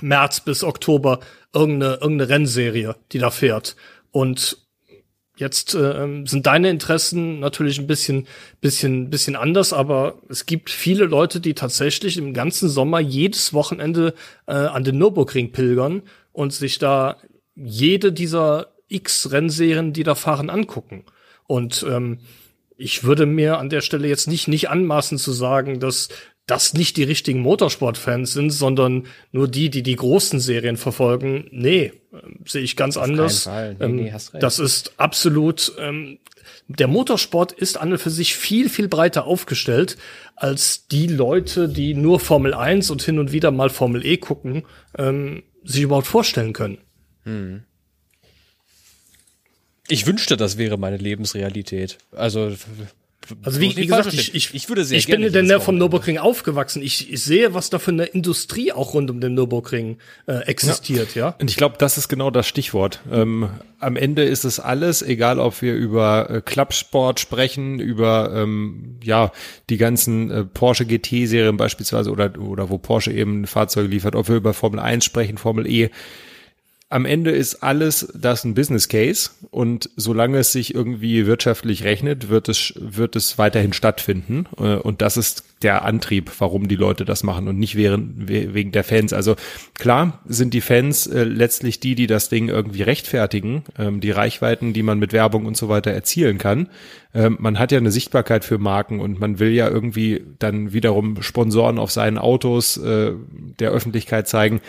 März bis Oktober irgendeine, irgendeine Rennserie, die da fährt. Und jetzt äh, sind deine Interessen natürlich ein bisschen, bisschen, bisschen anders, aber es gibt viele Leute, die tatsächlich im ganzen Sommer jedes Wochenende äh, an den Nürburgring pilgern und sich da jede dieser X Rennserien, die da fahren, angucken. Und ähm, ich würde mir an der Stelle jetzt nicht, nicht anmaßen zu sagen, dass das nicht die richtigen Motorsportfans sind, sondern nur die, die die großen Serien verfolgen. Nee, äh, sehe ich ganz Auf anders. Nee, ähm, nee, das ist absolut, ähm, der Motorsport ist an und für sich viel, viel breiter aufgestellt als die Leute, die nur Formel 1 und hin und wieder mal Formel E gucken, ähm, sich überhaupt vorstellen können. Hm. Ich wünschte, das wäre meine Lebensrealität. Also also wie, wie gesagt, ich, ich, ich würde sehr ich bin in der vom Nürburgring aufgewachsen. Ich, ich sehe, was da für eine Industrie auch rund um den Nürburgring äh, existiert, ja. ja? Und ich glaube, das ist genau das Stichwort. Ähm, am Ende ist es alles, egal ob wir über äh, Klappsport sprechen, über ähm, ja die ganzen äh, Porsche GT-Serien beispielsweise oder oder wo Porsche eben Fahrzeuge liefert, ob wir über Formel 1 sprechen, Formel E am Ende ist alles das ein Business Case und solange es sich irgendwie wirtschaftlich rechnet, wird es, wird es weiterhin stattfinden. Äh, und das ist der Antrieb, warum die Leute das machen und nicht wegen, wegen der Fans. Also klar sind die Fans äh, letztlich die, die das Ding irgendwie rechtfertigen, ähm, die Reichweiten, die man mit Werbung und so weiter erzielen kann. Ähm, man hat ja eine Sichtbarkeit für Marken und man will ja irgendwie dann wiederum Sponsoren auf seinen Autos äh, der Öffentlichkeit zeigen.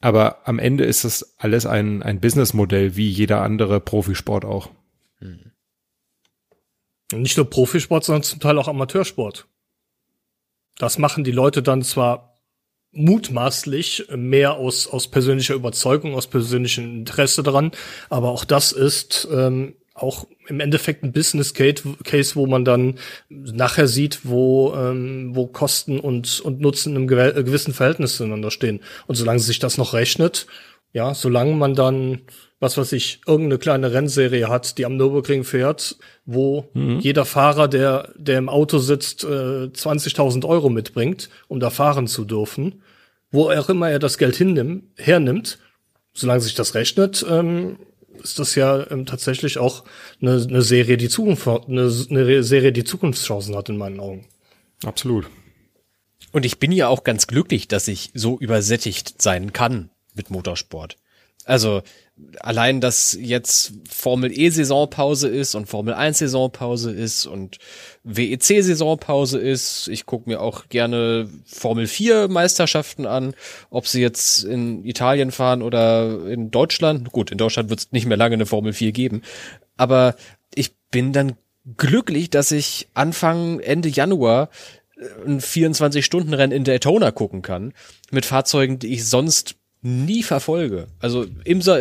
Aber am Ende ist das alles ein, ein Businessmodell, wie jeder andere Profisport auch. Hm. Nicht nur Profisport, sondern zum Teil auch Amateursport. Das machen die Leute dann zwar mutmaßlich mehr aus, aus persönlicher Überzeugung, aus persönlichem Interesse daran. Aber auch das ist ähm, auch im Endeffekt ein Business Case, wo man dann nachher sieht, wo, ähm, wo Kosten und, und Nutzen im gewissen Verhältnis zueinander stehen. Und solange sich das noch rechnet, ja, solange man dann, was weiß ich, irgendeine kleine Rennserie hat, die am Nürburgring fährt, wo mhm. jeder Fahrer, der, der im Auto sitzt, äh, 20.000 Euro mitbringt, um da fahren zu dürfen, wo auch immer er das Geld hinnimmt, hernimmt, solange sich das rechnet, ähm, ist das ja ähm, tatsächlich auch eine, eine Serie, die Zukunft, eine, eine Serie, die Zukunftschancen hat in meinen Augen. Absolut. Und ich bin ja auch ganz glücklich, dass ich so übersättigt sein kann mit Motorsport. Also allein, dass jetzt Formel E Saisonpause ist und Formel 1 Saisonpause ist und WEC Saisonpause ist. Ich gucke mir auch gerne Formel 4 Meisterschaften an, ob sie jetzt in Italien fahren oder in Deutschland. Gut, in Deutschland wird es nicht mehr lange eine Formel 4 geben. Aber ich bin dann glücklich, dass ich Anfang, Ende Januar ein 24-Stunden-Rennen in Daytona gucken kann. Mit Fahrzeugen, die ich sonst nie verfolge. Also IMSA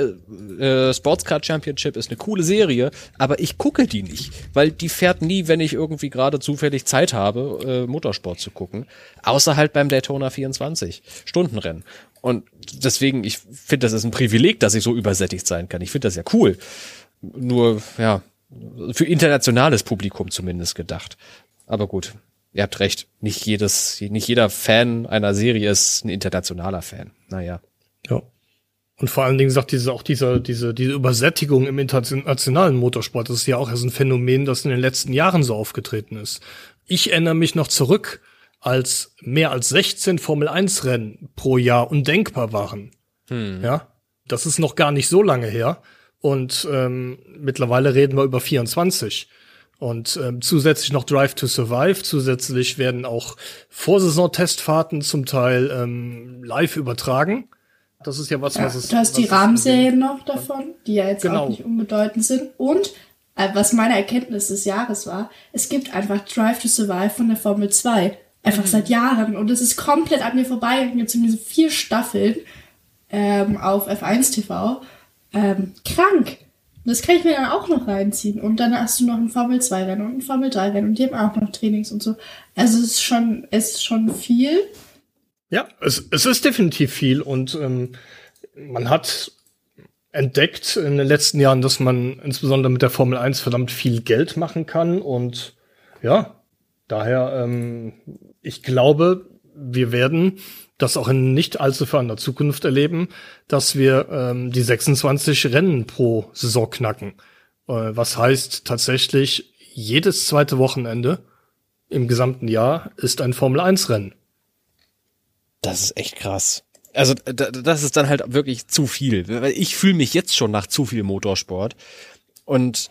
äh, Sportscar Championship ist eine coole Serie, aber ich gucke die nicht, weil die fährt nie, wenn ich irgendwie gerade zufällig Zeit habe, äh, Motorsport zu gucken. Außer halt beim Daytona 24 Stundenrennen. Und deswegen, ich finde, das ist ein Privileg, dass ich so übersättigt sein kann. Ich finde das ja cool. Nur, ja, für internationales Publikum zumindest gedacht. Aber gut, ihr habt recht. Nicht jedes, nicht jeder Fan einer Serie ist ein internationaler Fan. Naja. Ja. Und vor allen Dingen sagt diese auch diese, diese, diese Übersättigung im internationalen Motorsport, das ist ja auch erst ein Phänomen, das in den letzten Jahren so aufgetreten ist. Ich erinnere mich noch zurück, als mehr als 16 Formel 1 Rennen pro Jahr undenkbar waren. Hm. Ja. Das ist noch gar nicht so lange her. Und ähm, mittlerweile reden wir über 24. Und ähm, zusätzlich noch Drive to Survive. Zusätzlich werden auch Vorsaison-Testfahrten zum Teil ähm, live übertragen. Das ist ja was, ja, was es. Du hast die Rahmenserien noch davon, die ja jetzt genau. auch nicht unbedeutend sind. Und äh, was meine Erkenntnis des Jahres war, es gibt einfach Drive to Survive von der Formel 2. Einfach mhm. seit Jahren. Und es ist komplett an mir vorbei. Jetzt sind diese vier Staffeln ähm, auf F1 TV. Ähm, krank. Das kann ich mir dann auch noch reinziehen. Und dann hast du noch ein Formel 2 Rennen und ein Formel 3 Rennen und die haben auch noch Trainings und so. Also es ist schon, es ist schon viel. Ja, es, es ist definitiv viel und ähm, man hat entdeckt in den letzten Jahren, dass man insbesondere mit der Formel 1 verdammt viel Geld machen kann und ja, daher, ähm, ich glaube, wir werden das auch in nicht allzu ferner Zukunft erleben, dass wir ähm, die 26 Rennen pro Saison knacken. Äh, was heißt tatsächlich, jedes zweite Wochenende im gesamten Jahr ist ein Formel 1 Rennen. Das ist echt krass. Also das ist dann halt wirklich zu viel. Ich fühle mich jetzt schon nach zu viel Motorsport. Und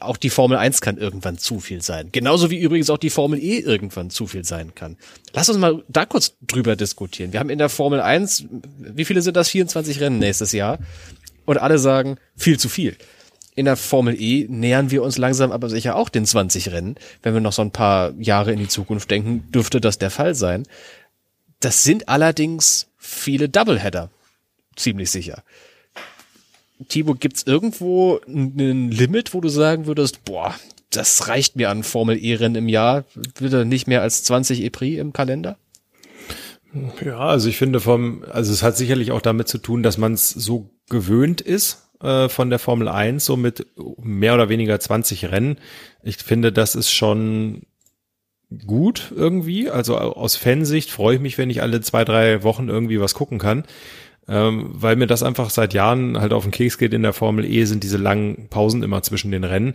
auch die Formel 1 kann irgendwann zu viel sein. Genauso wie übrigens auch die Formel E irgendwann zu viel sein kann. Lass uns mal da kurz drüber diskutieren. Wir haben in der Formel 1, wie viele sind das? 24 Rennen nächstes Jahr. Und alle sagen, viel zu viel. In der Formel E nähern wir uns langsam aber sicher auch den 20 Rennen. Wenn wir noch so ein paar Jahre in die Zukunft denken, dürfte das der Fall sein. Das sind allerdings viele Doubleheader. Ziemlich sicher. Timo, gibt's irgendwo ein Limit, wo du sagen würdest, boah, das reicht mir an Formel E-Rennen im Jahr? Bitte nicht mehr als 20 EPRI im Kalender? Ja, also ich finde vom, also es hat sicherlich auch damit zu tun, dass man es so gewöhnt ist äh, von der Formel 1, so mit mehr oder weniger 20 Rennen. Ich finde, das ist schon gut irgendwie. Also aus Fansicht freue ich mich, wenn ich alle zwei, drei Wochen irgendwie was gucken kann. Ähm, weil mir das einfach seit Jahren halt auf den Keks geht in der Formel E, sind diese langen Pausen immer zwischen den Rennen.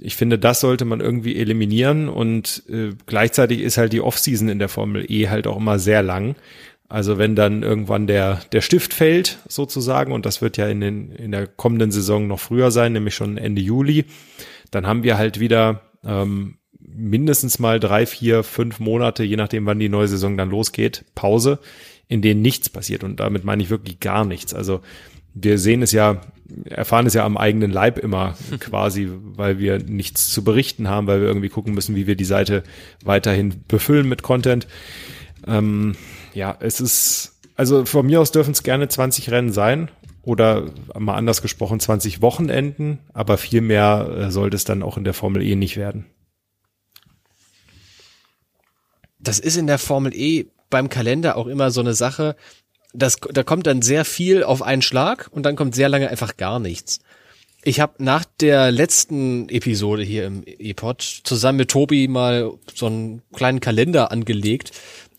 Ich finde, das sollte man irgendwie eliminieren und äh, gleichzeitig ist halt die Offseason in der Formel E halt auch immer sehr lang. Also wenn dann irgendwann der, der Stift fällt, sozusagen, und das wird ja in, den, in der kommenden Saison noch früher sein, nämlich schon Ende Juli, dann haben wir halt wieder ähm, mindestens mal drei, vier, fünf Monate, je nachdem, wann die neue Saison dann losgeht, Pause, in denen nichts passiert. Und damit meine ich wirklich gar nichts. Also wir sehen es ja, erfahren es ja am eigenen Leib immer quasi, weil wir nichts zu berichten haben, weil wir irgendwie gucken müssen, wie wir die Seite weiterhin befüllen mit Content. Ähm, ja, es ist, also von mir aus dürfen es gerne 20 Rennen sein oder mal anders gesprochen 20 Wochenenden, aber viel mehr äh, sollte es dann auch in der Formel E nicht werden. Das ist in der Formel E beim Kalender auch immer so eine Sache. Das, da kommt dann sehr viel auf einen Schlag und dann kommt sehr lange einfach gar nichts. Ich habe nach der letzten Episode hier im E-Pod zusammen mit Tobi mal so einen kleinen Kalender angelegt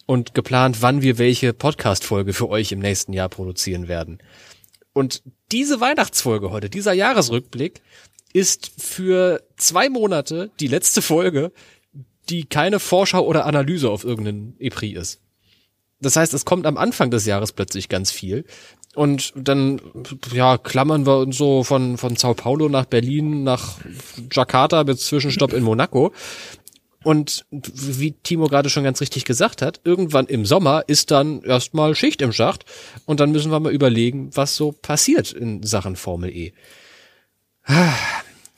und geplant, wann wir welche Podcast-Folge für euch im nächsten Jahr produzieren werden. Und diese Weihnachtsfolge heute, dieser Jahresrückblick, ist für zwei Monate die letzte Folge, die keine Vorschau oder Analyse auf irgendeinen EPRI ist. Das heißt, es kommt am Anfang des Jahres plötzlich ganz viel. Und dann, ja, klammern wir uns so von, von Sao Paulo nach Berlin, nach Jakarta mit Zwischenstopp in Monaco. Und wie Timo gerade schon ganz richtig gesagt hat, irgendwann im Sommer ist dann erstmal Schicht im Schacht und dann müssen wir mal überlegen, was so passiert in Sachen Formel E.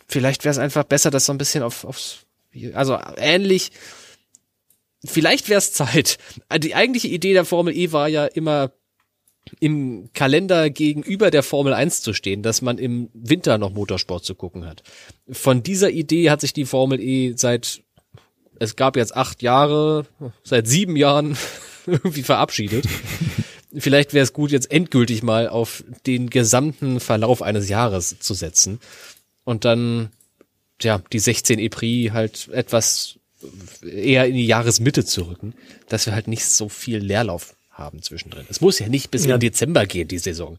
Vielleicht wäre es einfach besser, das so ein bisschen auf, aufs, also ähnlich, vielleicht wäre es Zeit. Die eigentliche Idee der Formel E war ja immer im Kalender gegenüber der Formel 1 zu stehen, dass man im Winter noch Motorsport zu gucken hat. Von dieser Idee hat sich die Formel E seit, es gab jetzt acht Jahre, seit sieben Jahren irgendwie verabschiedet. Vielleicht wäre es gut, jetzt endgültig mal auf den gesamten Verlauf eines Jahres zu setzen und dann, ja, die 16 EPRI halt etwas eher in die Jahresmitte zu rücken, dass wir halt nicht so viel Leerlauf haben zwischendrin. Es muss ja nicht bis ja. in Dezember gehen, die Saison.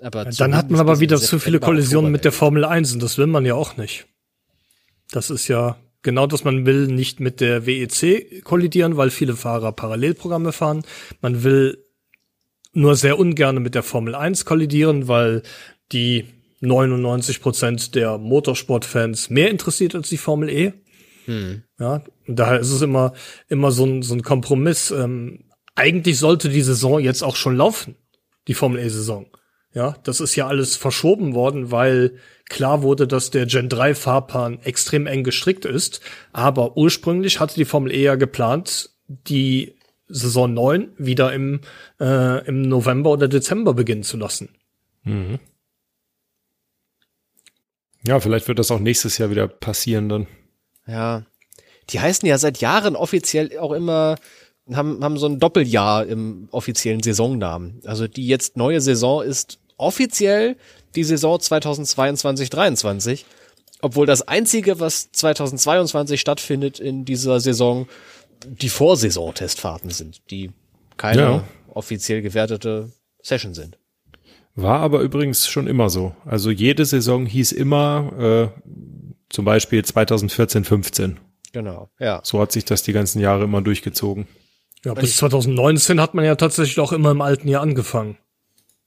Aber dann hat man aber wieder zu viele Kollisionen Oktober mit der Formel 1 und das will man ja auch nicht. Das ist ja genau das, man will nicht mit der WEC kollidieren, weil viele Fahrer Parallelprogramme fahren. Man will nur sehr ungern mit der Formel 1 kollidieren, weil die 99 Prozent der Motorsportfans mehr interessiert als die Formel E. Hm. Ja, daher ist es immer, immer so ein, so ein Kompromiss. Ähm, eigentlich sollte die Saison jetzt auch schon laufen, die Formel E-Saison. Ja, das ist ja alles verschoben worden, weil klar wurde, dass der Gen 3 Fahrplan extrem eng gestrickt ist. Aber ursprünglich hatte die Formel E ja geplant, die Saison 9 wieder im, äh, im November oder Dezember beginnen zu lassen. Mhm. Ja, vielleicht wird das auch nächstes Jahr wieder passieren dann. Ja. Die heißen ja seit Jahren offiziell auch immer haben, haben so ein Doppeljahr im offiziellen Saisonnamen. Also die jetzt neue Saison ist offiziell die Saison 2022-23, obwohl das einzige, was 2022 stattfindet in dieser Saison, die Vorsaison-Testfahrten sind, die keine ja. offiziell gewertete Session sind. War aber übrigens schon immer so. Also jede Saison hieß immer äh, zum Beispiel 2014, 15. Genau, ja. So hat sich das die ganzen Jahre immer durchgezogen. Ja, bis 2019 hat man ja tatsächlich auch immer im alten Jahr angefangen.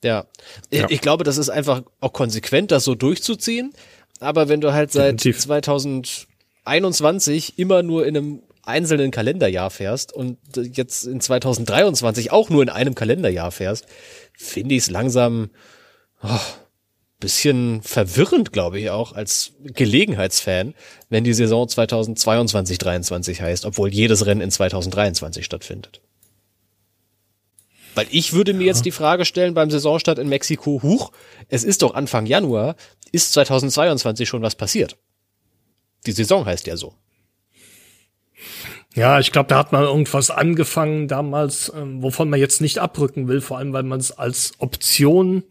Ja. ja. Ich glaube, das ist einfach auch konsequent, das so durchzuziehen. Aber wenn du halt seit Definitiv. 2021 immer nur in einem einzelnen Kalenderjahr fährst und jetzt in 2023 auch nur in einem Kalenderjahr fährst, finde ich es langsam oh, bisschen verwirrend, glaube ich, auch als Gelegenheitsfan, wenn die Saison 2022-23 heißt, obwohl jedes Rennen in 2023 stattfindet. Weil ich würde mir ja. jetzt die Frage stellen beim Saisonstart in Mexiko, huch, es ist doch Anfang Januar, ist 2022 schon was passiert? Die Saison heißt ja so. Ja, ich glaube, da hat man irgendwas angefangen damals, ähm, wovon man jetzt nicht abrücken will, vor allem weil man es als Option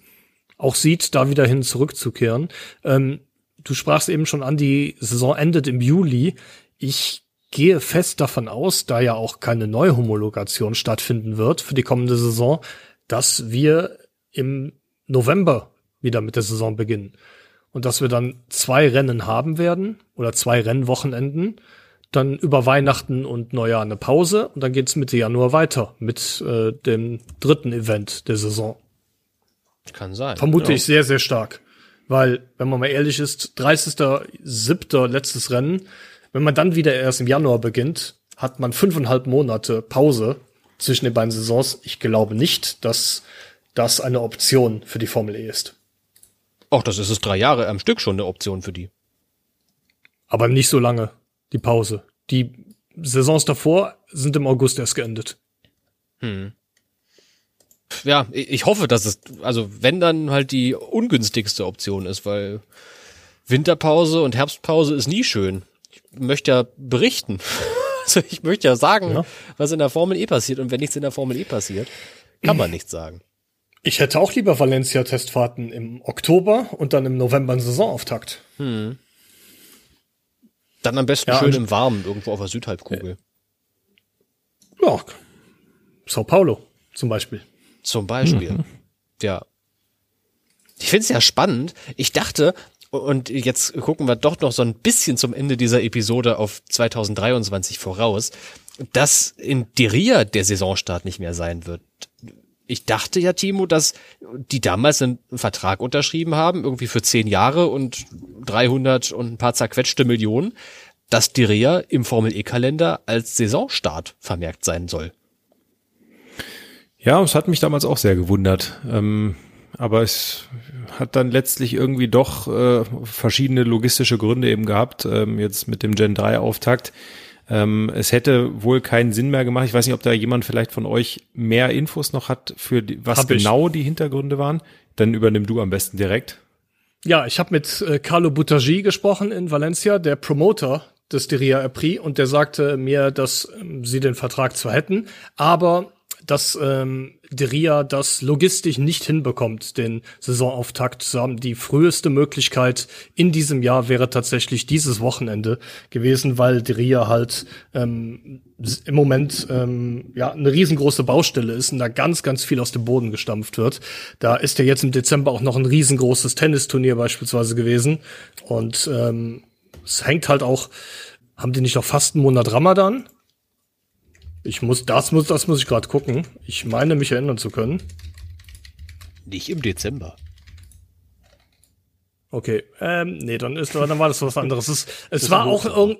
auch sieht, da wieder hin zurückzukehren. Ähm, du sprachst eben schon an, die Saison endet im Juli. Ich gehe fest davon aus, da ja auch keine Neuhomologation stattfinden wird für die kommende Saison, dass wir im November wieder mit der Saison beginnen. Und dass wir dann zwei Rennen haben werden oder zwei Rennwochenenden, dann über Weihnachten und Neujahr eine Pause und dann geht's Mitte Januar weiter mit äh, dem dritten Event der Saison. Kann sein. Vermute ja. ich sehr, sehr stark. Weil, wenn man mal ehrlich ist, 30.07. letztes Rennen, wenn man dann wieder erst im Januar beginnt, hat man fünfeinhalb Monate Pause zwischen den beiden Saisons. Ich glaube nicht, dass das eine Option für die Formel E ist. Ach, das ist es drei Jahre am Stück schon eine Option für die. Aber nicht so lange, die Pause. Die Saisons davor sind im August erst geendet. Ja, ich hoffe, dass es, also wenn dann halt die ungünstigste Option ist, weil Winterpause und Herbstpause ist nie schön. Ich möchte ja berichten. Also ich möchte ja sagen, Ja. was in der Formel E passiert. Und wenn nichts in der Formel E passiert, kann man nichts sagen. Ich hätte auch lieber Valencia-Testfahrten im Oktober und dann im November einen Saisonauftakt. Dann am besten Ja, schön im Warmen, irgendwo auf der Südhalbkugel. Ja, Sao Paulo zum Beispiel. Zum Beispiel. Ja. Ich finde es ja spannend. Ich dachte, und jetzt gucken wir doch noch so ein bisschen zum Ende dieser Episode auf 2023 voraus, dass in Diria der Saisonstart nicht mehr sein wird. Ich dachte ja, Timo, dass die damals einen Vertrag unterschrieben haben, irgendwie für zehn Jahre und 300 und ein paar zerquetschte Millionen, dass Diria im Formel-E-Kalender als Saisonstart vermerkt sein soll. Ja, es hat mich damals auch sehr gewundert. Ähm, aber es hat dann letztlich irgendwie doch äh, verschiedene logistische Gründe eben gehabt, ähm, jetzt mit dem Gen 3 Auftakt. Ähm, es hätte wohl keinen Sinn mehr gemacht. Ich weiß nicht, ob da jemand vielleicht von euch mehr Infos noch hat, für die, was Hab ich. genau die Hintergründe waren. Dann übernimm du am besten direkt. Ja, ich habe mit äh, Carlo Butagi gesprochen in Valencia, der Promoter des Diria Prix, und der sagte mir, dass ähm, sie den Vertrag zwar hätten, aber dass ähm, Diria das logistisch nicht hinbekommt, den Saisonauftakt zu haben. Die früheste Möglichkeit in diesem Jahr wäre tatsächlich dieses Wochenende gewesen, weil Diria halt ähm, im Moment ähm, ja eine riesengroße Baustelle ist und da ganz, ganz viel aus dem Boden gestampft wird. Da ist ja jetzt im Dezember auch noch ein riesengroßes Tennisturnier beispielsweise gewesen und ähm, es hängt halt auch, haben die nicht noch fast einen Monat Ramadan? Ich muss, das muss, das muss ich gerade gucken. Ich meine, mich erinnern zu können. Nicht im Dezember. Okay, ähm, nee, dann ist, dann war das was anderes. Es, es war auch irgend,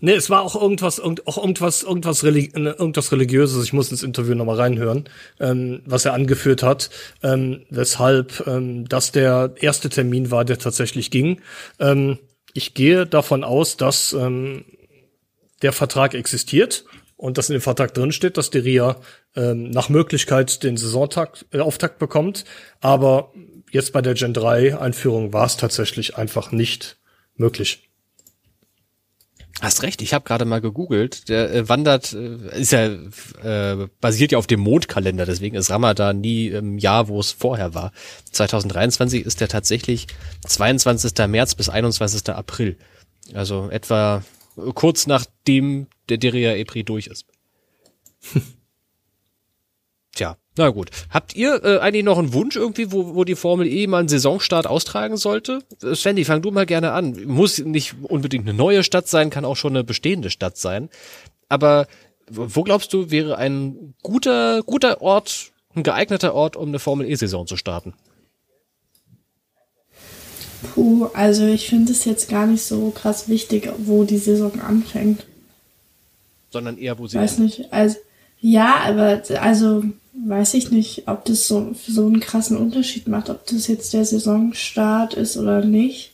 nee, es war auch irgendwas, irgend, auch irgendwas, irgendwas, Reli ne, irgendwas religiöses. Ich muss ins Interview nochmal reinhören, ähm, was er angeführt hat, ähm, weshalb ähm, das der erste Termin war, der tatsächlich ging. Ähm, ich gehe davon aus, dass ähm, der Vertrag existiert und dass in dem Vertrag drin steht, dass die RIA ähm, nach Möglichkeit den Saisontakt, äh, Auftakt bekommt. Aber jetzt bei der Gen 3 Einführung war es tatsächlich einfach nicht möglich. Hast recht, ich habe gerade mal gegoogelt. Der äh, wandert, äh, ist ja äh, basiert ja auf dem Mondkalender, deswegen ist Ramadan nie im Jahr, wo es vorher war. 2023 ist der tatsächlich 22. März bis 21. April. Also etwa kurz nachdem der Deria Epri durch ist. Tja, na gut. Habt ihr äh, eigentlich noch einen Wunsch irgendwie, wo, wo die Formel E mal einen Saisonstart austragen sollte? Äh, Svendy, fang du mal gerne an. Muss nicht unbedingt eine neue Stadt sein, kann auch schon eine bestehende Stadt sein. Aber wo wo glaubst du, wäre ein guter, guter Ort, ein geeigneter Ort, um eine Formel E-Saison zu starten? Puh, also ich finde es jetzt gar nicht so krass wichtig, wo die Saison anfängt. Sondern eher, wo sie Weiß nicht. Also, ja, aber also weiß ich nicht, ob das so, so einen krassen Unterschied macht, ob das jetzt der Saisonstart ist oder nicht.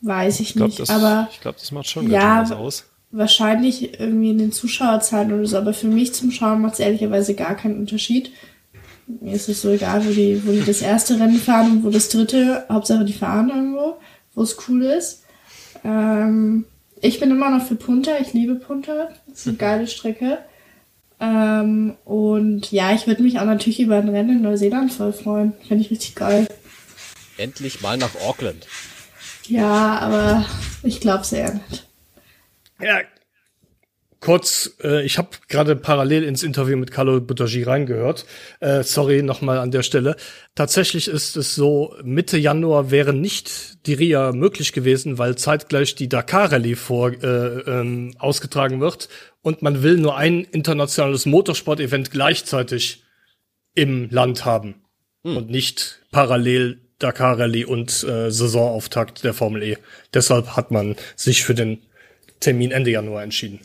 Weiß ich, Ich glaube, nicht. das, aber ich glaub, das macht schon Ja, ganz aus. wahrscheinlich irgendwie in den Zuschauerzahlen oder so. Aber für mich zum Schauen macht es ehrlicherweise gar keinen Unterschied. Mir ist es so egal, wo die, wo die das erste Rennen fahren und wo das dritte. Hauptsache die fahren irgendwo, wo es cool ist. Ähm, ich bin immer noch für Punta. Ich liebe Punta. Das ist eine geile Strecke. Ähm, und ja, ich würde mich auch natürlich über ein Rennen in Neuseeland voll freuen. Fände ich richtig geil. endlich mal nach Auckland. Ja, aber ich glaube es eher nicht. Ja, kurz, äh, ich habe gerade parallel ins Interview mit Carlo Butagi reingehört. Äh, sorry nochmal an der Stelle. Tatsächlich ist es so, Mitte Januar wäre nicht die RIA möglich gewesen, weil zeitgleich die Dakar Rallye vor, äh, ähm, ausgetragen wird und man will nur ein internationales Motorsport-Event gleichzeitig im Land haben und nicht parallel Dakar Rallye und äh, Saisonauftakt der Formel E. Deshalb hat man sich für den Termin Ende Januar entschieden.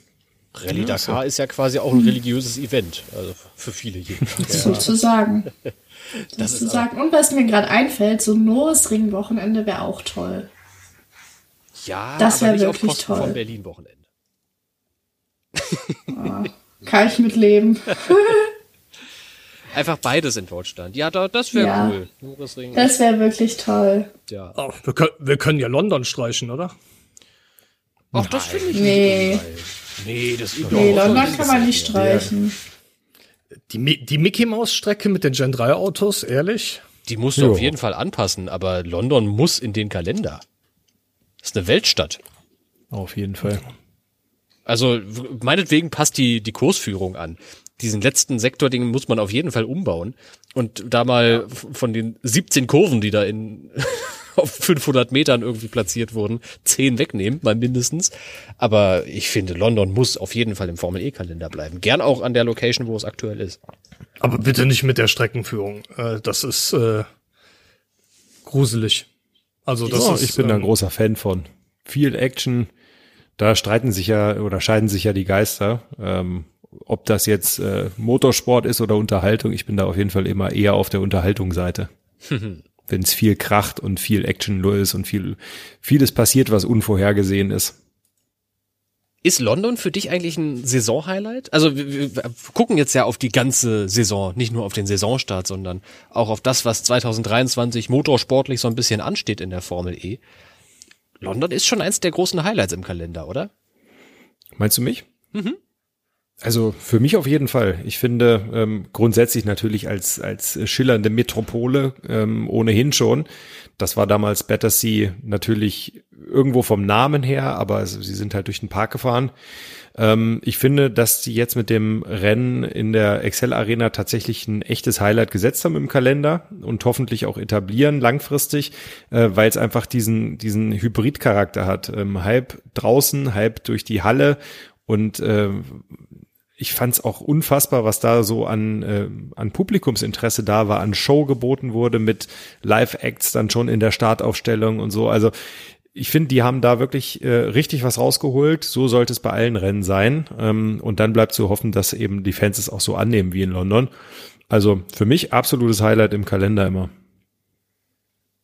Rallye Dakar ist ja quasi auch ein religiöses Event. Also für viele jedenfalls. Sozusagen. Das ist Sozusagen. Und was mir gerade einfällt, so ein Norrisring-Wochenende wäre auch toll. Ja, Das aber wär nicht auf wirklich Kosten toll. von Berlin-Wochenende. Kann ich mit leben. Einfach beides in Deutschland. Ja, da, das wäre Ja. cool. Nürburgring, Das wäre wirklich toll. ja. Oh, wir, können, wir können ja London streichen, oder? Ach, das finde ich Nee. nicht ungeil. Nee, das ist Nee, London kann man nicht streichen. Die, die Mickey Maus Strecke mit den Gen 3 Autos, ehrlich? Die musst du Jo. auf jeden Fall anpassen, aber London muss in den Kalender. Das ist eine Weltstadt. Auf jeden Fall. Also meinetwegen passt die, die Kursführung an. Diesen letzten Sektor, den muss man auf jeden Fall umbauen. Und da mal f- von den 17 Kurven, die da in auf 500 Metern irgendwie platziert wurden, 10 wegnehmen, mal mindestens. Aber ich finde, London muss auf jeden Fall im Formel-E-Kalender bleiben. Gern auch an der Location, wo es aktuell ist. Aber bitte nicht mit der Streckenführung. Äh, das ist äh, gruselig. Also das Ja, ist, ich bin da ein ähm, großer Fan von. Viel Action. Da streiten sich ja oder scheiden sich ja die Geister. Ähm, ob das jetzt äh, Motorsport ist oder Unterhaltung, ich bin da auf jeden Fall immer eher auf der Unterhaltungsseite. Wenn es viel kracht und viel Action ist und viel, vieles passiert, was unvorhergesehen ist. Ist London für dich eigentlich ein Saisonhighlight? Also wir, wir gucken jetzt ja auf die ganze Saison, nicht nur auf den Saisonstart, sondern auch auf das, was 2023 motorsportlich so ein bisschen ansteht in der Formel E. London ist schon eins der großen Highlights im Kalender, oder? Meinst du mich? Also für mich auf jeden Fall. Ich finde ähm, grundsätzlich natürlich als als schillernde Metropole ähm, ohnehin schon. Das war damals Battersea natürlich irgendwo vom Namen her, aber sie sind halt durch den Park gefahren. Ähm, ich finde, dass sie jetzt mit dem Rennen in der Excel Arena tatsächlich ein echtes Highlight gesetzt haben im Kalender und hoffentlich auch etablieren langfristig, äh, weil es einfach diesen diesen Hybridcharakter hat. Ähm, halb draußen, halb durch die Halle und äh, ich fand es auch unfassbar, was da so an, äh, an Publikumsinteresse da war, an Show geboten wurde mit Live-Acts dann schon in der Startaufstellung und so. Also ich finde, die haben da wirklich äh, richtig was rausgeholt. So sollte es bei allen Rennen sein. Ähm, und dann bleibt zu hoffen, dass eben die Fans es auch so annehmen wie in London. Also für mich absolutes Highlight im Kalender immer.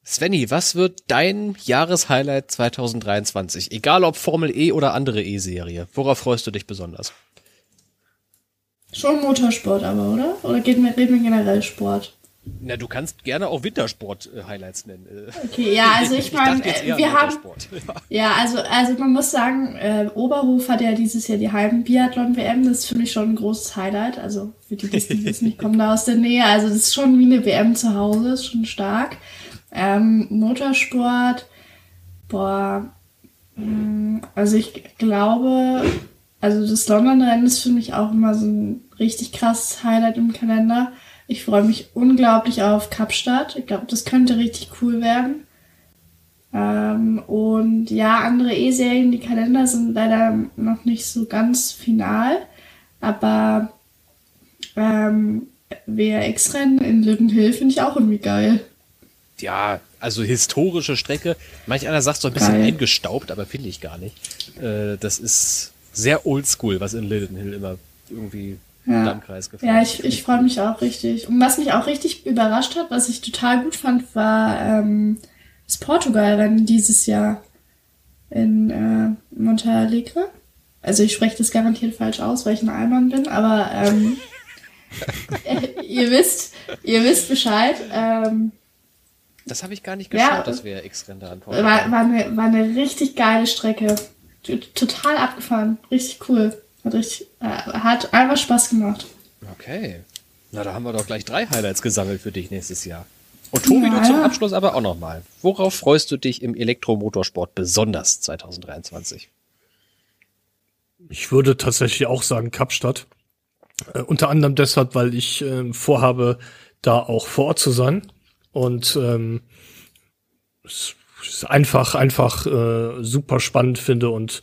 Svenny, was wird dein Jahreshighlight 2023? Egal ob Formel E oder andere E-Serie. Worauf freust du dich besonders? Schon Motorsport aber, oder? Oder geht mir, reden wir generell Sport? Na, du kannst gerne auch Wintersport-Highlights nennen. Äh, Okay, ja, also ich meine, eher wir haben, ja, also, also man muss sagen, äh, Oberhof hat ja dieses Jahr die Heim-Biathlon-WM, das ist für mich schon ein großes Highlight. Also für die, die es nicht wissen, ich komme da aus der Nähe, also das ist schon wie eine WM zu Hause, ist schon stark. Ähm, Motorsport, boah, mh, also ich glaube, also das London-Rennen ist für mich auch immer so ein richtig krasses Highlight im Kalender. Ich freue mich unglaublich auf Kapstadt. Ich glaube, das könnte richtig cool werden. Ähm, und ja, andere E-Serien, die Kalender sind leider noch nicht so ganz final. Aber ähm, WRX-Rennen in Lytton Hill finde ich auch irgendwie geil. Ja, also historische Strecke. Manch einer sagt so ein bisschen Geil. eingestaubt, aber finde ich gar nicht. Äh, das ist sehr oldschool, was in Linden Hill immer irgendwie im Ja. Landkreis gefahren Ja, ich, ich freue mich auch richtig. Und was mich auch richtig überrascht hat, was ich total gut fand, war ähm, das Portugal-Rennen dieses Jahr in äh, Montalegre. Also ich spreche das garantiert falsch aus, weil ich ein Allmann bin, aber ähm, äh, ihr wisst, ihr wisst Bescheid. Ähm, Das habe ich gar nicht Ja. geschaut, das wäre X-Rennen da an war, war, eine, war eine richtig geile Strecke. Total abgefahren. Richtig cool. Hat, richtig, äh, hat einfach Spaß gemacht. Okay. Na, da haben wir doch gleich drei Highlights gesammelt für dich nächstes Jahr. Und Tobi, Ja, du zum. Abschluss aber auch nochmal. Worauf freust du dich im Elektromotorsport besonders 2023? Ich würde tatsächlich auch sagen Kapstadt. Äh, unter anderem deshalb, weil ich ähm, vorhabe, da auch vor Ort zu sein. Und ähm, es ist einfach, einfach äh, super spannend finde und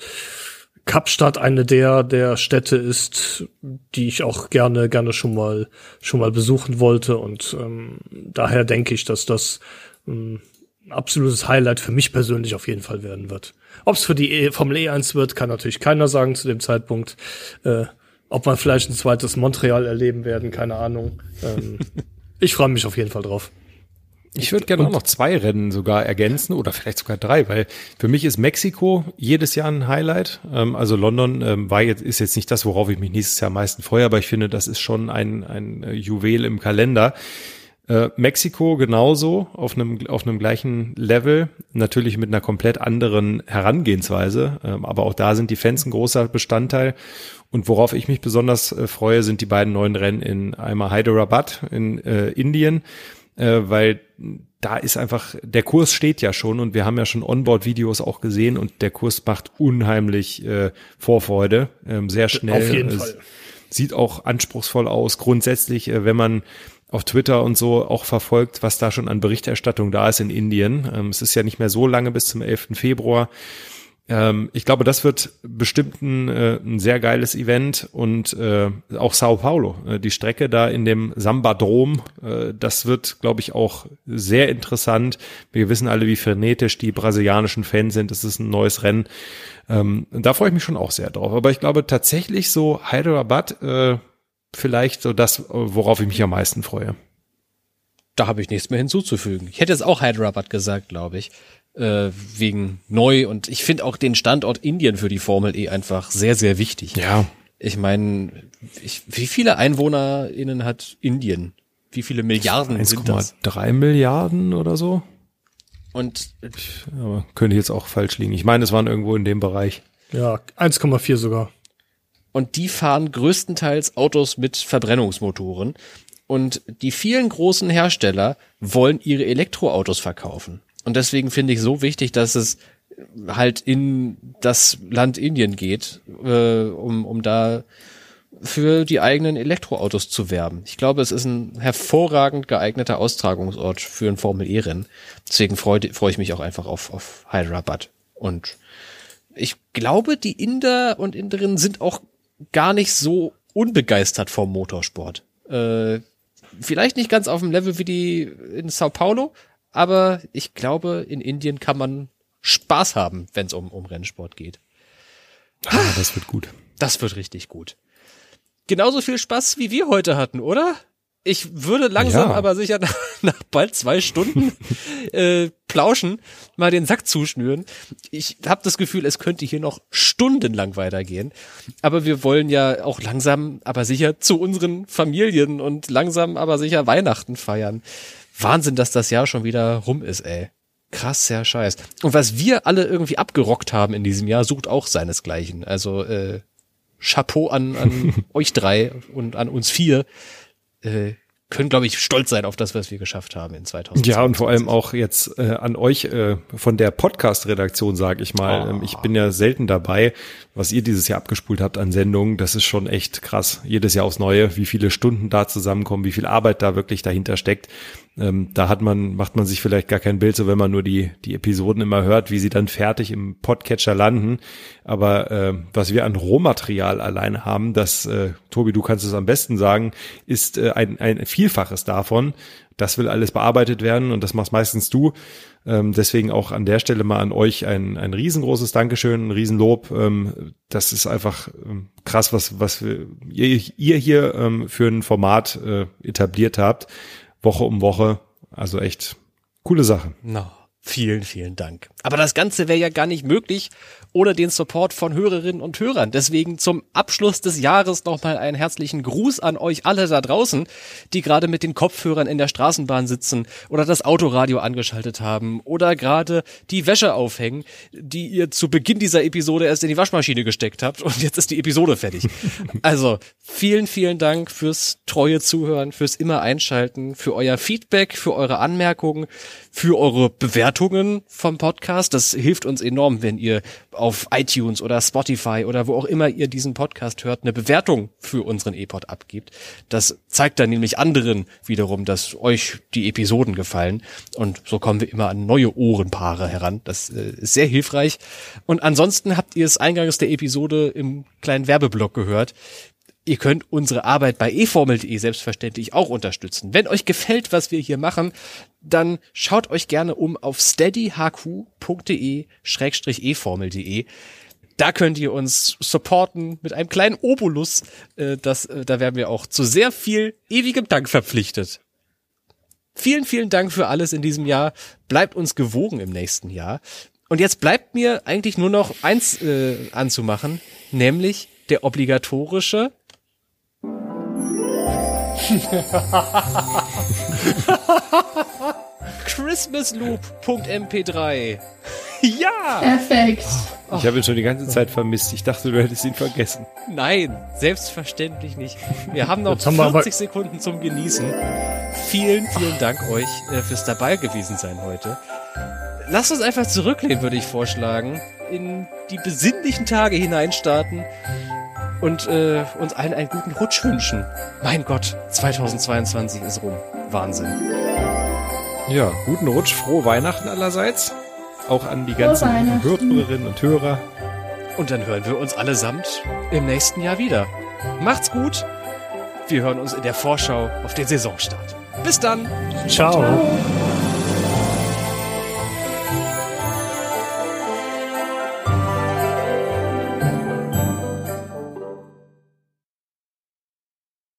Kapstadt eine der der Städte ist, die ich auch gerne gerne schon mal schon mal besuchen wollte und ähm, daher denke ich, dass das ähm, ein absolutes Highlight für mich persönlich auf jeden Fall werden wird. Ob es für die e Formel E1 wird, kann natürlich keiner sagen zu dem Zeitpunkt. Äh, ob man vielleicht ein zweites Montreal erleben werden, keine Ahnung. Ähm, ich freue mich auf jeden Fall drauf. Ich würde gerne auch noch zwei Rennen sogar ergänzen oder vielleicht sogar drei, weil für mich ist Mexiko jedes Jahr ein Highlight. Ähm, also London ähm, war jetzt, ist jetzt nicht das, worauf ich mich nächstes Jahr am meisten freue, aber ich finde, das ist schon ein, ein äh, Juwel im Kalender. Äh, Mexiko genauso auf einem auf einem gleichen Level, natürlich mit einer komplett anderen Herangehensweise, ähm, aber auch da sind die Fans ein großer Bestandteil. Und worauf ich mich besonders äh, freue, sind die beiden neuen Rennen in einmal Hyderabad in äh, Indien äh, weil da ist einfach, der Kurs steht ja schon und wir haben ja schon Onboard-Videos auch gesehen und der Kurs macht unheimlich äh, Vorfreude, ähm, sehr schnell. Auf jeden Es Fall. Sieht auch anspruchsvoll aus. Grundsätzlich, äh, wenn man auf Twitter und so auch verfolgt, was da schon an Berichterstattung da ist in Indien. Ähm, es ist ja nicht mehr so lange bis zum 11. Februar. Ähm, ich glaube, das wird bestimmt ein, äh, ein sehr geiles Event und äh, auch Sao Paulo, äh, die Strecke da in dem Samba-Drom, äh, das wird, glaube ich, auch sehr interessant. Wir wissen alle, wie frenetisch die brasilianischen Fans sind. Es ist ein neues Rennen. Ähm, da freue ich mich schon auch sehr drauf. Aber ich glaube tatsächlich so Hyderabad äh, vielleicht so das, worauf ich mich am meisten freue. Da habe ich nichts mehr hinzuzufügen. Ich hätte jetzt auch Hyderabad gesagt, glaube ich. Äh, wegen neu und ich finde auch den Standort Indien für die Formel E einfach sehr, sehr wichtig. Ja. Ich meine, ich, wie viele EinwohnerInnen hat Indien? Wie viele Milliarden sind das? 1,3 Milliarden oder so. Und Aber könnte jetzt auch falsch liegen. Ich meine, es waren irgendwo in dem Bereich. Ja, 1,4 sogar. Und die fahren größtenteils Autos mit Verbrennungsmotoren. Und die vielen großen Hersteller wollen ihre Elektroautos verkaufen. Und deswegen finde ich so wichtig, dass es halt in das Land Indien geht, äh, um, um da für die eigenen Elektroautos zu werben. Ich glaube, es ist ein hervorragend geeigneter Austragungsort für ein Formel-E-Rennen. Deswegen freue freu ich mich auch einfach auf, auf Hyderabad. Und ich glaube, die Inder und Inderinnen sind auch gar nicht so unbegeistert vom Motorsport. Äh, vielleicht nicht ganz auf dem Level wie die in Sao Paulo, aber ich glaube, in Indien kann man Spaß haben, wenn es um, um Rennsport geht. Ah, das wird gut. Das wird richtig gut. Genauso viel Spaß, wie wir heute hatten, oder? Ich würde langsam, Ja. aber sicher nach, nach bald zwei Stunden äh, Plauschen mal den Sack zuschnüren. Ich habe das Gefühl, es könnte hier noch stundenlang weitergehen. Aber wir wollen ja auch langsam, aber sicher zu unseren Familien und langsam, aber sicher Weihnachten feiern. Wahnsinn, dass das Jahr schon wieder rum ist, ey. Krasser Scheiß. Und was wir alle irgendwie abgerockt haben in diesem Jahr, sucht auch seinesgleichen. Also äh, Chapeau an, an euch drei und an uns vier. Äh, können, glaube ich, stolz sein auf das, was wir geschafft haben in 2020. Ja, und vor allem auch jetzt äh, an euch äh, von der Podcast-Redaktion, sage ich mal. Ähm, ich bin ja selten dabei, was ihr dieses Jahr abgespult habt an Sendungen. Das ist schon echt krass. Jedes Jahr aufs Neue, wie viele Stunden da zusammenkommen, wie viel Arbeit da wirklich dahinter steckt. Ähm, da hat man, macht man sich vielleicht gar kein Bild, so wenn man nur die, die Episoden immer hört, wie sie dann fertig im Podcatcher landen. Aber äh, was wir an Rohmaterial alleine haben, das, äh, Tobi, du kannst es am besten sagen, ist äh, ein, ein Vielfaches davon. Das will alles bearbeitet werden und das machst meistens du. Ähm, deswegen auch an der Stelle mal an euch ein, ein riesengroßes Dankeschön, ein Riesenlob. Ähm, das ist einfach ähm, krass, was, was wir, ihr, ihr hier ähm, für ein Format äh, etabliert habt. Woche um Woche. Also echt coole Sache. No, vielen, vielen Dank. Aber das Ganze wäre ja gar nicht möglich ohne den Support von Hörerinnen und Hörern. Deswegen zum Abschluss des Jahres nochmal einen herzlichen Gruß an euch alle da draußen, die gerade mit den Kopfhörern in der Straßenbahn sitzen oder das Autoradio angeschaltet haben oder gerade die Wäsche aufhängen, die ihr zu Beginn dieser Episode erst in die Waschmaschine gesteckt habt und jetzt ist die Episode fertig. Also vielen, vielen Dank fürs treue Zuhören, fürs immer einschalten, für euer Feedback, für eure Anmerkungen, für eure Bewertungen vom Podcast. Das hilft uns enorm, wenn ihr auf iTunes oder Spotify oder wo auch immer ihr diesen Podcast hört, eine Bewertung für unseren E-Pod abgibt. Das zeigt dann nämlich anderen wiederum, dass euch die Episoden gefallen. Und so kommen wir immer an neue Ohrenpaare heran. Das äh, ist sehr hilfreich. Und ansonsten habt ihr es eingangs der Episode im kleinen Werbeblock gehört. Ihr könnt unsere Arbeit bei eformel.de selbstverständlich auch unterstützen. Wenn euch gefällt, was wir hier machen, dann schaut euch gerne um auf steadyhq.de-eformel.de. Da könnt ihr uns supporten mit einem kleinen Obolus. Äh, das, äh, da werden wir auch zu sehr viel ewigem Dank verpflichtet. Vielen, vielen Dank für alles in diesem Jahr. Bleibt uns gewogen im nächsten Jahr. Und jetzt bleibt mir eigentlich nur noch eins äh, anzumachen, nämlich der obligatorische Christmasloop.mp3. ja! Perfekt. Ich habe ihn schon die ganze Zeit vermisst. Ich dachte, du hättest ihn vergessen. Nein, selbstverständlich nicht. Wir haben noch haben wir 40 Sekunden zum Genießen. Vielen, vielen Dank euch äh, fürs dabei gewesen sein heute. Lasst uns einfach zurücklehnen, würde ich vorschlagen. In die besinnlichen Tage hineinstarten und äh, uns allen einen guten Rutsch wünschen. Mein Gott, 2022 ist rum. Wahnsinn. Ja, guten Rutsch, frohe Weihnachten allerseits. Auch an die ganzen. Hörerinnen und Hörer. Und dann hören wir uns allesamt im nächsten Jahr wieder. Macht's gut. Wir hören uns in der Vorschau auf den Saisonstart. Bis dann. Ciao. Ciao.